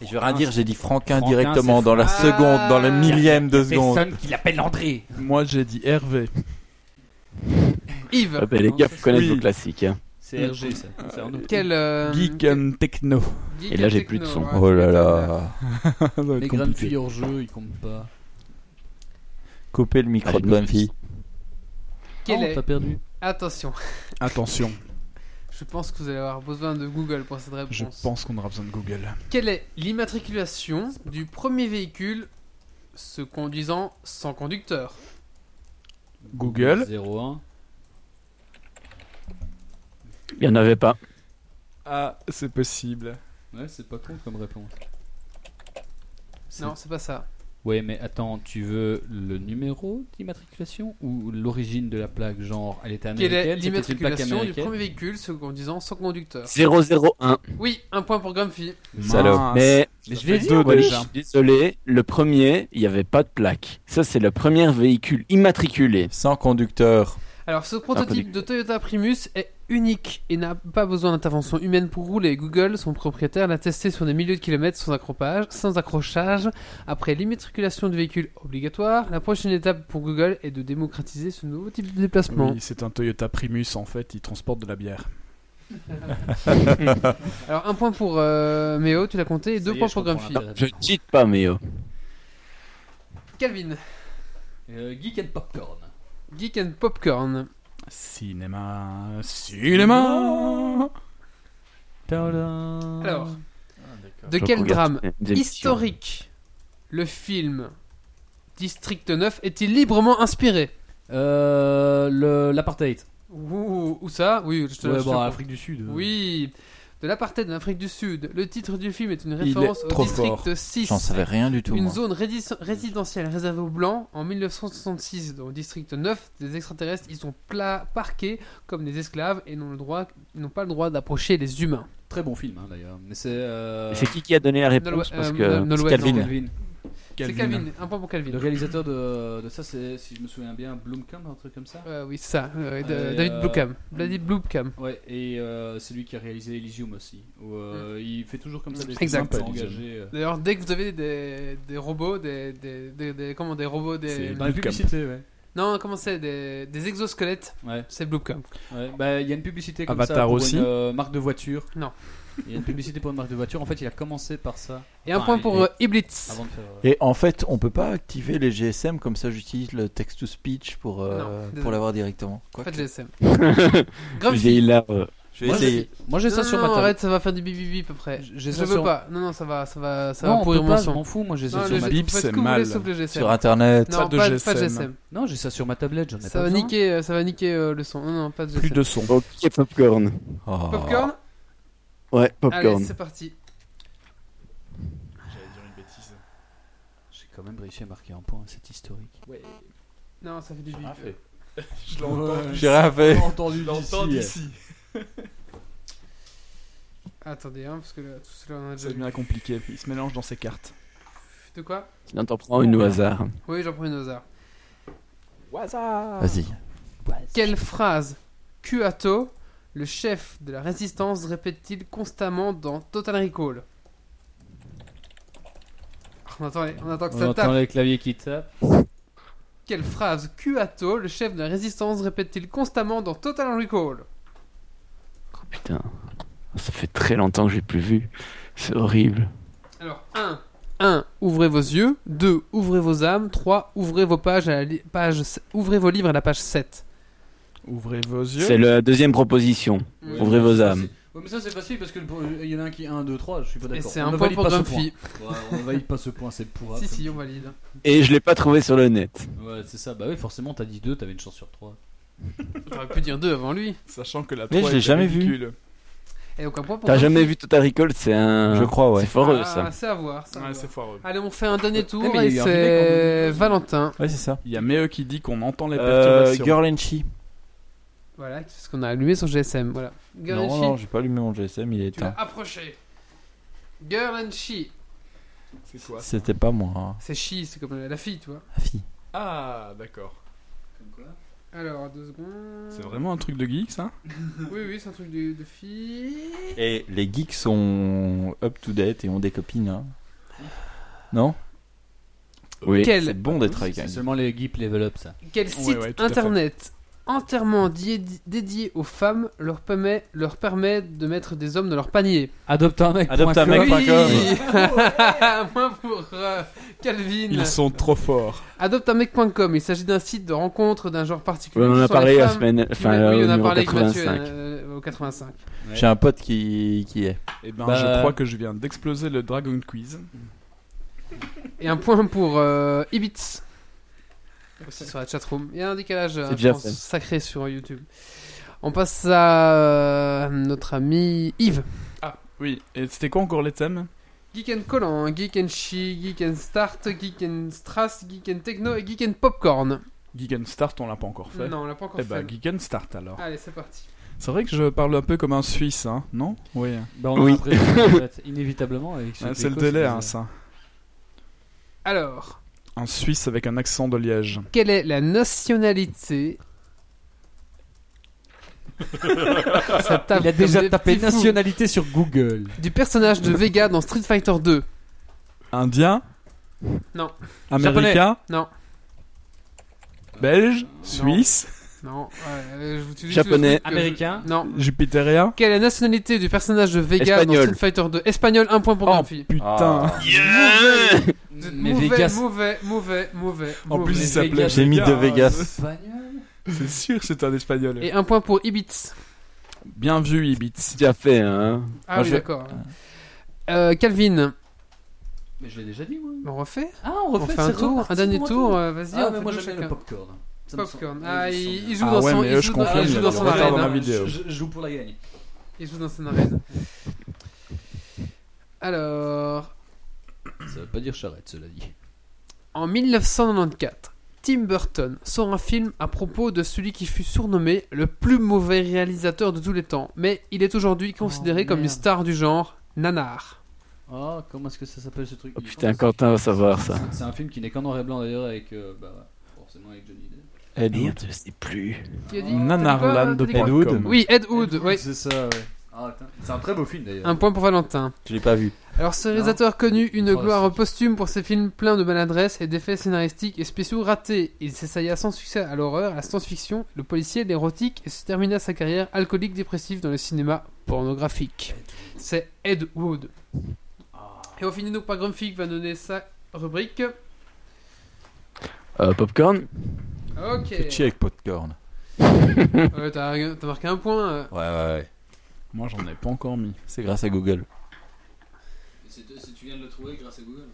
[SPEAKER 3] Et je vais rien dire, j'ai dit Franquin
[SPEAKER 4] Franquin,
[SPEAKER 3] directement dans la seconde, dans le
[SPEAKER 1] Ah.
[SPEAKER 3] millième de seconde.
[SPEAKER 4] Personne qui l'appelle André.
[SPEAKER 2] Moi j'ai dit Hervé.
[SPEAKER 1] Yves,
[SPEAKER 5] Ah bah, les
[SPEAKER 4] Non,
[SPEAKER 5] gars, connaître
[SPEAKER 2] oui.
[SPEAKER 5] vos classiques. hein.
[SPEAKER 4] C'est RG, ça. C'est un autre.
[SPEAKER 1] quel. euh,
[SPEAKER 2] Geek and Techno.
[SPEAKER 1] Geek
[SPEAKER 5] Et là, j'ai plus de son.
[SPEAKER 1] ouais,
[SPEAKER 3] Oh là là. [LAUGHS]
[SPEAKER 4] Les grandes
[SPEAKER 2] compliqué.
[SPEAKER 4] filles hors jeu, ils comptent pas.
[SPEAKER 3] Coupez le micro de Grumpy.
[SPEAKER 1] Quel
[SPEAKER 4] Oh,
[SPEAKER 1] est
[SPEAKER 4] t'as perdu.
[SPEAKER 1] Attention, [LAUGHS]
[SPEAKER 2] Attention,
[SPEAKER 1] je pense que vous allez avoir besoin de Google pour cette réponse.
[SPEAKER 2] je pense qu'on aura besoin de Google.
[SPEAKER 1] Quelle est l'immatriculation du premier véhicule se conduisant sans conducteur?
[SPEAKER 2] Google.
[SPEAKER 4] 01.
[SPEAKER 5] Il y en avait pas.
[SPEAKER 2] Ah, c'est possible.
[SPEAKER 4] Ouais, c'est pas con comme réponse.
[SPEAKER 1] Non, c'est pas ça.
[SPEAKER 4] Ouais, mais attends, tu veux le numéro d'immatriculation ou l'origine de la plaque? Genre, elle était
[SPEAKER 1] Quelle est
[SPEAKER 4] américaine,
[SPEAKER 1] l'immatriculation du premier véhicule se conduisant sans conducteur
[SPEAKER 5] 001.
[SPEAKER 1] Oui, un point pour Grumpy.
[SPEAKER 2] Mince.
[SPEAKER 5] Mais
[SPEAKER 4] je plus.
[SPEAKER 5] je
[SPEAKER 2] déjà.
[SPEAKER 5] suis désolé, le premier, il n'y avait pas de plaque. Ça, c'est le premier véhicule immatriculé.
[SPEAKER 3] Sans conducteur.
[SPEAKER 1] Alors, ce prototype de Toyota Primus est unique et n'a pas besoin d'intervention humaine pour rouler. Google, son propriétaire, l'a testé sur des milliers de kilomètres sans accrochage. Sans accrochage. Après l'immatriculation du véhicule obligatoire, la prochaine étape pour Google est de démocratiser ce nouveau type de déplacement.
[SPEAKER 2] Oui, c'est un Toyota Primus en fait, il transporte de la bière. [LAUGHS]
[SPEAKER 1] Alors, un point pour euh, Méo, tu l'as compté, et deux points pour Grumpy.
[SPEAKER 5] Je cheat pas, oh.
[SPEAKER 1] Calvin,
[SPEAKER 4] Euh, Geek and Popcorn.
[SPEAKER 1] Geek and Popcorn.
[SPEAKER 2] Cinéma. Cinéma.
[SPEAKER 1] Alors, de
[SPEAKER 5] Je
[SPEAKER 1] quel drame historique le film District 9 est-il librement inspiré?
[SPEAKER 4] Euh, le- L'apartheid.
[SPEAKER 1] Ouh, Où ça? Oui, je te
[SPEAKER 4] Ouais,
[SPEAKER 1] je te
[SPEAKER 4] bon,
[SPEAKER 1] comprends.
[SPEAKER 4] Afrique du Sud. euh.
[SPEAKER 1] Oui, de l'apartheid en Afrique du Sud. Le titre du film est une référence
[SPEAKER 2] est
[SPEAKER 1] au district
[SPEAKER 2] fort.
[SPEAKER 1] 6.
[SPEAKER 3] J'en savais rien du tout.
[SPEAKER 1] Une
[SPEAKER 3] moi.
[SPEAKER 1] zone résidentielle réservée aux blancs en 1966. Dans le district 9, des extraterrestres ils sont pla- parqués comme des esclaves et n'ont le droit, ils n'ont pas le droit d'approcher les humains.
[SPEAKER 4] Très bon film, hein, d'ailleurs. Mais c'est. euh,
[SPEAKER 5] C'est qui qui a donné la réponse? Parce
[SPEAKER 1] euh,
[SPEAKER 5] que
[SPEAKER 1] Nol-
[SPEAKER 3] Calvin.
[SPEAKER 1] non.
[SPEAKER 4] Calvin.
[SPEAKER 1] C'est Calvin, un point pour Calvin.
[SPEAKER 4] Le réalisateur de, de ça, c'est, si je me souviens bien, Blomkamp, un truc comme ça.
[SPEAKER 1] Euh, oui, c'est ça, euh, de-
[SPEAKER 4] Euh,
[SPEAKER 1] David Blumkamp. David Blumkamp.
[SPEAKER 4] Ouais, et euh, c'est lui qui a réalisé Elysium aussi. Où, euh, Il fait toujours comme ça des
[SPEAKER 1] Mm. Exact.
[SPEAKER 4] films engagés.
[SPEAKER 1] D'ailleurs, dès que vous avez des, des robots, des, des, des, des- comment, des robots, des,
[SPEAKER 2] C'est
[SPEAKER 4] Dans les
[SPEAKER 2] Blomkamp.
[SPEAKER 4] publicités, ouais.
[SPEAKER 1] Non, comment c'est des, des exosquelettes
[SPEAKER 4] Ouais.
[SPEAKER 1] C'est.
[SPEAKER 4] Ouais, bah, il y a une publicité comme ça
[SPEAKER 2] Avatar
[SPEAKER 4] pour
[SPEAKER 2] aussi
[SPEAKER 4] une euh, marque de voiture.
[SPEAKER 1] Non.
[SPEAKER 4] Il y a une publicité pour une marque de voiture. En fait, il a commencé par ça
[SPEAKER 1] Et un
[SPEAKER 4] Enfin,
[SPEAKER 1] point pour euh, Iblitz.
[SPEAKER 4] avant de faire. euh,
[SPEAKER 3] Et en fait, on peut pas activer les GSM comme ça. J'utilise le text-to-speech pour euh,
[SPEAKER 1] Non, désolé.
[SPEAKER 3] pour l'avoir directement.
[SPEAKER 1] En fait,
[SPEAKER 3] Quoique,
[SPEAKER 1] GSM. [LAUGHS]
[SPEAKER 5] Le
[SPEAKER 1] Grumpy.
[SPEAKER 5] vieil là. euh,
[SPEAKER 3] je vais
[SPEAKER 4] Moi,
[SPEAKER 3] essayer.
[SPEAKER 4] Moi, j'ai ça
[SPEAKER 1] Non,
[SPEAKER 4] sur
[SPEAKER 1] non,
[SPEAKER 4] ma table.
[SPEAKER 1] arrête, ça va faire du bip bip bip après. Je veux
[SPEAKER 4] sur-
[SPEAKER 1] pas. Non, non, ça va, ça va, ça
[SPEAKER 4] Non,
[SPEAKER 1] va
[SPEAKER 4] on
[SPEAKER 1] pourrir
[SPEAKER 4] peut
[SPEAKER 1] mon
[SPEAKER 4] pas, je
[SPEAKER 1] son.
[SPEAKER 4] m'en fous. Moi, j'ai ça sur ma
[SPEAKER 2] bip, c'est mal.
[SPEAKER 1] GSM.
[SPEAKER 3] Sur internet.
[SPEAKER 1] Non,
[SPEAKER 2] Pas de
[SPEAKER 1] pas, pas de
[SPEAKER 2] GSM.
[SPEAKER 1] GSM.
[SPEAKER 4] Non, j'ai ça sur ma tablette. J'en ai
[SPEAKER 1] Ça
[SPEAKER 4] pas
[SPEAKER 1] va niquer, euh, ça va niquer euh, le son. Non, non, pas de GSM.
[SPEAKER 2] Plus de son.
[SPEAKER 5] Ok, popcorn.
[SPEAKER 3] Oh.
[SPEAKER 1] Popcorn
[SPEAKER 5] Ouais,
[SPEAKER 1] Allez,
[SPEAKER 5] popcorn.
[SPEAKER 1] c'est parti.
[SPEAKER 2] J'allais dire une bêtise.
[SPEAKER 4] J'ai quand même réussi à marquer un point. C'est historique.
[SPEAKER 1] Non, ça fait du bip. [LAUGHS]
[SPEAKER 2] Je l'entends.
[SPEAKER 3] J'ai rien fait.
[SPEAKER 4] entendu
[SPEAKER 2] Je l'entends d'ici. [LAUGHS]
[SPEAKER 1] Attendez, hein, parce que là, tout cela, on a déjà
[SPEAKER 2] Ça devient compliqué. Il se mélange dans ses cartes.
[SPEAKER 1] De quoi?
[SPEAKER 5] Sinon, t'en prends une au hasard.
[SPEAKER 1] Oui, j'en prends une au hasard.
[SPEAKER 3] Vas-y.
[SPEAKER 1] Quelle phrase Kuato, le chef de la résistance, répète-t-il constamment dans Total Recall on attend, les- on attend que
[SPEAKER 4] On
[SPEAKER 1] ça
[SPEAKER 4] entend
[SPEAKER 1] tape.
[SPEAKER 4] les claviers qui tapent.
[SPEAKER 1] Quelle phrase Kuato, le chef de la résistance, répète-t-il constamment dans Total Recall
[SPEAKER 5] Oh putain. Ça fait très longtemps que j'ai plus vu. C'est horrible.
[SPEAKER 1] Alors, 1. 1. Ouvrez vos yeux. 2. Ouvrez vos âmes. 3. Ouvrez vos pages à la page... Ouvrez vos livres à la page 7.
[SPEAKER 2] Ouvrez vos yeux.
[SPEAKER 5] C'est la deuxième proposition.
[SPEAKER 1] Ouais.
[SPEAKER 5] Ouvrez vos âmes.
[SPEAKER 4] Ouais, mais ça c'est facile parce que le- il y en a un qui 1, 2, 3, je suis pas
[SPEAKER 1] Et
[SPEAKER 4] d'accord.
[SPEAKER 1] c'est
[SPEAKER 4] On
[SPEAKER 1] un
[SPEAKER 4] ne
[SPEAKER 1] point
[SPEAKER 4] valide
[SPEAKER 1] pour
[SPEAKER 4] pas ce
[SPEAKER 1] Grumpy.
[SPEAKER 4] point. Ouais, on ne valide pas ce point, c'est pour
[SPEAKER 1] Si, si, on valide.
[SPEAKER 5] Et je l'ai pas trouvé sur le net.
[SPEAKER 4] Ouais, c'est ça. Bah oui, forcément, t'as dit 2, t'avais une chance sur 3.
[SPEAKER 1] J'aurais [LAUGHS] pu dire 2 avant lui.
[SPEAKER 2] Sachant que la
[SPEAKER 3] Mais
[SPEAKER 2] 3
[SPEAKER 3] je l'ai
[SPEAKER 2] était
[SPEAKER 3] jamais vu.
[SPEAKER 2] ridicule.
[SPEAKER 1] Et donc un point pour
[SPEAKER 5] T'as
[SPEAKER 1] Grumpy.
[SPEAKER 5] jamais vu Total Recall C'est un.
[SPEAKER 3] Je crois, ouais.
[SPEAKER 5] C'est foreux
[SPEAKER 1] Ah,
[SPEAKER 5] ça.
[SPEAKER 1] C'est à voir. c'est à
[SPEAKER 2] Ouais,
[SPEAKER 1] voir.
[SPEAKER 2] c'est foireux.
[SPEAKER 1] Allez, on fait un dernier tour
[SPEAKER 4] Eh, mais il
[SPEAKER 1] et
[SPEAKER 4] y a eu un
[SPEAKER 1] c'est
[SPEAKER 4] remake en
[SPEAKER 1] Valentin.
[SPEAKER 3] Ouais, c'est ça.
[SPEAKER 2] Il y a Meo qui dit qu'on entend les
[SPEAKER 3] Euh,
[SPEAKER 2] perturbations.
[SPEAKER 3] Girl and She.
[SPEAKER 1] Voilà, c'est ce qu'on a allumé sur GSM. Voilà. Girl and
[SPEAKER 3] Non, non, j'ai pas allumé mon GSM, il est
[SPEAKER 1] tu
[SPEAKER 3] éteint.
[SPEAKER 1] approché. Girl and She.
[SPEAKER 2] C'est quoi
[SPEAKER 3] C'était pas moi. hein.
[SPEAKER 1] C'est She, c'est comme la fille, tu vois.
[SPEAKER 3] La fille.
[SPEAKER 2] Ah, d'accord.
[SPEAKER 1] Alors, deux secondes.
[SPEAKER 2] C'est vraiment un truc de geek ça? [LAUGHS]
[SPEAKER 1] Oui, oui, c'est un truc de, de fille.
[SPEAKER 3] Et les geeks sont up to date et ont des copines. hein. Non?
[SPEAKER 5] Oui.
[SPEAKER 1] Quel,
[SPEAKER 3] C'est bon d'être avec un
[SPEAKER 4] C'est
[SPEAKER 3] geek.
[SPEAKER 4] seulement les Geek Level Up, ça.
[SPEAKER 1] quel site
[SPEAKER 2] ouais, tout à fait.
[SPEAKER 1] internet entièrement di- dédié aux femmes leur permet, leur permet de mettre des hommes dans leur panier
[SPEAKER 4] Adopte un mec.
[SPEAKER 3] Adopte un mec.
[SPEAKER 1] Oui
[SPEAKER 3] Mec.com.
[SPEAKER 1] Un [LAUGHS] point pour euh, Calvin.
[SPEAKER 2] Ils sont trop forts.
[SPEAKER 1] Adoptamec.com, il s'agit d'un site de rencontre d'un genre particulier.
[SPEAKER 5] Ouais, on en a parlé la semaine. Enfin,
[SPEAKER 1] oui,
[SPEAKER 5] euh,
[SPEAKER 1] on a parlé avec Mathieu
[SPEAKER 5] 85.
[SPEAKER 1] euh, au 85.
[SPEAKER 3] J'ai un pote qui, qui est.
[SPEAKER 2] Et ben,
[SPEAKER 4] Bah-
[SPEAKER 2] je crois que je viens d'exploser le Dragon Quiz.
[SPEAKER 1] Et un point pour euh, Ibitz. Aussi sur la chatroom. Il y a un décalage je pense, sacré sur YouTube. On passe à euh, notre ami Yves.
[SPEAKER 2] Ah, oui. Et c'était quoi encore les thèmes?
[SPEAKER 1] Geek and Collant, Geek and Chi, Geek and Start, Geek and Strass, Geek and Techno et Geek and Popcorn.
[SPEAKER 2] Geek and Start, on l'a pas encore fait.
[SPEAKER 1] Non, on l'a pas encore
[SPEAKER 2] Eh
[SPEAKER 1] fait.
[SPEAKER 2] ben, Geek and Start alors.
[SPEAKER 1] Allez, c'est parti.
[SPEAKER 2] C'est vrai que je parle un peu comme un Suisse, hein Non? Oui.
[SPEAKER 4] Bah, on
[SPEAKER 5] Oui.
[SPEAKER 4] a inévitablement. Avec ce [LAUGHS]
[SPEAKER 2] Ah, c'est le délai, hein, ça.
[SPEAKER 1] Alors,
[SPEAKER 2] Un Suisse avec un accent de Liège.
[SPEAKER 1] quelle est la nationalité? [LAUGHS] Ça tape
[SPEAKER 4] Il a
[SPEAKER 1] comme
[SPEAKER 4] déjà
[SPEAKER 1] des
[SPEAKER 4] tapé
[SPEAKER 1] petits fous.
[SPEAKER 4] nationalité sur Google.
[SPEAKER 1] Du personnage de Vega dans Street Fighter 2.
[SPEAKER 2] Indien
[SPEAKER 1] Non.
[SPEAKER 2] Américain?
[SPEAKER 1] Non.
[SPEAKER 2] Belge? Suisse?
[SPEAKER 1] Non. ouais, euh, je vous-
[SPEAKER 5] Japonais.
[SPEAKER 4] Américain.
[SPEAKER 1] Non.
[SPEAKER 2] Jupitérien
[SPEAKER 1] Quelle est la nationalité du personnage de Vega
[SPEAKER 5] Espagnol.
[SPEAKER 1] dans Street Fighter 2 Espagnol, un point pour
[SPEAKER 2] Oh
[SPEAKER 1] Grumpy.
[SPEAKER 2] putain.
[SPEAKER 1] Vous êtes
[SPEAKER 4] Mais
[SPEAKER 1] mauvais,
[SPEAKER 4] Vegas.
[SPEAKER 1] mauvais, mauvais, mauvais.
[SPEAKER 2] En plus,
[SPEAKER 1] mauvais.
[SPEAKER 2] il s'appelait
[SPEAKER 4] Vegas.
[SPEAKER 3] J'ai mis de Vegas.
[SPEAKER 4] Espagnol.
[SPEAKER 2] C'est sûr que c'est un espagnol.
[SPEAKER 1] Et un point pour Ibitz.
[SPEAKER 2] Bien vu, Ibitz.
[SPEAKER 5] Déjà fait, hein.
[SPEAKER 1] Ah
[SPEAKER 3] Moi,
[SPEAKER 1] oui,
[SPEAKER 3] je-
[SPEAKER 1] d'accord. Euh, Calvin,
[SPEAKER 4] Mais je l'ai déjà dit, moi.
[SPEAKER 1] on refait
[SPEAKER 4] Ah,
[SPEAKER 1] On fait un tour, un dernier tour, euh, vas-y,
[SPEAKER 4] Ah,
[SPEAKER 1] on
[SPEAKER 4] mais
[SPEAKER 1] fait
[SPEAKER 4] moi j'aime bien le popcorn.
[SPEAKER 1] Popcorn. Ah, il, il joue
[SPEAKER 2] Ah
[SPEAKER 1] dans
[SPEAKER 2] ouais,
[SPEAKER 1] son,
[SPEAKER 2] mais
[SPEAKER 1] il joue
[SPEAKER 2] je
[SPEAKER 1] dans, son arène.
[SPEAKER 2] vidéo.
[SPEAKER 4] Je, je joue pour la gagne.
[SPEAKER 1] Il joue dans son arène. Alors,
[SPEAKER 4] Ça veut pas dire charrette, cela dit.
[SPEAKER 1] en 1994, Tim Burton sort un film à propos de celui qui fut surnommé le plus mauvais réalisateur de tous les temps, mais il est aujourd'hui considéré
[SPEAKER 4] Oh,
[SPEAKER 1] comme une star du genre nanar.
[SPEAKER 4] Oh, comment est-ce que ça s'appelle ce truc?
[SPEAKER 5] Oh putain, Quentin va savoir ça.
[SPEAKER 4] C'est un film qui n'est qu'en noir et blanc d'ailleurs, avec. euh, bah, forcément avec Johnny Depp.
[SPEAKER 3] Ed Wood.
[SPEAKER 5] Merde, je sais plus.
[SPEAKER 1] Qui a dit T'as quoi. Oui, Ed Wood, oui.
[SPEAKER 4] C'est ça, ouais. Ah. C'est un très beau film d'ailleurs.
[SPEAKER 1] Un point pour Valentin.
[SPEAKER 3] Je l'ai pas vu.
[SPEAKER 1] Alors, ce réalisateur connu une
[SPEAKER 4] Oh,
[SPEAKER 1] gloire posthume pour ses films pleins de maladresse et d'effets scénaristiques et spéciaux ratés. Il s'essaya sans succès à l'horreur, à la science-fiction, le policier, l'érotique et se termina sa carrière alcoolique dépressive dans le cinéma pornographique. C'est Ed Wood. Et on finit donc par Grumpy qui va donner sa rubrique.
[SPEAKER 5] Euh, popcorn
[SPEAKER 1] Ok.
[SPEAKER 3] Petit avec popcorn. [LAUGHS]
[SPEAKER 1] Ouais, T'as t'as marqué un point. euh.
[SPEAKER 3] Ouais, ouais, ouais.
[SPEAKER 2] Moi, j'en ai pas encore mis.
[SPEAKER 3] C'est grâce à Google.
[SPEAKER 4] Si tu viens de le trouver grâce à Google.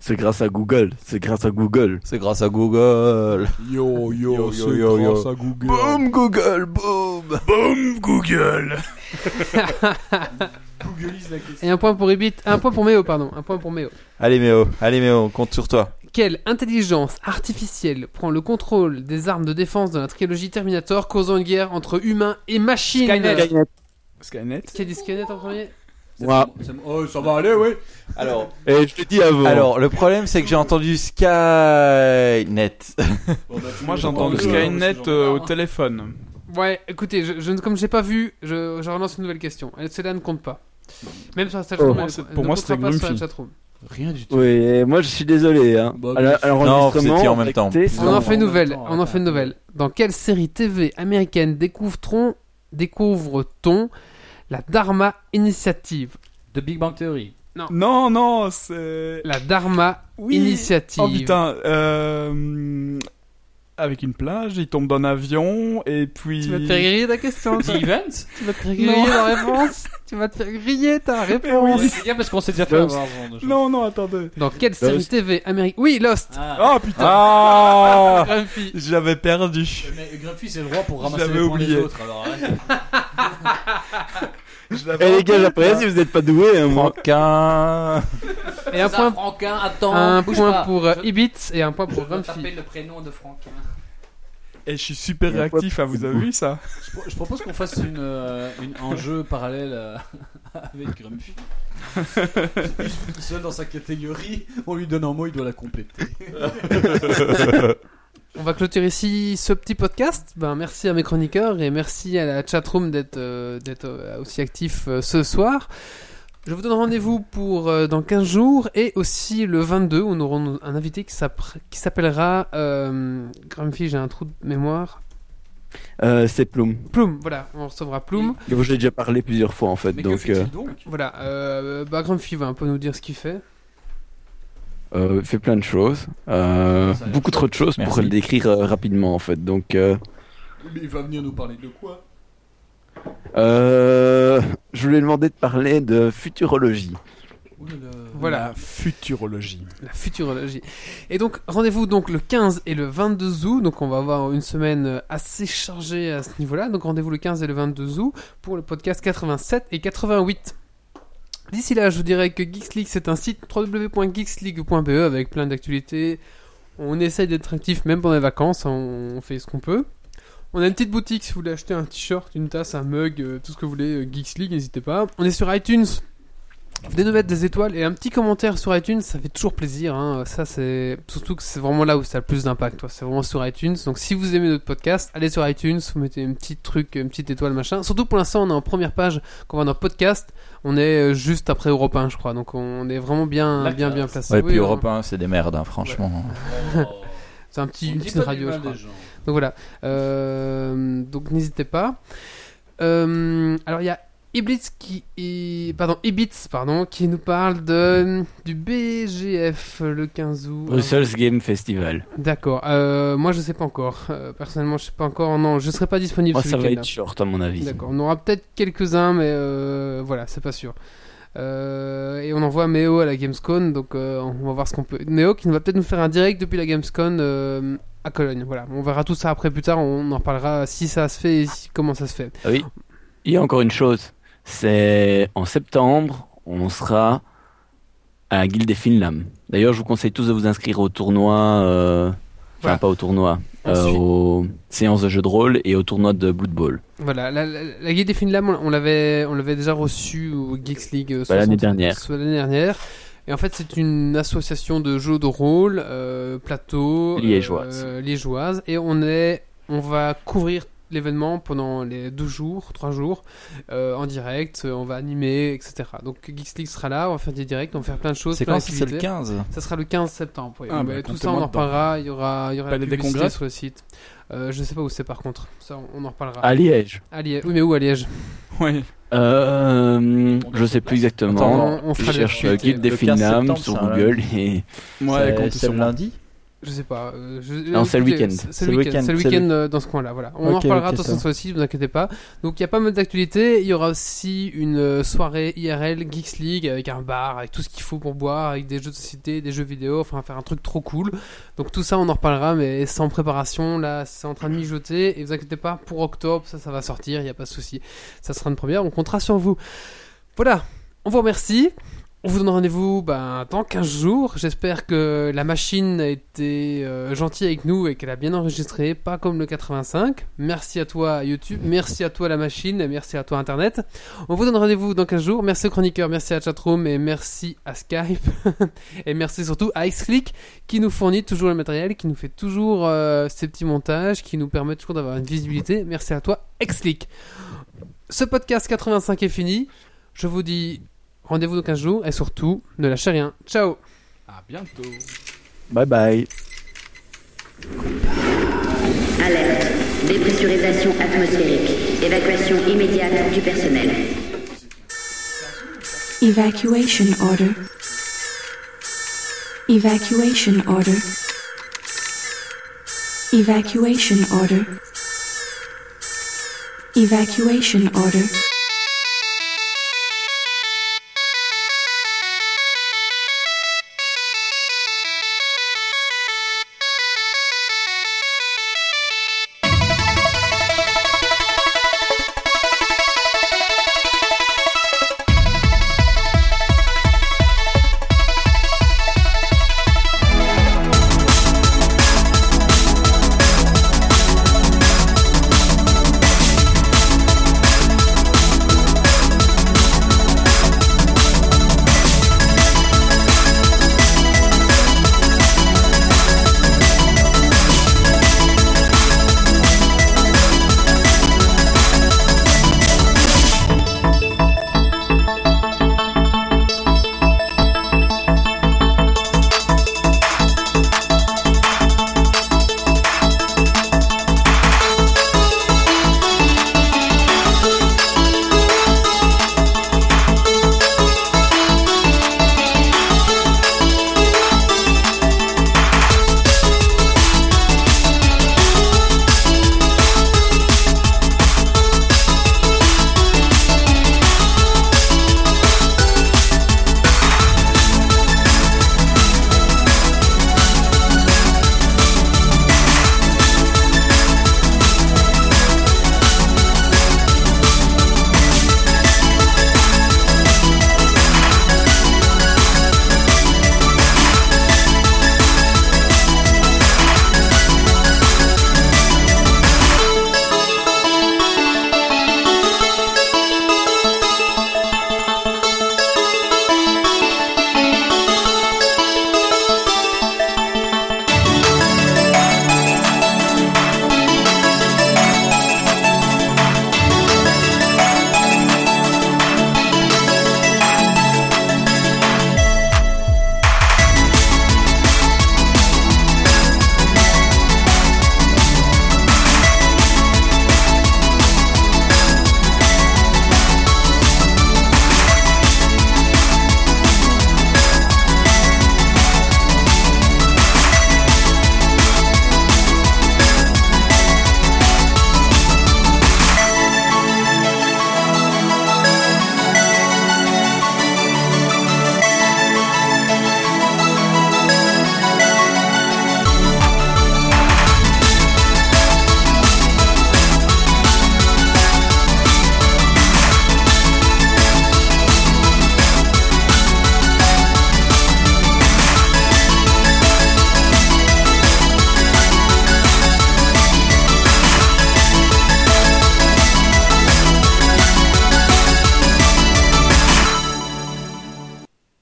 [SPEAKER 5] C'est grâce à Google. C'est grâce à Google.
[SPEAKER 3] C'est grâce à Google.
[SPEAKER 2] Yo, yo,
[SPEAKER 3] Yo,
[SPEAKER 2] c'est
[SPEAKER 3] yo, yo, yo.
[SPEAKER 2] grâce à Google.
[SPEAKER 3] Boom Google, boom.
[SPEAKER 2] Boom, Google.
[SPEAKER 4] Googleise la question.
[SPEAKER 1] Et un point pour Ibit. Un point pour Méo, pardon. Un point pour Méo.
[SPEAKER 3] Allez Méo, allez Méo, on compte sur toi.
[SPEAKER 1] Quelle intelligence artificielle prend le contrôle des armes de défense dans la trilogie Terminator, causant une guerre entre humains et machines?
[SPEAKER 4] Skynet.
[SPEAKER 2] Skynet.
[SPEAKER 1] Qui a dit Skynet en premier?
[SPEAKER 5] Moi.
[SPEAKER 4] C'est- Oh, ça va aller, oui.
[SPEAKER 3] Alors,
[SPEAKER 5] Et je te dis avant.
[SPEAKER 3] alors le problème c'est que j'ai entendu Skynet.
[SPEAKER 2] Moi, j'ai entendu Skynet euh, au téléphone.
[SPEAKER 1] Ouais, écoutez, je, je- comme j'ai pas vu, je, je relance une nouvelle question. Celle-là ne compte pas. Même sur la chatroom,
[SPEAKER 5] Oh.
[SPEAKER 2] pour moi, c'était Grumpy.
[SPEAKER 4] Rien du tout.
[SPEAKER 5] Oui, et moi je suis désolé. Hein.
[SPEAKER 4] Bah,
[SPEAKER 5] alors, alors,
[SPEAKER 3] Non, c'était en même temps.
[SPEAKER 1] On en
[SPEAKER 4] Non,
[SPEAKER 1] fait une
[SPEAKER 4] en même
[SPEAKER 1] nouvelle.
[SPEAKER 4] temps,
[SPEAKER 1] On en fait une nouvelle. Dans quelle série TV américaine découvre-t-on découvre-t-on la Dharma Initiative?
[SPEAKER 4] The Big Bang Theory.
[SPEAKER 2] Non, non, c'est.
[SPEAKER 1] La Dharma
[SPEAKER 2] Oui.
[SPEAKER 1] Initiative.
[SPEAKER 2] Oh putain, euh, avec une plage, il tombe d'un avion et puis.
[SPEAKER 1] Tu vas te faire griller ta question.
[SPEAKER 4] The. Event
[SPEAKER 1] Tu vas te faire griller ta réponse. Tu vas te faire griller ta réponse.
[SPEAKER 4] C'est bien parce qu'on s'est déjà fait avoir.
[SPEAKER 2] Non, non, attendez.
[SPEAKER 1] Dans quelle série TV américaine Oui, Lost.
[SPEAKER 4] Ah.
[SPEAKER 2] Oh putain,
[SPEAKER 3] Ah
[SPEAKER 1] Grumpy.
[SPEAKER 2] j'avais perdu.
[SPEAKER 4] Mais Grumpy, c'est le roi pour ramasser les points des
[SPEAKER 2] oublié.
[SPEAKER 4] autres. Alors, arrête. [LAUGHS]
[SPEAKER 2] Je l'avais
[SPEAKER 5] Eh les gars, j'apprécie si vous n'êtes pas doués. Hein, moi.
[SPEAKER 3] Franquin.
[SPEAKER 1] Et un point,
[SPEAKER 4] Franquin, attends,
[SPEAKER 1] un
[SPEAKER 4] bouge
[SPEAKER 1] point
[SPEAKER 4] pas.
[SPEAKER 1] pour euh,
[SPEAKER 4] Je-
[SPEAKER 1] Ibitz et un point pour
[SPEAKER 4] dois
[SPEAKER 1] Grumpy.
[SPEAKER 4] le prénom de Franquin.
[SPEAKER 2] Et je suis super réactif, hein, vous avez vu ça?
[SPEAKER 4] Je, pro- je propose qu'on fasse une, euh, une, un jeu parallèle euh, [LAUGHS] avec Grumpy. [LAUGHS] Seul dans sa catégorie, on lui donne un mot, il doit la compléter. [LAUGHS]
[SPEAKER 1] On va clôturer ici ce petit podcast. Ben, merci à mes chroniqueurs et merci à la chatroom d'être euh, d'être euh, aussi actif euh, ce soir. Je vous donne rendez-vous pour euh, dans 15 jours et aussi le 22 où nous aurons un invité qui s'appellera euh, Grumpy, j'ai un trou de mémoire.
[SPEAKER 5] Euh, c'est Plume.
[SPEAKER 1] Plume, voilà, on recevra Plume.
[SPEAKER 5] Dont j'ai déjà parlé plusieurs fois en fait.
[SPEAKER 4] Mais que
[SPEAKER 5] donc, euh,
[SPEAKER 4] donc?
[SPEAKER 1] Voilà, euh, bah, Grumpy va un peu nous dire ce qu'il fait.
[SPEAKER 5] Euh, fait plein de choses. Euh, beaucoup trop de choses pour le décrire euh, rapidement en fait. Donc, euh,
[SPEAKER 4] Mais il va venir nous parler de quoi?
[SPEAKER 5] Euh, je lui ai demandé de parler de futurologie.
[SPEAKER 1] Voilà.
[SPEAKER 2] La futurologie.
[SPEAKER 1] La futurologie. Et donc, rendez-vous donc le 15 et le 22 août. Donc, on va avoir une semaine assez chargée à ce niveau-là. Donc, rendez-vous le 15 et le 22 août pour le podcast 87 et 88. D'ici là, je vous dirais que Geeks League, c'est un site www.geeksleague.be avec plein d'actualités. On essaye d'être actif même pendant les vacances. hein, On fait ce qu'on peut. On a une petite boutique si vous voulez acheter un t-shirt, une tasse, un mug, euh, tout ce que vous voulez, euh, Geeks League, n'hésitez pas. On est sur iTunes. Venez nous mettre des étoiles et un petit commentaire sur iTunes, ça fait toujours plaisir. Hein. Ça, c'est surtout que c'est vraiment là où ça a le plus d'impact. toi. C'est vraiment sur iTunes. Donc, si vous aimez notre podcast, allez sur iTunes, vous mettez un petit truc, une petite étoile, machin. Surtout pour l'instant, on est en première page. Quand on va dans podcast, on est euh, juste après Europe 1, je crois. Donc, on est vraiment bien,
[SPEAKER 4] La
[SPEAKER 1] bien, bien placé.
[SPEAKER 3] Ouais,
[SPEAKER 1] Oui,
[SPEAKER 3] puis
[SPEAKER 1] on-
[SPEAKER 3] Europe 1, c'est des merdes, hein, franchement. [LAUGHS]
[SPEAKER 1] C'est un petit,
[SPEAKER 4] On
[SPEAKER 1] une petite radio, je crois. Donc voilà. Euh, donc n'hésitez pas. Euh, alors il y a Iblis qui est, pardon, Ibits, pardon, qui nous parle de du BGF le 15 août.
[SPEAKER 5] Brussels Game Festival.
[SPEAKER 1] D'accord. Euh, moi je sais pas encore. Euh, personnellement je sais pas encore. Non, je serai pas disponible.
[SPEAKER 5] Moi,
[SPEAKER 1] ce
[SPEAKER 5] ça va être short à mon avis.
[SPEAKER 1] D'accord. On aura peut-être quelques-uns, mais euh, voilà, c'est pas sûr. Euh, et on envoie Méo à la Gamescom, donc on va voir ce qu'on peut. Méo qui va peut-être nous faire un direct depuis la Gamescom euh, à Cologne. Voilà, on verra tout ça après plus tard. On en reparlera si ça se fait et si- comment ça se fait.
[SPEAKER 5] Ah oui. Il y a encore une chose. C'est en septembre, on sera à la Guilde des Finlam. D'ailleurs, je vous conseille tous de vous inscrire au tournoi. euh, Enfin,
[SPEAKER 1] Voilà.
[SPEAKER 5] pas au tournoi. Euh, aux séances de jeux de rôle et au tournoi de Blood Bowl.
[SPEAKER 1] Voilà, la, la, la Guide des Finlam, on on l'avait, on l'avait déjà reçu au Geeks League euh,
[SPEAKER 5] Bah, l'année
[SPEAKER 1] 60,
[SPEAKER 5] dernière.
[SPEAKER 1] l'année dernière. Et en fait, c'est une association de jeux de rôle, euh, plateau,
[SPEAKER 5] Liégeoise.
[SPEAKER 1] liégeoise, et on est, on va couvrir l'événement pendant les deux jours, trois jours, euh, en direct, euh, on va animer, etc. Donc Geeks League sera là, on va faire des directs, on va faire plein de choses.
[SPEAKER 3] C'est quand? C'est le
[SPEAKER 1] d'activités.
[SPEAKER 3] 15
[SPEAKER 1] Ça sera le 15 septembre. oui.
[SPEAKER 2] Ah, bah,
[SPEAKER 1] tout ça, on en reparlera. Il y aura, il y aura
[SPEAKER 2] Palais
[SPEAKER 1] la
[SPEAKER 2] des Congrès
[SPEAKER 1] sur le site. Euh, je sais pas où c'est par contre. Ça, on- en reparlera.
[SPEAKER 5] À Liège.
[SPEAKER 1] À Liège. Oui, mais où à Liège?
[SPEAKER 2] Oui.
[SPEAKER 5] Euh, je sais plus exactement.
[SPEAKER 1] Attends, on- on
[SPEAKER 5] je cherche Guide des
[SPEAKER 3] Le 15
[SPEAKER 5] Finam sur Google et
[SPEAKER 2] Ouais,
[SPEAKER 3] C'est- lundi
[SPEAKER 1] Je sais pas. euh, je-
[SPEAKER 5] Non, c'est le week-end.
[SPEAKER 1] C'est le week-end. C'est le
[SPEAKER 3] c'est le-
[SPEAKER 1] week-end euh, dans ce coin-là. Voilà. On en reparlera
[SPEAKER 3] ok,
[SPEAKER 1] de toute
[SPEAKER 3] ça
[SPEAKER 1] façon aussi. Ne vous inquiétez pas. Donc il y a pas mal d'actualités. Il y aura aussi une euh, soirée IRL Geeks League avec un bar, avec tout ce qu'il faut pour boire, avec des jeux de société, des jeux vidéo. Enfin, faire un truc trop cool. Donc tout ça, on en reparlera, mais sans préparation. Là, c'est en train de mijoter. Et vous inquiétez pas, pour octobre, ça, ça va sortir. Il y a pas de souci. Ça sera une première. On comptera sur vous. Voilà. On vous remercie. On vous donne rendez-vous ben, dans 15 jours. J'espère que la machine a été euh, gentille avec nous et qu'elle a bien enregistré, pas comme le 85. Merci à toi YouTube, merci à toi la machine merci à toi Internet. On vous donne rendez-vous dans 15 jours. Merci aux chroniqueurs, merci à Chatroom et merci à Skype. [LAUGHS] et merci surtout à XClick qui nous fournit toujours le matériel, qui nous fait toujours euh, ces petits montages, qui nous permet toujours d'avoir une visibilité. Merci à toi XClick. Ce podcast 85 est fini. Je vous dis rendez-vous dans 15 jours et surtout, ne lâchez rien. Ciao
[SPEAKER 2] À bientôt.
[SPEAKER 5] Bye bye.
[SPEAKER 8] Alerte. Dépressurisation atmosphérique. Évacuation immédiate du personnel.
[SPEAKER 11] Evacuation order. Evacuation order. Evacuation order. Evacuation order.